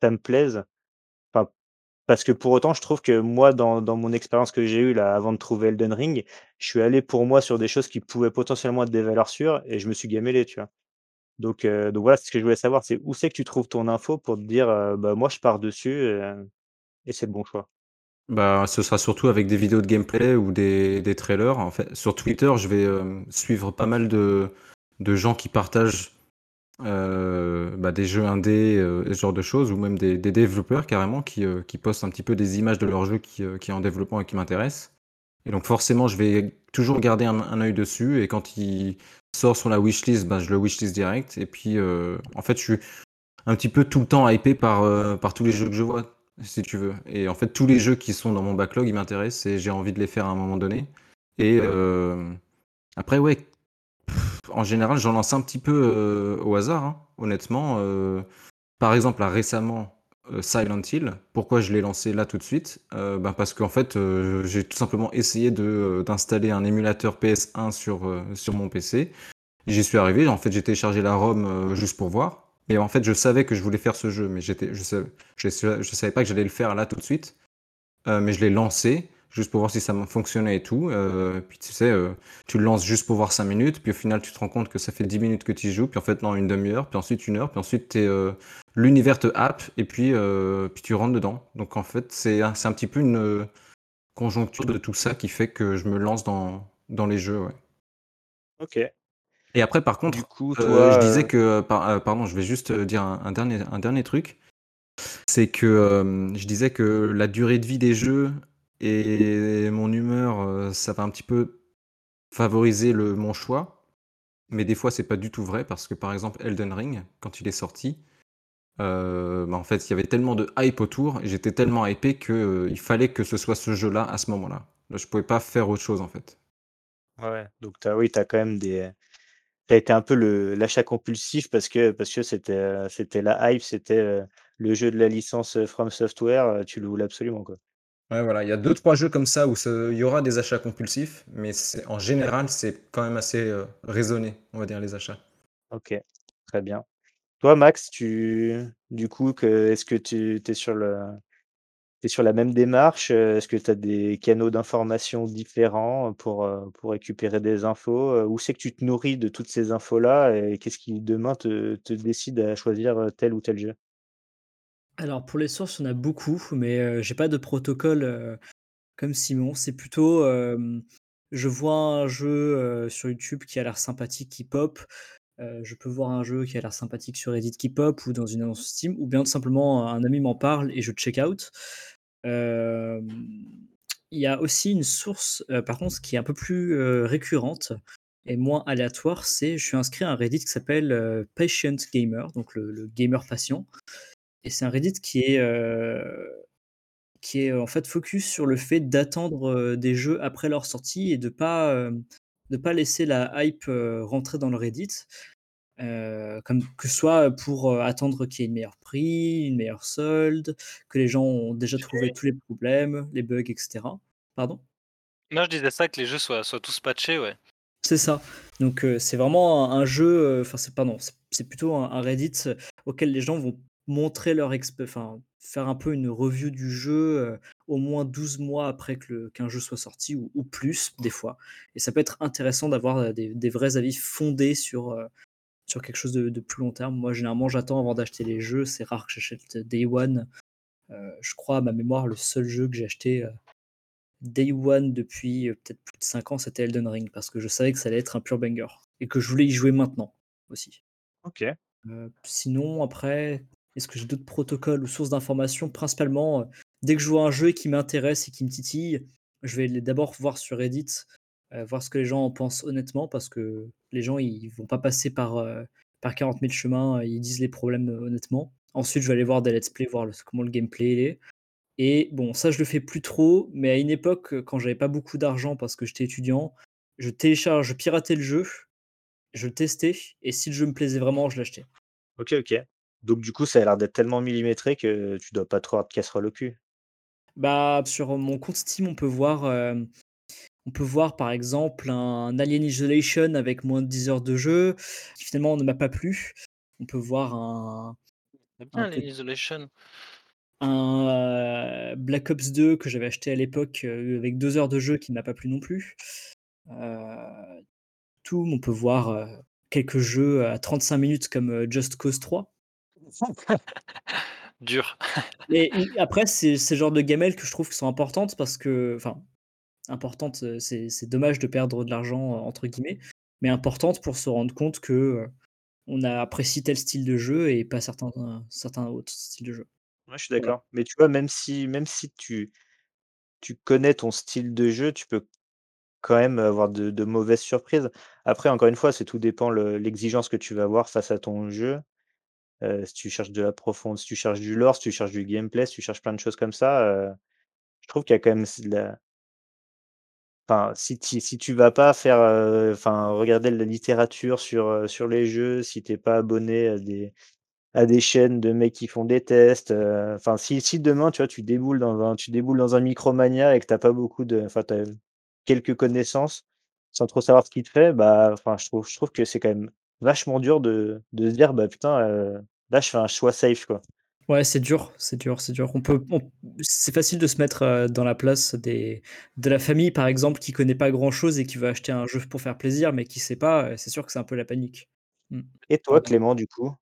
ça me plaise. Parce que pour autant, je trouve que moi, dans mon expérience que j'ai eue là, avant de trouver Elden Ring, je suis allé pour moi sur des choses qui pouvaient potentiellement être des valeurs sûres et je me suis gamellé, tu vois? Donc heu, donc voilà, ce que je voulais savoir, c'est où c'est que tu trouves ton info pour te dire, heu: «Bah, moi je pars dessus et et c'est le bon choix»? Bah, ce sera surtout avec des vidéos de gameplay ou des, des trailers. En fait, sur Twitter, je vais euh, suivre pas mal de, de gens qui partagent euh, bah, des jeux indés, euh, ce genre de choses, ou même des, des développeurs carrément qui, euh, qui postent un petit peu des images de leur jeu qui, qui est en développement et qui m'intéressent. Et donc forcément, je vais toujours garder un, un œil dessus. Et quand il sort sur la wishlist, bah, je le wishlist direct. Et puis, en fait, je suis un petit peu tout le temps hypé par, par tous les jeux que je vois, si tu veux. Et en fait, tous les jeux qui sont dans mon backlog, ils m'intéressent et j'ai envie de les faire à un moment donné. Et après, ouais, en général, j'en lance un petit peu euh, au hasard, hein, honnêtement. Euh, par exemple, là, récemment, euh, Silent Hill. Pourquoi je l'ai lancé là tout de suite? Ben, parce qu'en fait, j'ai tout simplement essayé d'installer un émulateur PS1 sur, sur mon PC. J'y suis arrivé, en fait, j'ai téléchargé la ROM juste pour voir. Et en fait, je savais que je voulais faire ce jeu, mais je je, savais- je savais pas que j'allais le faire là tout de suite. Mais je l'ai lancé juste pour voir si ça fonctionnait et tout. Euh, puis tu sais, euh, tu le lances juste pour voir 5 minutes, puis au final, tu te rends compte que ça fait 10 minutes que tu y joues, puis en fait, non, une demi-heure, puis ensuite une heure, puis ensuite, euh, l'univers te happe, et puis, euh, puis tu rentres dedans. Donc en fait, c'est un, un petit peu une conjoncture de tout ça qui fait que je me lance dans, dans les jeux, ouais. OK. Et après, par Du contre, coup, toi, je disais que, par- pardon, je vais juste dire un, un dernier, un dernier truc, c'est que je disais que la durée de vie des jeux et mon humeur, euh, ça va un petit peu favoriser le, mon choix, mais des fois, c'est pas du tout vrai parce que, par exemple, Elden Ring, quand il est sorti, euh, bah, en fait, il y avait tellement de hype autour, j'étais tellement hypé que euh, il fallait que ce soit ce jeu-là à ce moment-là. Là, je pouvais pas faire autre chose, en fait. ouais, donc oui, tu as quand même des tu été un peu l'achat compulsif parce que parce que c'était, c'était la hype, c'était, le jeu de la licence, From Software, tu le voulais absolument, quoi. Ouais, voilà, il y a deux, trois jeux comme ça où il y aura des achats compulsifs, mais en général, c'est quand même assez euh, raisonné, on va dire, les achats. OK, très bien. Toi, Max, tu du coup, est-ce que tu es sur le sur la même démarche? Heu, est-ce que tu as des canaux d'information différents, pour, heu, pour récupérer des infos? Où c'est que tu te nourris de toutes ces infos-là et qu'est-ce qui demain te te décide à choisir, tel ou tel jeu? Alors pour les sources, en a beaucoup, mais heu, j'ai pas de protocole, comme Simon. C'est plutôt, je vois un jeu, sur YouTube qui a l'air sympathique, qui pop, je peux voir un jeu qui a l'air sympathique sur Reddit qui pop ou dans une annonce Steam ou bien tout simplement un ami m'en parle et je check out. Il y a aussi une source, par contre qui est un peu plus, récurrente et moins aléatoire, c'est je suis inscrit à un Reddit qui s'appelle, Patient Gamer, donc le gamer patient et c'est un Reddit qui est, heu, qui est, en fait, focus sur le fait d'attendre, heu, des jeux après leur sortie et de pas, hem, de pas laisser la hype, rentrer dans le Reddit. euh, comme que ce soit pour euh, attendre qu'il y ait une meilleure prix, une meilleure solde, que les gens ont déjà trouvé tous les problèmes, les bugs, etc. Pardon? Non, je disais ça que les jeux soient, soient tous patchés, ouais. C'est ça. Donc euh, c'est vraiment un, un jeu, euh, enfin c'est pardon, c'est- plutôt un, un Reddit euh, auquel les gens vont montrer leur enfin faire un peu une review du jeu euh, au moins 12 mois après que qu'un jeu soit sorti ou, ou plus des fois. Et ça peut être intéressant d'avoir des, des vrais avis fondés sur, euh, sur quelque chose de, de plus long terme. Moi généralement j'attends avant d'acheter les jeux, c'est rare que j'achète Day One. Euh, je crois à ma mémoire le seul jeu que j'ai acheté Day One depuis peut-être plus de 5 ans, c'était Elden Ring, parce que je savais que ça allait être un pur banger et que je voulais y jouer maintenant aussi. OK. Sinon, après, est-ce que j'ai d'autres protocoles ou sources d'informations? Principalement, euh, dès que je vois un jeu qui m'intéresse et qui me titille, je vais d'abord voir sur Reddit, euh, voir ce que les gens en pensent honnêtement, parce que les gens, ils vont pas passer par, euh, par 40 000 chemins, ils disent les problèmes honnêtement. Ensuite, je vais aller voir des let's play, voir comment le gameplay est. Et bon, ça, je le fais plus trop, mais à une époque, quand j'avais pas beaucoup d'argent parce que j'étais étudiant, je télécharge, je piratais le jeu, je le testais, et si le jeu me plaisait vraiment, je l'achetais. OK, OK. Donc du coup, ça a l'air d'être tellement millimétré que tu dois pas trop avoir de casserole au cul? Bah, sur mon compte Steam, on peut voir, euh, on peut voir par exemple un Alien Isolation avec moins de 10 heures de jeu, qui finalement ne m'a pas plu. On peut voir un, peu- l'Isolation. un, euh, Black Ops 2 que j'avais acheté à l'époque euh, avec 2 heures de jeu qui ne m'a pas plu non plus. Euh, tout, on peut voir euh, quelques jeux à 35 minutes comme euh, Just Cause 3. Dur. Et et après, c'est ces genres de gamelles que je trouve qui sont importantes parce que, enfin, importantes, euh, c'est c'est dommage de perdre de l'argent, euh, entre guillemets, mais importantes pour se rendre compte que euh, on a apprécié tel style de jeu et pas certains, certains autres styles de jeu. Ouais, je suis Voilà. d'accord. Mais tu vois, même si même si tu tu connais ton style de jeu, tu peux quand même avoir de de mauvaises surprises. Après, encore une fois, c'est tout dépend le l'exigence que tu vas avoir face à ton jeu. Heu, si tu cherches de la profonde si tu cherches du lore, si tu cherches du gameplay, si tu cherches plein de choses comme ça, heu, je trouve qu'il y a quand même enfin, si tu si tu vas pas faire, heu, enfin, regarder de la littérature sur, sur les jeux, si tu es pas abonné à des à des chaînes de mecs qui font des tests, enfin, si si demain, tu vois, tu déboules dans un tu déboules dans un Micromania et que tu as pas beaucoup de enfin, tu as quelques connaissances, sans trop savoir ce qui te fait, bah, enfin, je trouve que c'est quand même vachement dur de de se dire: «Bah, putain, là, je fais un choix safe, quoi». Ouais, c'est dur, c'est dur, c'est dur. On peut, on- c'est facile de se mettre euh, dans la place des, de la famille, par exemple, qui connaît pas grand-chose et qui veut acheter un jeu pour faire plaisir, mais qui sait pas. euh, C'est sûr que c'est un peu la panique. Mm. Et toi, Clément, du coup?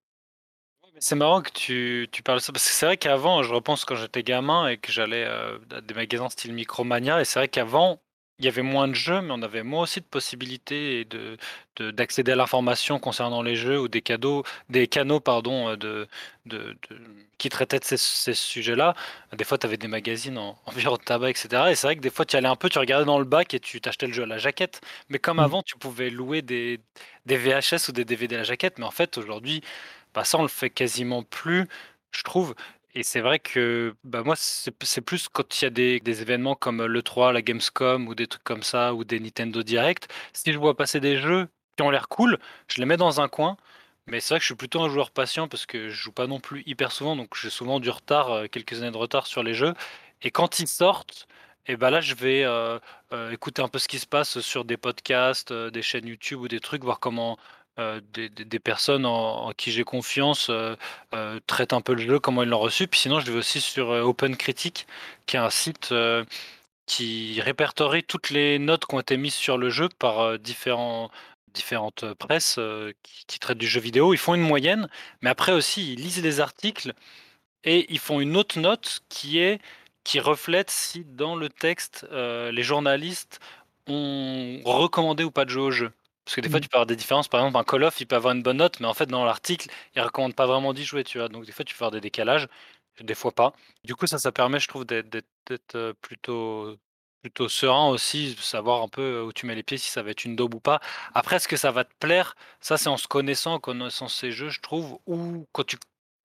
C'est marrant que tu, tu parles de ça, parce que c'est vrai qu'avant, je repense quand j'étais gamin et que j'allais euh, à des magasins style Micromania, et c'est vrai qu'avant, il y avait moins de jeux, mais on avait moins aussi de possibilités et de, de- d'accéder à l'information concernant les jeux ou des cadeaux, des canaux, pardon, euh, de, de, de- qui traitaient de ces, ces sujets-là. Des fois, tu avais des magazines en, en virus de tabac, etc. Et c'est vrai que des fois, tu allais un peu, tu regardais dans le bac et tu t'achetais le jeu à la jaquette. Mais comme Mm. avant, tu pouvais louer des, des VHS ou des DVD à la jaquette. Mais en fait, aujourd'hui, bah, ça, on le fait quasiment plus, je trouve. Et c'est vrai que bah, moi, c'est plus quand il y a des, événements comme l'E3, la Gamescom ou des trucs comme ça, ou des Nintendo Direct. Si je vois passer des jeux qui ont l'air cool, je les mets dans un coin. Mais c'est vrai que je suis plutôt un joueur patient parce que je joue pas non plus hyper souvent, donc j'ai souvent du retard, euh, quelques années de retard sur les jeux. Et quand ils sortent, et ben là, je vais euh, euh, écouter un peu ce qui se passe sur des podcasts, euh, des chaînes YouTube ou des trucs, voir comment euh, des, personnes en, qui j'ai confiance euh, euh, traitent un peu le jeu, comment ils l'ont reçu. Puis sinon, je vais aussi sur Open Critic, qui est un site qui répertorie toutes les notes qui ont été mises sur le jeu par différents, différentes presses qui, qui traitent du jeu vidéo. Ils font une moyenne, mais après aussi, ils lisent les articles et ils font une autre note qui est qui reflète si dans le texte les journalistes ont recommandé ou pas de jeu au jeu. Parce que des fois Mm. tu peux avoir des différences. Par exemple, un Call of, il peut avoir une bonne note, mais en fait dans l'article, il recommande pas vraiment d'y jouer, tu vois. Donc des fois tu peux avoir des décalages, des fois pas. Du coup, ça, ça permet, je trouve, d'être, euh, plutôt plutôt serein aussi, de savoir un peu euh, où tu mets les pieds, si ça va être une daube ou pas. Après, est-ce que ça va te plaire? Ça, c'est en se connaissant, en connaissant ces jeux, je trouve, ou quand tu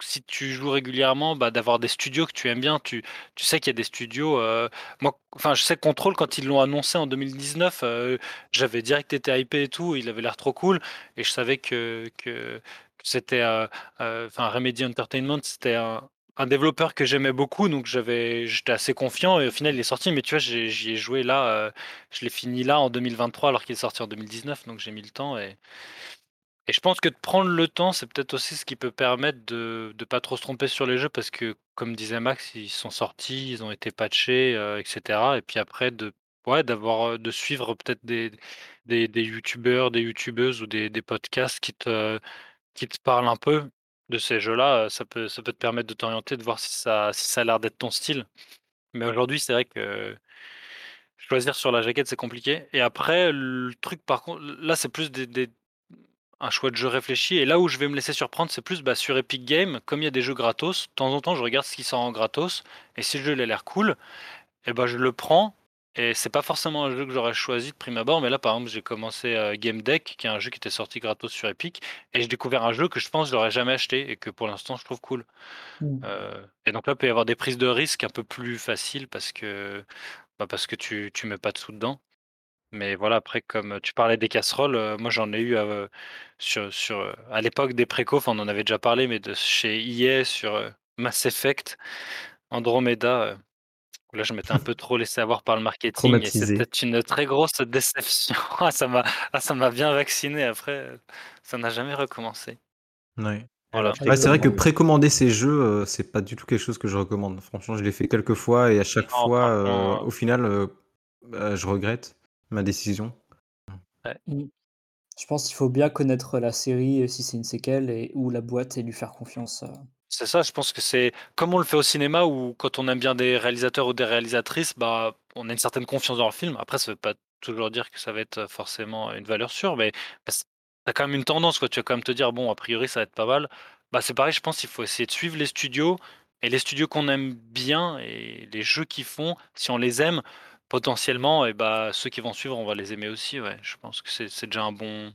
si tu joues régulièrement, bah, d'avoir des studios que tu aimes bien. Tu tu sais qu'il y a des studios, heu, moi enfin, je sais que Control quand ils l'ont annoncé en 2019, heu, j'avais direct été hypé et tout, il avait l'air trop cool. Et je savais que que c'était, heu, enfin Remedy Entertainment, c'était un un développeur que j'aimais beaucoup, donc j'avais j'étais assez confiant et au final il est sorti, mais tu vois, j'y ai joué là, je l'ai fini là en 2023 alors qu'il est sorti en 2019, donc j'ai mis le temps et et je pense que de prendre le temps, c'est peut-être aussi ce qui peut permettre de de pas trop se tromper sur les jeux parce que comme disait Max, ils sont sortis, ils ont été patchés, heu, et cetera. Et puis après de ouais, d'avoir, heu, de suivre peut-être des des des youtubeurs, des youtubeuses ou des des podcasts qui te qui te parlent un peu de ces jeux-là, heu, ça peut ça peut te permettre de t'orienter, de voir si ça si ça a l'air d'être ton style. Mais aujourd'hui, c'est vrai que choisir sur la jaquette, c'est compliqué. Et après le truc par contre, là, c'est plus des des un choix de jeu réfléchi et là où je vais me laisser surprendre, c'est plus, bah, sur Epic Games, comme il y a des jeux gratos, de temps en temps, je regarde ce qui sort en gratos et si le jeu il a l'air cool et bah, je le prends et c'est pas forcément un jeu que j'aurais choisi de prime abord, mais là, par exemple, j'ai commencé, heu, Game Deck, qui est un jeu qui était sorti gratos sur Epic et j'ai découvert un jeu que je pense je l'aurais jamais acheté et que pour l'instant je trouve cool. Mmh. Heu et donc là, il peut y avoir des prises de risques un peu plus faciles parce que, bah, parce que tu tu mets pas de sous dedans. Mais voilà, après comme, tu parlais des casseroles, moi j'en ai eu, heu, sur sur, à l'époque des enfin on en avait déjà parlé, mais de chez EA sur, Mass Effect, Andromeda, heu, là je m'étais un peu trop laissé avoir par le marketing c'était une très grosse déception. Ah ça m'a ah ça m'a bien vacciné après, ça n'a jamais recommencé. Ouais. Voilà. Ouais, c'est vrai que précommander ces jeux, c'est pas du tout quelque chose que je recommande. Franchement, je l'ai fait quelques fois et à chaque Non fois, au final, bah, je regrette ma décision. ouais. Mmh. Je pense qu'il faut bien connaître la série, heu, si c'est une séquelle et ou la boîte et lui faire confiance, heu. C'est ça, je pense que c'est comme on le fait au cinéma où quand on aime bien des réalisateurs ou des réalisatrices, bah, on a une certaine confiance dans le film. Après, ça veut pas toujours dire que ça va être, forcément une valeur sûre, mais bah, tu quand même une tendance, quoi. Tu vas quand même te dire: «Bon, a priori, ça va être pas mal». Bah, c'est pareil, je pense qu'il faut essayer de suivre les studios et les studios qu'on aime bien et les jeux qu'ils font, si on les aime, potentiellement et bah, ceux qui vont suivre, on va les aimer aussi, ouais. Je pense que c'est c'est déjà un bon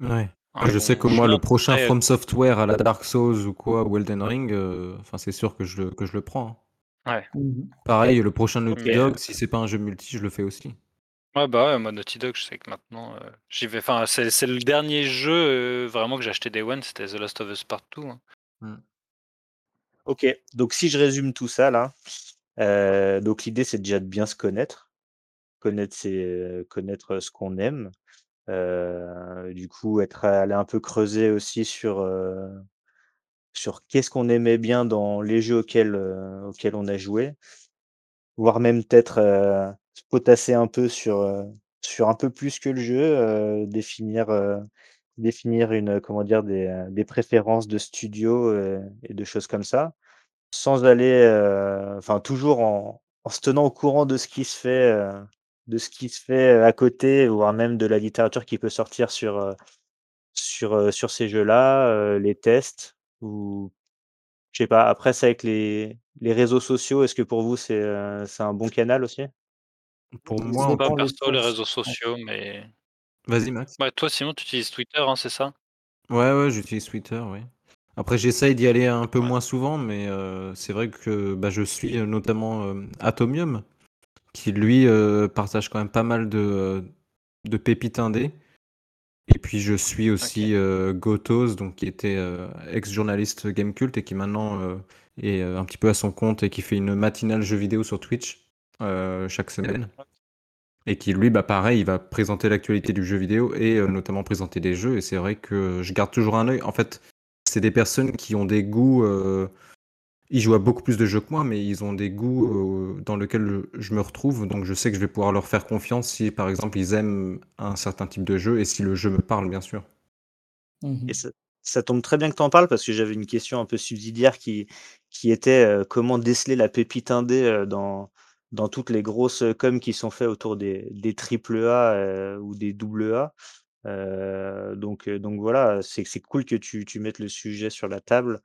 Ouais. un Je sais que moi, le prochain From Software à la Dark Souls ou quoi, ou Elden Ring, enfin, c'est sûr que je le que je le prends, hein. ouais, Mmh Pareil, le prochain Naughty mais Dog, si c'est pas un jeu multi, je le fais aussi. Ouais, bah, ouais, moi Naughty Dog, je sais que maintenant, heu, j'y vais enfin, c'est c'est le dernier jeu, heu, vraiment que j'ai acheté Day One, c'était The Last of Us Part Two, hein. Mmh. OK, donc si je résume tout ça là, donc l'idée c'est déjà de bien se connaître, connaître ses connaître, ce qu'on aime, du coup être aller un peu creuser aussi sur, sur qu'est-ce qu'on aimait bien dans les jeux auxquels, auxquels on a joué. Voire même peut-être, se potasser un peu sur, sur un peu plus que le jeu, définir, définir une, comment dire? Des, des préférences de studio, et de choses comme ça. Sans aller, heu, enfin toujours en en se tenant au courant de ce qui se fait, heu, de ce qui se fait, heu, à côté, voire même de la littérature qui peut sortir sur, sur, sur ces jeux-là, les tests ou je sais pas. Après c'est avec les les réseaux sociaux, est-ce que pour vous c'est, un bon canal aussi? Pour moi, en Pas perso les réseaux Ouais. sociaux, mais vas-y Max. ouais, toi sinon tu utilises Twitter, hein, c'est ça? Ouais, ouais, j'utilise Twitter, oui. Après, j'essaye d'y aller un peu Ouais, moins souvent, mais heu, c'est vrai que, bah, je suis, heu, notamment, hem, Atomium, qui lui, partage quand même pas mal de, pépites indés. Et puis je suis aussi, Gotos, donc qui était, ex-journaliste Gamecult et qui maintenant, est, un petit peu à son compte et qui fait une matinale jeux vidéo sur Twitch, chaque semaine. Et qui lui, bah, pareil, il va présenter l'actualité du jeu vidéo et notamment présenter des jeux et c'est vrai que je garde toujours un œil. En fait, c'est des personnes qui ont des goûts, heu, ils jouent à beaucoup plus de jeux que moi, mais ils ont des goûts, heu, dans lequel je me retrouve, donc je sais que je vais pouvoir leur faire confiance si, par exemple, ils aiment un certain type de jeu et si le jeu me parle, bien sûr. Mmh Et ça ça tombe très bien que tu en parles parce que j'avais une question un peu subsidiaire qui qui était, heu, comment déceler la pépite indé, dans dans toutes les grosses, heu, com qui sont faits autour des des triple A, heu, ou des double Donc donc voilà, c'est cool que tu mettes le sujet sur la table,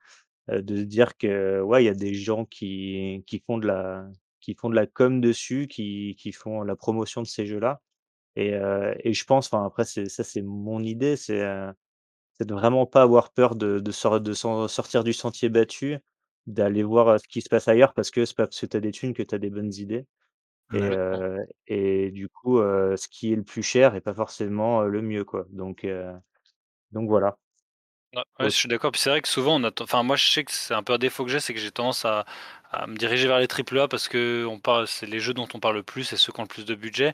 de dire que, ouais, il y a des gens qui font de la qui font de la com dessus, qui font la promotion de ces jeux-là. Et je pense, enfin après ça c'est mon idée, c'est, peut-être vraiment pas avoir peur de de de sortir du sentier battu, d'aller voir, ce qui se passe ailleurs parce que c'est pas parce que tu as des thunes que tu as des bonnes idées et Complètement. heu et du coup, heu, ce qui est le plus cher est pas forcément, heu, le mieux, quoi. Donc heu, donc voilà. Ouais, ouais, je suis d'accord. Puis c'est vrai que souvent on a ten enfin moi je sais que c'est un peu un défaut que j'ai, c'est que j'ai tendance à à me diriger vers les triple A parce qu'on parle c'est les jeux dont on parle le plus et ceux qui ont le plus de budget.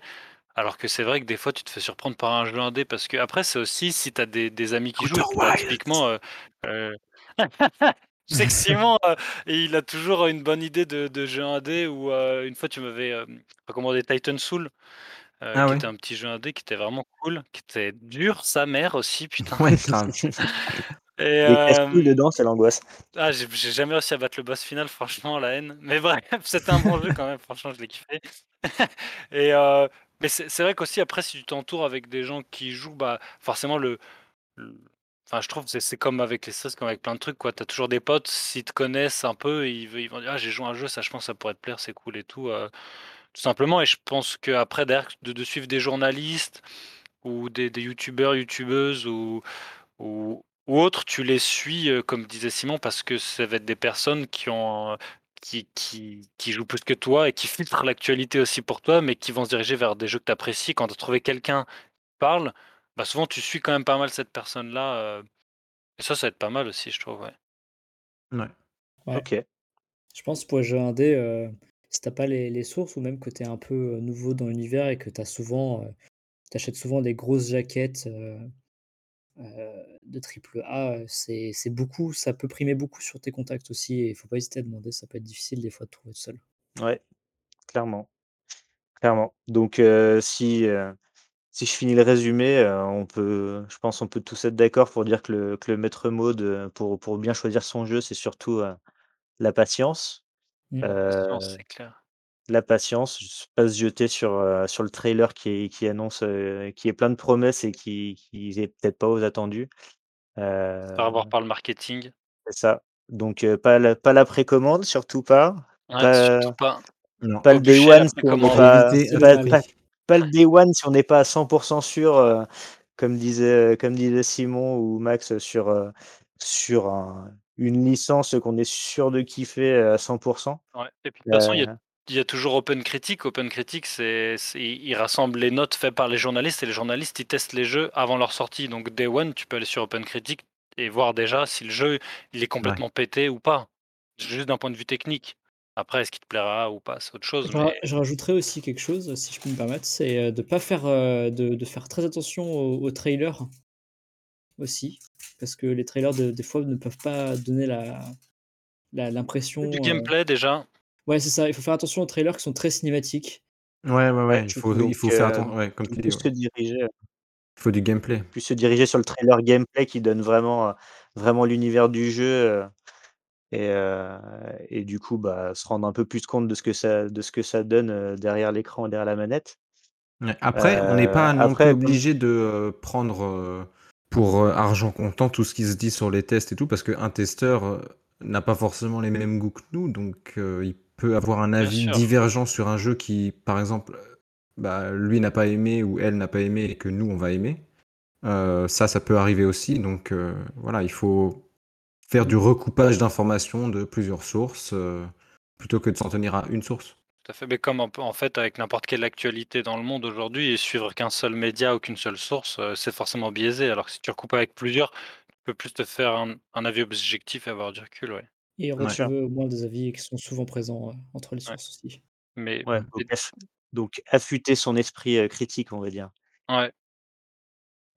Alors que c'est vrai que des fois tu te fais surprendre par un jeu indé parce qu'après c'est aussi si tu as des des amis qui jouent Outer bah Wilds! typiquement, heu heu, je sais que Simon, heu, il a toujours une bonne idée de de jeu indé ou heu, une fois tu m'avais, hem, recommandé Titan Soul, heu, Ah qui ouais? était un petit jeu indé qui était vraiment cool, qui était dur sa mère aussi putain Ouais, et Les hem dedans, c'est l'angoisse. ah j'ai jamais réussi à battre le boss final franchement la haine, mais bref, c'était un bon jeu quand même, franchement je l'ai kiffé et heu, mais c'est c'est vrai qu'aussi après si tu t'entoures avec des gens qui jouent, bah, forcément le le enfin je trouve c'est c'est comme avec les c'est comme avec plein de trucs quoi, tu as toujours des potes, s'ils te connaissent un peu, ils vont dire: «Ah j'ai joué à un jeu, ça je pense ça pourrait te plaire, c'est cool et tout», heu, tout simplement et je pense qu'après derrière de suivre des journalistes ou des des youtubeurs, youtubeuses ou autres, tu les suis, heu, comme disait Simon parce que ça va être des personnes qui ont, heu, qui qui qui jouent plus que toi et qui filtrent l'actualité aussi pour toi, mais qui vont se diriger vers des jeux que tu apprécies. Quand tu as trouvé quelqu'un qui parle, bah, souvent tu suis quand même pas mal cette personne-là, heu et ça, ça va être pas mal aussi je trouve, ouais. Ouais. Ouais. OK. Je pense pour les jeux indés, heu, si tu as pas les les sources ou même que tu es un peu, heu, nouveau dans l'univers et que tu as souvent, heu, tu achètes souvent des grosses jaquettes, de triple A, c'est c'est beaucoup, ça peut primer beaucoup sur tes contacts aussi et il faut pas hésiter à demander, ça peut être difficile des fois de trouver tout seul. Ouais, clairement, clairement. Donc si, si je finis le résumé, heu, on peut je pense on peut tous être d'accord pour dire que le que le maître mot de pour pour bien choisir son jeu, c'est surtout, heu, la patience. Mmh. La patience, Heu, c'est clair. la patience, pas se jeter sur, heu, sur le trailer qui est qui annonce, qui est plein de promesses et qui qui est peut-être pas aux attendus. Faire avoir par le marketing. C'est ça. Donc pas la pas la précommande, surtout pas. Ouais, Pas surtout pas. Non. pas le day one n'est pas Pas le day one si on n'est pas à 100 % sûr, heu, comme disait, heu, comme disait Simon ou Max sur, heu, sur un une licence qu'on est sûr de kiffer, à 100 %. Ouais et puis de toute façon, il y a Heu il y a toujours Open Critique. Open Critique, c'est il rassemble les notes faites par les journalistes et les journalistes, ils testent les jeux avant leur sortie. Donc day one, tu peux aller sur Open Critique et voir déjà si le jeu, il est Ouais. complètement pété ou pas. Juste d'un point de vue technique. Après, est-ce qu'il te plaira ou pas, c'est autre chose, Je ra mais je rajouterais aussi quelque chose, si je peux me permettre, c'est, heu, de pas faire, heu, de de faire très attention aux aux trailers aussi, parce que les trailers de des fois ne peuvent pas donner la la du l'impression, heu gameplay déjà. ouais, c'est ça, il faut faire attention aux trailers qui sont très cinématiques. Ouais, ouais, Ouais, ouais, il faut il faire heu, atten ouais, comme tu dis, plus ouais. se diriger, heu Il faut du gameplay. plus se diriger sur le trailer gameplay qui donne vraiment, vraiment l'univers du jeu, et heu et du coup, bah, se rendre un peu plus compte de ce que ça de ce que ça donne, heu, derrière l'écran, derrière la manette. Après, on n'est Heu, pas non plus après obligé de, prendre, pour, argent comptant tout ce qui se dit sur les tests et tout, parce qu'un testeur, n'a pas forcément les mêmes goûts que nous, donc il peut avoir un avis divergent sur un jeu qui, par exemple, bah, lui n'a pas aimé ou elle n'a pas aimé et que nous on va aimer. Ça, ça peut arriver aussi, donc voilà, il faut faire du recoupage d'informations de plusieurs sources, heu, plutôt que de s'en tenir à une source. Tout à fait, mais comme en fait avec n'importe quelle actualité dans le monde aujourd'hui et suivre qu'un seul média ou qu'une seule source, heu, c'est forcément biaisé. Alors que si tu recoupes avec plusieurs, tu peux plus te faire un un avis objectif et avoir du recul, ouais. Et bien Ouais. retrouver au moins des avis qui sont souvent présents, heu, entre les Ouais. sources aussi. Mais Ouais, donc et aff donc affûter son esprit, critique, on va dire. ouais,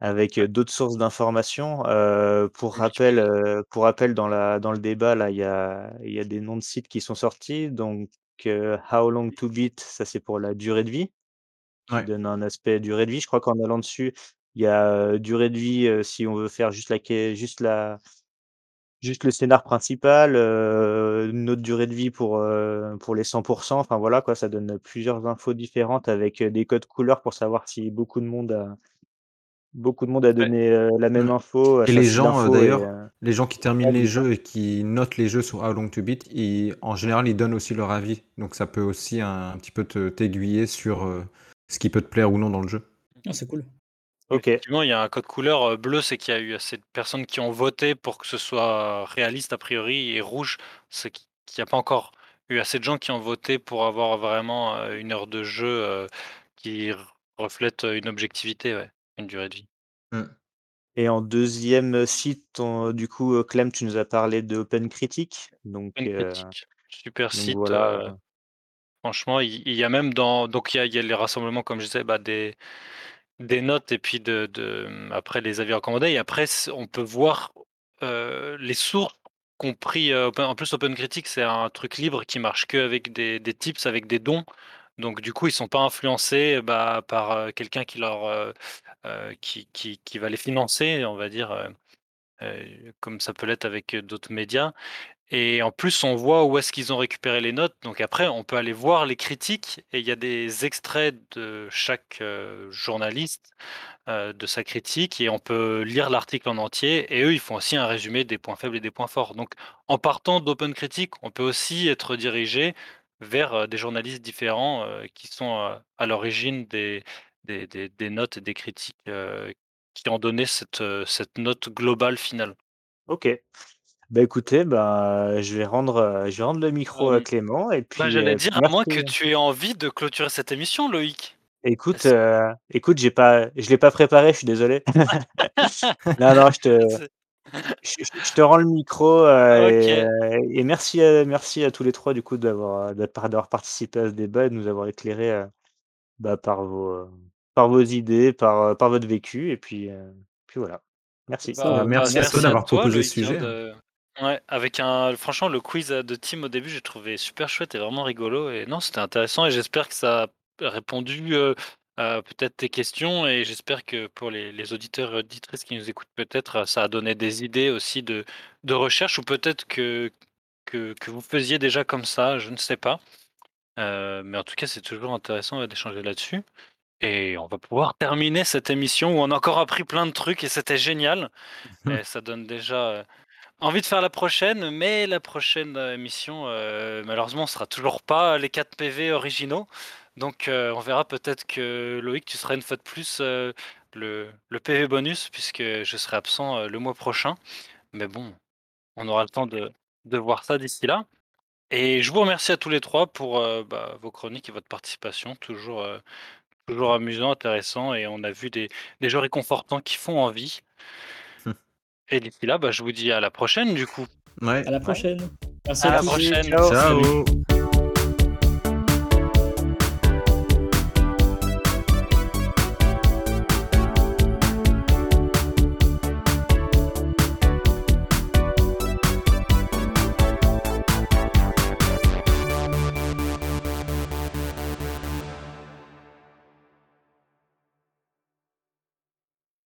Avec, d'autres sources d'informations, heu, pour rappel, pour rappel dans la dans le débat là, il y a il y a des noms de sites qui sont sortis donc heu, How Long to Beat, ça c'est pour la durée de vie, qui Ouais. donne un aspect durée de vie. Je crois qu'en allant dessus, il y a, durée de vie, si on veut faire juste la juste la juste le scénar principal, une autre durée de vie pour, pour les 100% enfin voilà quoi, ça donne, plusieurs infos différentes avec, des codes couleurs pour savoir si beaucoup de monde a beaucoup de monde a Ouais, donné, heu, la même info, Et les assez gens, et d'ailleurs, les gens qui terminent les jeux et qui notent les jeux sur How Long to Beat, ils en général, ils donnent aussi leur avis. Donc ça peut aussi un un petit peu te t'aiguiller sur, ce qui peut te plaire ou non dans le jeu. Ah, c'est cool. Ok. Effectivement, il y a un code couleur euh, bleu, c'est qu'il y a eu assez de personnes qui ont voté pour que ce soit réaliste a priori, et rouge, c'est qu'il n'y a pas encore eu assez de gens qui ont voté pour avoir vraiment euh, une heure de jeu euh, qui reflète euh, une objectivité, ouais, une durée de vie. Et en deuxième site, on- du coup, Clem, tu nous as parlé de Open Critique. Donc, euh, critique, super donc site. voilà. franchement, il, il y a même dans. Donc, il y a, il y a les rassemblements, comme je disais, bah, des, des notes et puis de, de- après les avis recommandés. Et après, on peut voir euh, les sources compris. euh, Open- en plus, OpenCritic, c'est un truc libre qui marche que avec des, des tips, avec des dons. Donc, du coup, ils sont pas influencés bah, par euh, quelqu'un qui leur qui, qui, qui va les financer, on va dire, euh, euh, comme ça peut l'être avec d'autres médias. Et en plus, on voit où est-ce qu'ils ont récupéré les notes. Donc après, on peut aller voir les critiques et il y a des extraits de chaque euh, journaliste euh, de sa critique et on peut lire l'article en entier. Et eux, ils font aussi un résumé des points faibles et des points forts. Donc en partant d'Open Critique, on peut aussi être dirigé vers euh, des journalistes différents euh, qui sont euh, à l'origine des, des, des- des notes et des critiques euh, qui ont donné cette, euh, cette note globale finale. Ok. Bah écoutez, bah, je vais rendre, euh, je vais rendre le micro à Clément et puis Bah, j'allais euh, dire, puis à moins que merci. tu aies envie de clôturer cette émission, Loïc. Écoute, euh, écoute, j'ai pas, je l'ai pas préparé, je suis désolé. Non, non, je te, je, te rends le micro euh, et, et merci, à, merci à tous les trois du coup d'avoir, participé à ce débat et de nous avoir éclairé euh, bah, par vos, par vos idées, par, par votre vécu et puis, euh, puis voilà. Merci. Bah, va. bah, merci à toi d'avoir proposé ce sujet. de- Ouais, avec un, franchement, le quiz de Tim au début, j'ai trouvé super chouette et vraiment rigolo. Et non, c'était intéressant et j'espère que ça a répondu euh, à peut-être tes questions et j'espère que pour les, les auditeurs et auditrices qui nous écoutent, peut-être ça a donné des idées aussi de, de recherche ou peut-être que, que, que vous faisiez déjà comme ça, je ne sais pas. Euh, mais en tout cas, c'est toujours intéressant d'échanger là-dessus. Et on va pouvoir terminer cette émission où on a encore appris plein de trucs et c'était génial. Et ça donne déjà euh, envie de faire la prochaine, mais la prochaine euh, émission, euh, malheureusement, sera toujours pas les 4 PV originaux. Donc euh, on verra peut-être que Loïc, tu seras une fois de plus euh, le, le PV bonus, puisque je serai absent le mois prochain. Mais bon, on aura le temps de, de voir ça d'ici là. Et je vous remercie à tous les trois pour bah, vos chroniques et votre participation. Toujours, toujours amusant, intéressant. Et on a vu des, des jeux réconfortants qui font envie. Et d'ici là, bah, je vous dis à la prochaine du coup. Ouais. À la prochaine. Merci À la tous. prochaine. Ciao. Ciao.